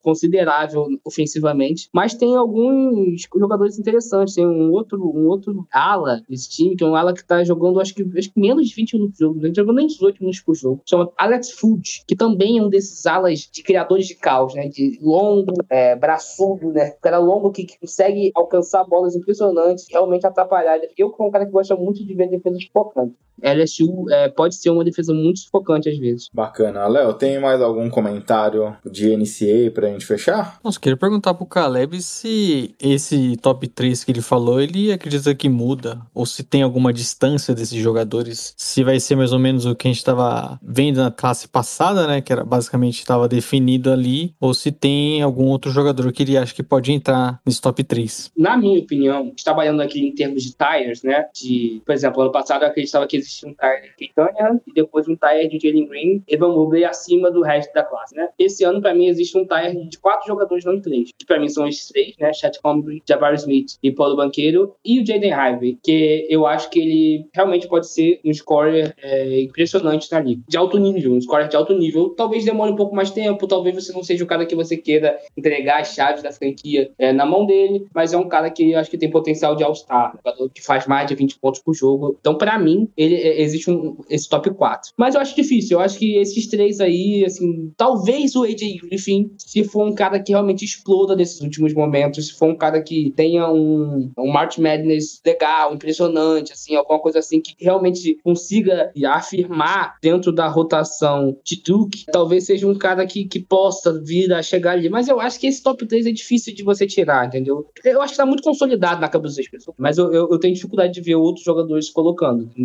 considerável ofensivamente. Mas tem alguns jogadores interessantes. Tem um outro, um outro ala desse time, que é um ala que tá jogando, acho que, acho que menos de 20 minutos por jogo. Tá jogando nem 18 minutos por jogo. Chama Alex Food, que também é um desses alas de criadores de caos, né? De longo, é, braçudo, né? Cara longo que, que consegue alcançar bolas impressionantes, realmente atrapalhar. Eu, como um cara que gosta muito de ver defesas focantes. LSU é, pode ser uma defesa muito sufocante às vezes. Bacana. Léo, tem mais algum comentário de NCA pra gente fechar? Nossa, queria perguntar pro Caleb se esse top 3 que ele falou, ele acredita que muda, ou se tem alguma distância desses jogadores, se vai ser mais ou menos o que a gente estava vendo na classe passada, né, que era basicamente estava definido ali, ou se tem algum outro jogador que ele acha que pode entrar nesse top 3. Na minha opinião, trabalhando aqui em termos de tires, né, de, por exemplo, passado eu acreditava que existia um tire de Keitania e depois um tire de Jalen Green, Evan Mobley acima do resto da classe, né. Esse ano, para mim, existe um tire de quatro jogadores, não três, que para mim são esses três, né, Chet Humphrey, Jabari Smith e Paulo Banqueiro, e o Jaden Ivey, que eu acho que ele realmente pode ser um scorer é, impressionante na liga. De alto nível, um scorer de alto nível. Talvez demore um pouco mais tempo, talvez você não seja o cara que você queira entregar as chaves da franquia é, na mão dele, mas é um cara que eu acho que tem potencial de All-Star, um jogador que faz mais de 20 pontos por jogo. Então, para mim, ele é, existe um, esse top 4. Mas eu acho difícil, eu acho que esses três aí, assim, talvez o AJ Griffin, se for um cara que realmente exploda nesses últimos momentos, se for um cara que tenha um, um March Madness legal, impressionante, assim, alguma coisa assim que realmente consiga afirmar dentro da rotação de Duke, talvez seja um cara que, que possa vir a chegar ali. Mas eu acho que esse top 3 é difícil de você tirar, entendeu? Eu acho que tá muito consolidado na cabeça das pessoas. Mas eu, eu, eu tenho dificuldade de ver outros jogadores colocando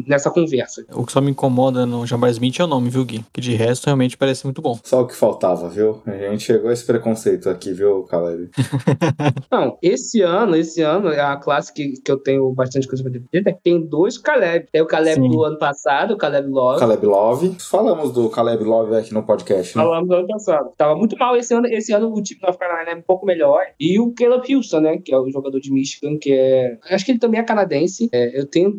nessa conversa. O que só me incomoda no Jabbar Smith é o nome, viu, Gui? Que de resto realmente parece muito bom. Só o que faltava, viu? A gente chegou a esse preconceito aqui, viu, Caleb? Não, esse ano, esse ano, é a classe que, que eu tenho bastante coisa pra dizer, né? tem dois Caleb. Tem o Caleb Sim. do ano passado, o Caleb Love. Caleb Love. Falamos do Caleb Love aqui no podcast, né? Falamos do ano passado. Tava muito mal esse ano. Esse ano o time da North Carolina é um pouco melhor. E o Caleb Houston, né? Que é o jogador de Michigan, que é. Acho que ele também é canadense. É, eu tenho a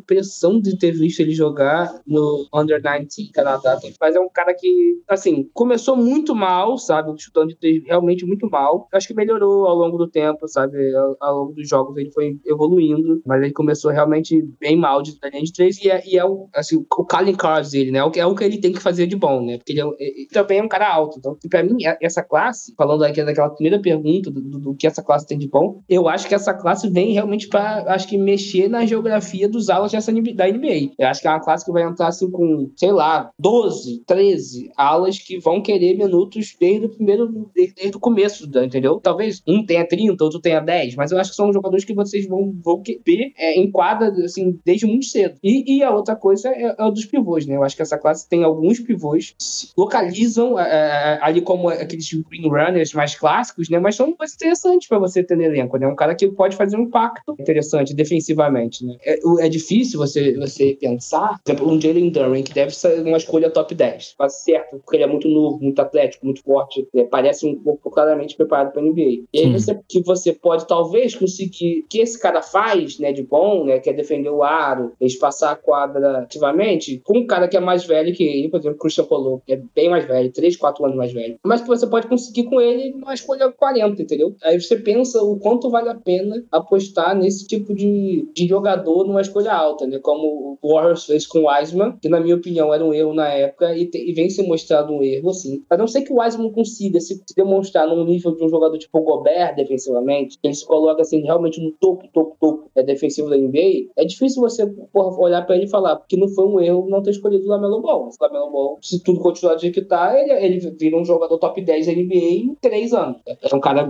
de ter visto ele jogar no Under 19 Canadá. Mas é um cara que, assim, começou muito mal, sabe? Chutando de três realmente muito mal. Acho que melhorou ao longo do tempo, sabe? Ao, longo dos jogos ele foi evoluindo. Mas ele começou realmente bem mal de linha de três. E é, e é o, assim, o Calling Cards dele, né? É o que ele tem que fazer de bom, né? Porque ele, é, ele também é um cara alto. Então, pra mim, essa classe, falando aqui daquela primeira pergunta do, do, do, que essa classe tem de bom, eu acho que essa classe vem realmente pra, acho que, mexer na geografia dos alas dessa, da NBA. Eu acho que é uma classe que vai entrar, assim, com, sei lá, 12, 13 alas que vão querer minutos desde o primeiro, desde, o começo, entendeu? Talvez um tenha 30, outro tenha 10, mas eu acho que são jogadores que vocês vão, vão ver é, em quadra, assim, desde muito cedo. E, e a outra coisa é, é o dos pivôs, né? Eu acho que essa classe tem alguns pivôs que se localizam é, é ali como aqueles green runners mais clássicos, né? Mas são coisas interessantes para você ter no elenco, né? Um cara que pode fazer um impacto interessante defensivamente, né? É, é difícil você você, você pensar, por exemplo, um Jalen Duran, que deve ser uma escolha top 10. Quase certo, porque ele é muito novo, muito atlético, muito forte, né? parece um pouco claramente preparado para NBA. E aí você, que você pode talvez conseguir, que esse cara faz, né, de bom, né, que é defender o aro, espaçar a quadra ativamente, com um cara que é mais velho que ele, por exemplo, o Christian Polo, que é bem mais velho, 3, 4 anos mais velho, mas que você pode conseguir com ele numa escolha 40, entendeu? Aí você pensa o quanto vale a pena apostar nesse tipo de, de jogador numa escolha alta, né? Como o Warriors fez com o Wiseman, que na minha opinião era um erro na época e, te, e vem se mostrado um erro, assim. A não ser que o Wiseman consiga se, demonstrar no nível de um jogador tipo o Gobert defensivamente, ele se coloca assim realmente no topo, topo, topo é, defensivo da NBA, é difícil você porra, olhar para ele e falar que não foi um erro não ter escolhido o Lamelo Ball. O Lamelo Ball, se tudo continuar do jeito que tá, ele, ele vira um jogador top 10 da NBA em três anos. É um cara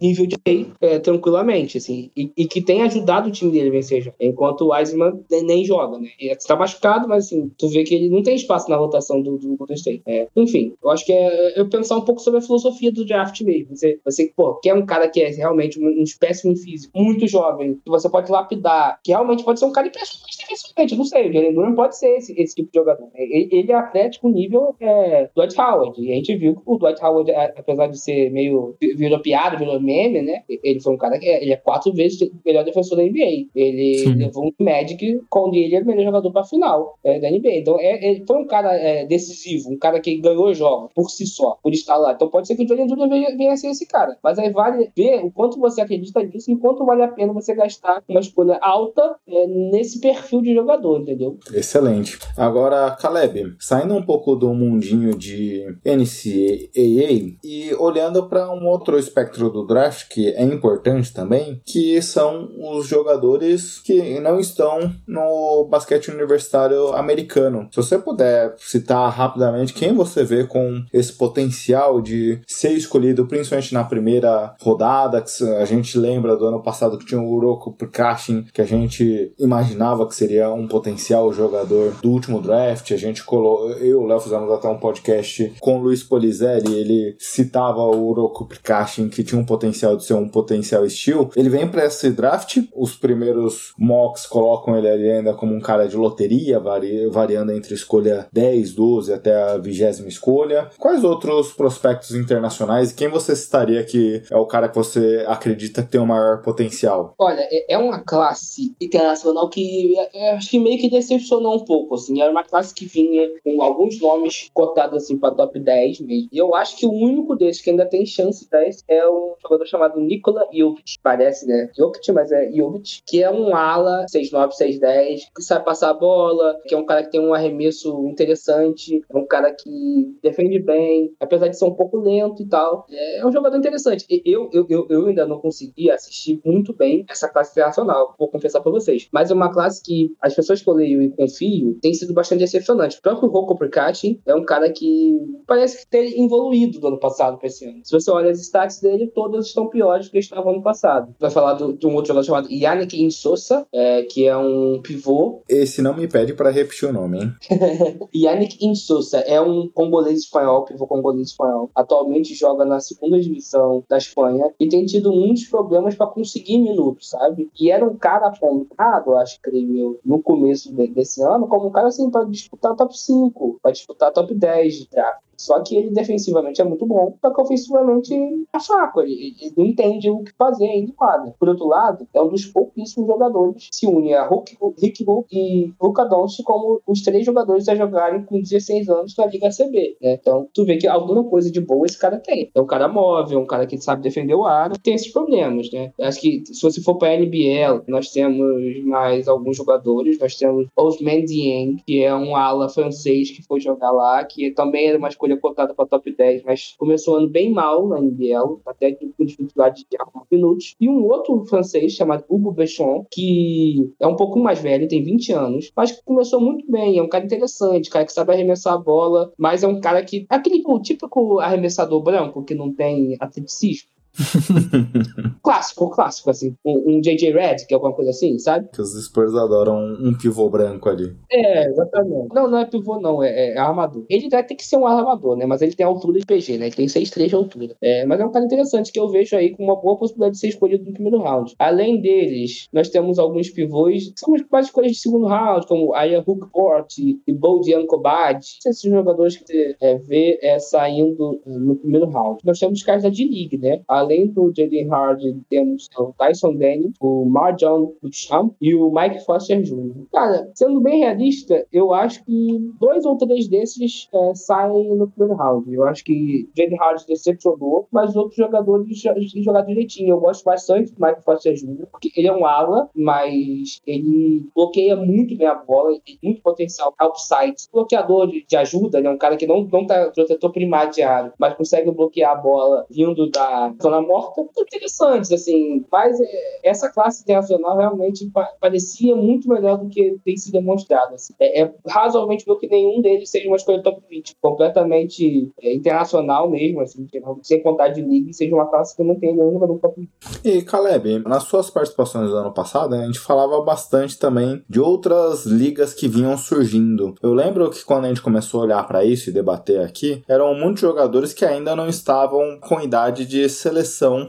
nível de é, tranquilamente, assim, e, e, que tem ajudado o time dele vencer, enquanto o Wiseman nem joga, né? Ele está machucado, mas assim, tu vê que ele não tem espaço na rotação do, do Golden State. É, enfim, eu acho que é eu pensar um pouco sobre a filosofia do draft mesmo. Você, você pô, quer um cara que é realmente um, um espécime físico, muito jovem, que você pode lapidar, que realmente pode ser um cara impressionante defensivamente, não sei, o Jalen Green pode ser esse, esse tipo de jogador. Ele, ele é atlético nível é, Dwight Howard, e a gente viu que o Dwight Howard, apesar de ser meio virou piada, virou meme, né? Ele foi um cara que é, ele é quatro vezes o melhor defensor da NBA. Ele Sim. levou um Magic ele é o melhor jogador para final é, da NBA. Então, é, ele foi um cara é, decisivo, um cara que ganhou jogos por si só, por estar lá. Então, pode ser que o Jordan Jr. venha, venha ser esse cara. Mas aí vale ver o quanto você acredita nisso e quanto vale a pena você gastar uma escolha alta é, nesse perfil de jogador, entendeu? Excelente. Agora, Caleb, saindo um pouco do mundinho de NCAA e olhando para um outro espectro do draft que é importante também, que são os jogadores que não estão no basquete universitário americano. Se você puder citar rapidamente quem você vê com esse potencial de ser escolhido, principalmente na primeira rodada, que a gente lembra do ano passado que tinha o Uroko Prikashin, que a gente imaginava que seria um potencial jogador do último draft. A gente colocou, eu e o Léo fizemos até um podcast com o Luiz Polizelli, ele citava o Uroko Prikashin, que tinha um potencial de ser um potencial estilo. Ele vem para esse draft, os primeiros mocks colocam ele ali ainda como um cara de loteria, vari, variando entre escolha 10, 12 até a vigésima escolha. Quais outros prospectos internacionais quem você citaria que é o cara que você acredita que tem o maior potencial? Olha, é, é uma classe internacional que é, acho que meio que decepcionou um pouco, assim. Era uma classe que vinha com alguns nomes cotados assim para top 10 mesmo. E eu acho que o único desses que ainda tem chance de 10 é um jogador chamado Nikola Jokic. Parece, né? Jokic, mas é Jokic, que é um ala 6'9, 6'10, que sabe passar a bola, que é um cara que tem um arremesso interessante, é um cara que defende bem, apesar de ser um pouco lento e tal. É um jogador interessante. Eu, eu, eu, eu ainda não consegui assistir muito bem essa classe internacional, vou confessar pra vocês. Mas é uma classe que as pessoas que eu leio e confio tem sido bastante decepcionante. O próprio Rocco Percati é um cara que parece ter evoluído do ano passado pra esse ano. Se você olha as stats dele, todas estão piores do que estavam no passado. Vai falar de um outro jogador chamado Yannick Insossa, é, que é um pivô. Esse não me pede para repetir o nome, hein? Yannick Insossa é um congolês espanhol, pivô congolês espanhol. Atualmente joga na segunda divisão da Espanha e tem tido muitos problemas para conseguir minutos, sabe? E era um cara apontado, acho, creio eu, no começo de, desse ano, como um cara assim para disputar top 5, para disputar top 10 de draft. Só que ele defensivamente é muito bom, só que ofensivamente é fraco. Ele, ele não entende o que fazer de quadra. Por outro lado, é um dos pouquíssimos jogadores que se une a Hulk, Rick Hulk e Luca Doncic como os três jogadores a jogarem com 16 anos na Liga CB. Né? Então, tu vê que alguma coisa de boa esse cara tem. É um cara móvel, um cara que sabe defender o ar, tem esses problemas, né? Acho que se você for para a NBL, nós temos mais alguns jogadores. Nós temos Osman Dieng, que é um ala francês que foi jogar lá, que também era uma escolha escolha cotada para top 10, mas começou ano bem mal na NBL, até com dificuldade de arrumar minutos. E um outro francês chamado Hugo Bechon, que é um pouco mais velho, tem 20 anos, mas que começou muito bem, é um cara interessante, cara que sabe arremessar a bola, mas é um cara que. Aquele o típico arremessador branco que não tem atleticismo clássico, clássico, assim. Um, um JJ Red, que é alguma coisa assim, sabe? Que os Spurs adoram um, um pivô branco ali. É, exatamente. Não, não é pivô, não, é, é armador. Ele vai ter que ser um armador, né? Mas ele tem altura de PG, né? Ele tem 6'3 de altura. É, mas é um cara interessante que eu vejo aí com uma boa possibilidade de ser escolhido no primeiro round. Além deles, nós temos alguns pivôs que são mais escolhas de segundo round, como Aya Hookport e Boldian Kobad. Esses jogadores que você é, vê é, saindo no primeiro round. Nós temos caras da D-League, né? Além do Jaden Hardy, temos o Tyson Daniels, o Marjon Bucham e o Mike Foster Jr. Cara, sendo bem realista, eu acho que dois ou três desses é, saem no primeiro round. Eu acho que Jaden Hardy decepcionou, mas os outros jogadores jogaram direitinho. Eu gosto bastante do Mike Foster Jr., porque ele é um ala, mas ele bloqueia muito bem a bola, tem muito potencial outside. Bloqueador de, de ajuda, né? Um cara que não, não tá protetor primário de área, mas consegue bloquear a bola vindo da zona morta. Interessantes, assim. Mas é, essa classe internacional realmente pa parecia muito melhor do que tem sido demonstrado. Assim. É, é razoavelmente que nenhum deles seja uma escolha top 20. Completamente é, internacional mesmo, assim, sem contar de liga, seja uma classe que não tem nenhum jogador top 20. E Caleb, nas suas participações do ano passado, a gente falava bastante também de outras ligas que vinham surgindo. Eu lembro que quando a gente começou a olhar para isso e debater aqui, eram muitos jogadores que ainda não estavam com idade de seleção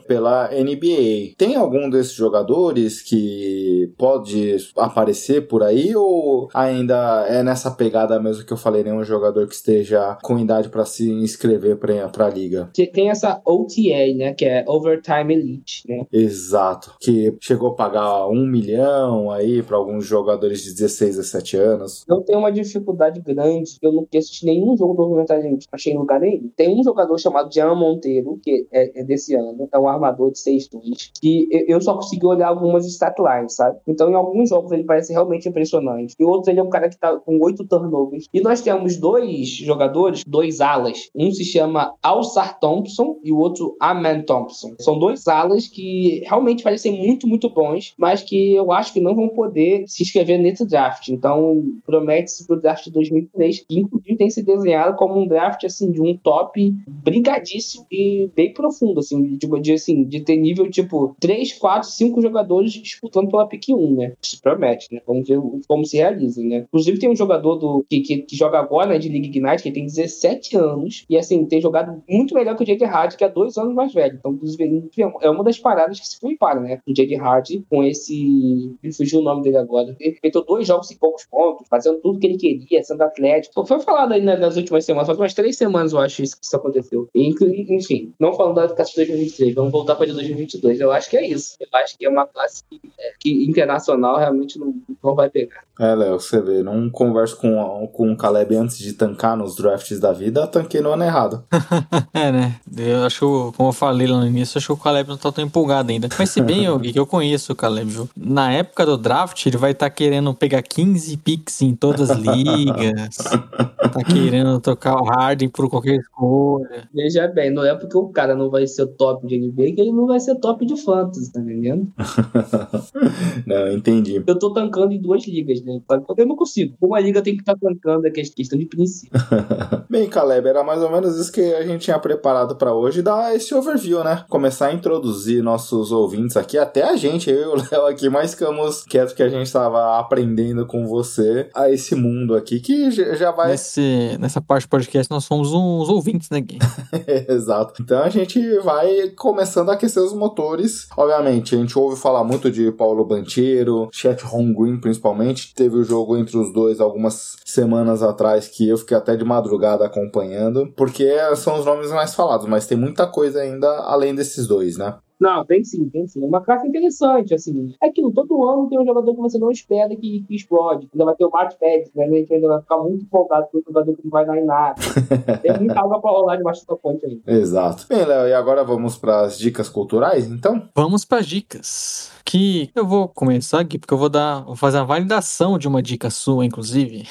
pela NBA. Tem algum desses jogadores que pode aparecer por aí ou ainda é nessa pegada mesmo que eu falei, nenhum jogador que esteja com idade para se inscrever para a liga? Tem essa OTA, né, que é Overtime Elite, né? Exato, que chegou a pagar um milhão aí para alguns jogadores de 16 a 17 anos. Não tem uma dificuldade grande, eu não assisti nenhum jogo do documentário, achei em lugar nenhum. Tem um jogador chamado Jean Monteiro, que é, é desse ano, é um armador de 6'2", que eu só consegui olhar algumas statlines, sabe? Então, em alguns jogos ele parece realmente impressionante. Em outros ele é um cara que tá com oito turnovers. E nós temos dois jogadores, dois alas. Um se chama Alsar Thompson e o outro Aman Thompson. São dois alas que realmente parecem muito, muito bons, mas que eu acho que não vão poder se inscrever nesse draft. Então, promete-se pro draft de 2003, que inclusive tem se desenhado como um draft, assim, de um top brigadíssimo e bem profundo, assim, de, de, assim, de ter nível, tipo, 3, 4, 5 jogadores disputando pela pick 1, né? Isso promete, né? Vamos ver como se realiza, né? Inclusive, tem um jogador do, que, que, que joga agora, né, de League Ignite, que tem 17 anos, e, assim, tem jogado muito melhor que o Jake Hard, que é dois anos mais velho. Então, inclusive, é uma das paradas que se compara, né? O Jake Hard com esse... Me fugiu o nome dele agora. Ele meteu dois jogos em poucos pontos, fazendo tudo que ele queria, sendo atlético. Foi falado aí nas últimas semanas, faz umas três semanas eu acho isso que isso aconteceu. E, enfim, não falando da de 2023, vamos voltar para de 2022. Eu acho que é isso. Eu acho que é uma classe que, é, que internacional realmente não, não vai pegar. É, Léo, você vê, não converso com, com o Caleb antes de tancar nos drafts da vida, tanquei no ano errado. é, né? Eu acho, como eu falei lá no início, acho que o Caleb não tá tão empolgado ainda. Mas se bem, eu, que eu conheço o Caleb, viu? Na época do draft, ele vai estar tá querendo pegar 15 picks em todas as ligas. tá querendo trocar o Harden por qualquer escolha. Veja bem, não é porque o cara não vai ser top de NBA que ele não vai ser top de fantasy, tá entendendo? não, entendi. Eu tô tancando em duas ligas, né? Eu não consigo. Uma liga tem que estar tá tancando, é questão de princípio. bem, Caleb, era mais ou menos isso que a gente tinha preparado para hoje, dar esse overview, né? Começar a introduzir nossos ouvintes aqui, até a gente, eu e o Léo aqui, mais ficamos quietos que a gente tava aprendendo com você a esse mundo aqui, que já vai... Nesse, nessa parte do podcast nós somos uns ouvintes, né, Gui? Exato. Então a gente vai começando a aquecer os motores. Obviamente, a gente ouve falar muito de Paulo Banchero, Chet Holmgren principalmente. Teve o jogo entre os dois algumas semanas atrás que eu fiquei até de madrugada acompanhando, porque são os nomes mais falados, mas tem muita coisa ainda além desses dois, né? Não, tem sim, tem sim. Uma classe interessante, assim. É aquilo, todo ano tem um jogador que você não espera que, que explode. Ainda vai ter o Mark Pérez, né? A gente ainda vai ficar muito empolgado com o jogador que não vai dar em nada. tem muita água pra rolar debaixo da ponte aí. Exato. Bem, Léo, e agora vamos para as dicas culturais, então? Vamos para as dicas que eu vou começar aqui, porque eu vou dar, vou fazer a validação de uma dica sua, inclusive.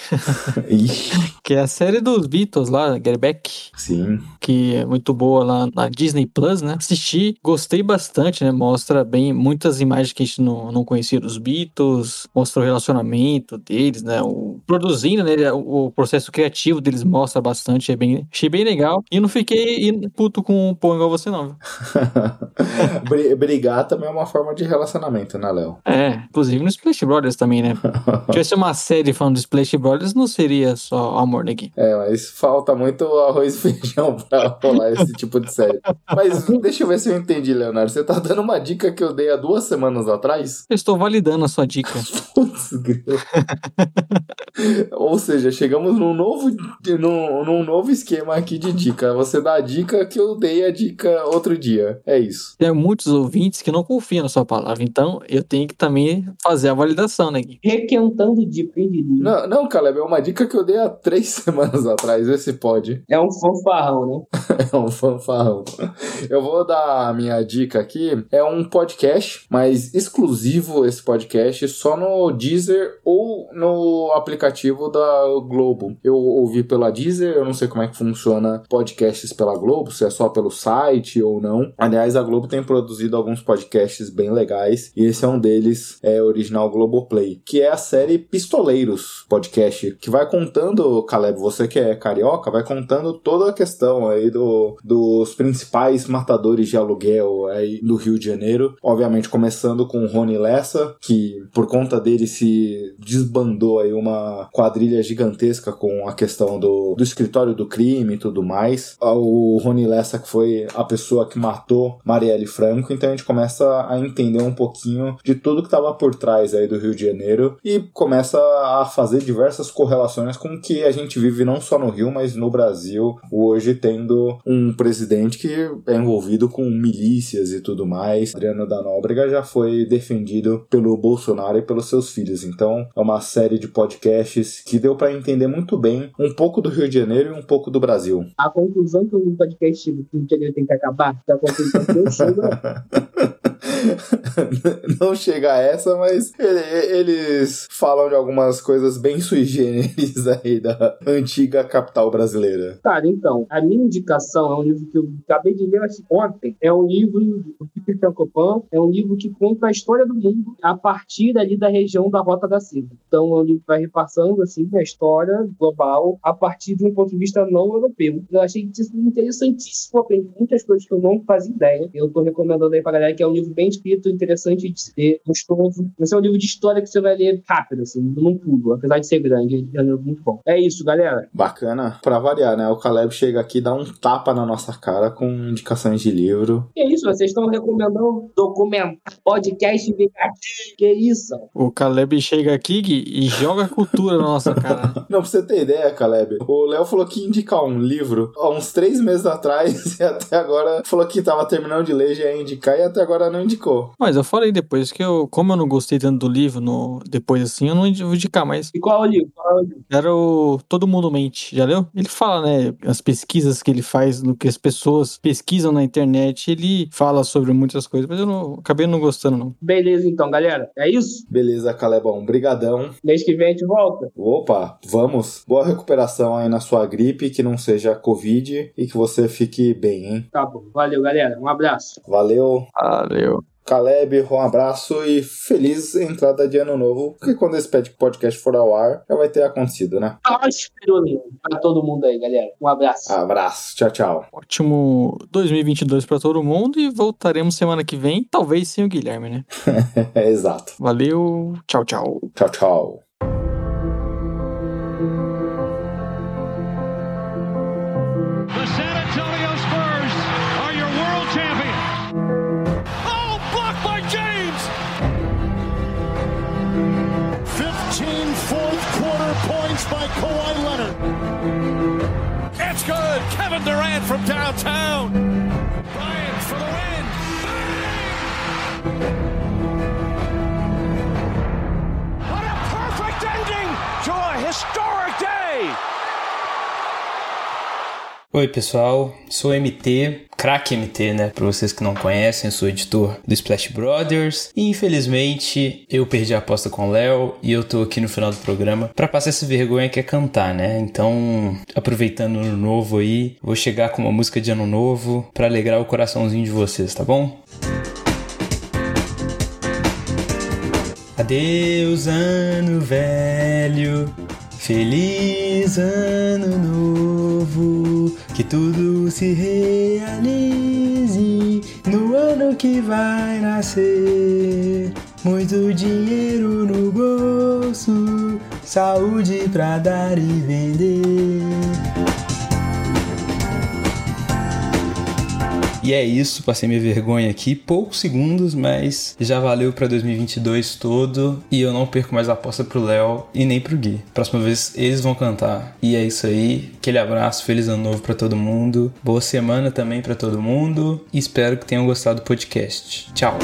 que é a série dos Beatles lá, Get Back. Sim. Que é muito boa lá na Disney Plus, né? Assisti, gostei bastante né? Mostra bem muitas imagens que a gente não, não conhecia dos Beatles, mostra o relacionamento deles, né? O, produzindo, né? O, o processo criativo deles mostra bastante, é bem, achei bem legal. E não fiquei puto com o pão igual você, não. Brigar também é uma forma de relacionamento, né, Léo? É, inclusive no Splash Brothers também, né? Se tivesse uma série falando do Splash Brothers, não seria só amor, né, Gui? É, mas falta muito arroz e feijão pra rolar esse tipo de série. Mas deixa eu ver se eu entendi, Leonardo. Você tá dando uma dica que eu dei há duas semanas atrás? Eu estou validando a sua dica. Putz. Ou seja, chegamos num novo, num, num novo esquema aqui de dica. Você dá a dica que eu dei a dica outro dia. É isso. Tem muitos ouvintes que não confiam na sua palavra, então eu tenho que também fazer a validação, né, Gui? Requentando de pedido. Não, não, Caleb, é uma dica que eu dei há três semanas atrás. Vê se pode. É um fanfarrão, né? É um fanfarrão. Eu vou dar a minha dica aqui. É um podcast, mas exclusivo esse podcast, só no Deezer ou no aplicativo da Globo. Eu ouvi pela Deezer, eu não sei como é que funciona podcasts pela Globo, se é só pelo site ou não. Aliás, a Globo tem produzido alguns podcasts bem legais e esse é um deles, é original Globoplay, que é a série Pistoleiros podcast, que vai contando, Caleb, você que é carioca, vai contando toda a questão aí do, dos principais matadores de aluguel aí do Rio de Janeiro. Obviamente, começando com o Rony Lessa, que por conta dele se desbandou aí uma quadrilha gigantesca com a questão do, do escritório do crime e tudo mais. O Rony Lessa, que foi a pessoa que matou Marielle Franco, então a gente começa a entender um pouquinho de tudo que estava por trás aí do Rio de Janeiro e começa a fazer diversas correlações com o que a gente vive não só no Rio, mas no Brasil, hoje tendo um presidente que é envolvido com milícias e tudo mais. Adriano da Nóbrega já foi defendido pelo Bolsonaro e pelos seus filhos. Então, é uma série de podcasts que deu para entender muito bem um pouco do Rio de Janeiro e um pouco do Brasil. A conclusão que o podcast do Rio de Janeiro tem que acabar, a conclusão que eu chego não chega a essa, mas ele- eles falam de algumas coisas bem sui generis aí da antiga capital brasileira. Cara, então, a minha indicação é um livro que eu acabei de ler ontem. É um livro do Peter Frankopan, é um livro que conta a história do mundo a partir ali da região da Rota da Seda. Então, é um livro que vai repassando assim a história global a partir de um ponto de vista não europeu. Eu achei isso interessantíssimo, aprendi muitas coisas que eu não fazia ideia. Eu tô recomendando aí pra galera que é um livro bem escrito, interessante de se ler, gostoso. Esse é um livro de história que você vai ler rápido, assim, num pulo, apesar de ser grande, é um livro muito bom. É isso, galera. Bacana, pra variar, né? O Caleb chega aqui e dá um tapa na nossa cara com indicações de livro. Que isso, vocês estão recomendando documentário, podcast vingativo, que isso? O Caleb chega aqui Gui, e joga cultura na nossa cara. Não, pra você ter ideia, Caleb, o Léo falou que ia indicar um livro há uns três meses atrás e até agora falou que tava terminando de ler, já ia indicar e até agora não indicou. Mas eu falei depois que eu, como eu não gostei tanto do livro, no, depois assim, eu não vou indicar mais. E qual é o livro? Qual é o livro? Era o Todo Mundo Mente, já leu? Ele fala, né, as pesquisas que ele faz, no que as pessoas pesquisam na internet, ele fala sobre muitas coisas, mas eu não, acabei não gostando, não. Beleza, então, galera. É isso? Beleza, Calebão, brigadão. Mês que vem a gente volta. Opa, vamos. Boa recuperação aí na sua gripe, que não seja Covid e que você fique bem, hein? Tá bom. Valeu, galera. Um abraço. Valeu. Valeu. Caleb, um abraço e feliz entrada de ano novo, porque quando esse podcast for ao ar, já vai ter acontecido, né? Próspero ano pra todo mundo aí, galera. Um abraço. Abraço, tchau, tchau. Ótimo 2022 pra todo mundo e voltaremos semana que vem, talvez sem o Guilherme, né? Exato. Valeu, tchau, tchau. Tchau, tchau. Kevin Durant from downtown. Bryant for the win. What a perfect ending to a historic day. Oi, pessoal. Sou MT, craque MT, né? Para vocês que não conhecem, sou editor do Splash Brothers. E infelizmente eu perdi a aposta com o Léo e eu tô aqui no final do programa para passar essa vergonha que é cantar, né? Então, aproveitando o ano novo aí, vou chegar com uma música de ano novo para alegrar o coraçãozinho de vocês, tá bom? Adeus, ano velho. Feliz ano novo, que tudo se realize no ano que vai nascer. Muito dinheiro no bolso, saúde pra dar e vender. E é isso, passei minha vergonha aqui, poucos segundos, mas já valeu para 2022 todo e eu não perco mais a aposta pro Léo e nem pro Gui. Próxima vez eles vão cantar. E é isso aí. Aquele abraço, feliz ano novo para todo mundo. Boa semana também para todo mundo e espero que tenham gostado do podcast. Tchau.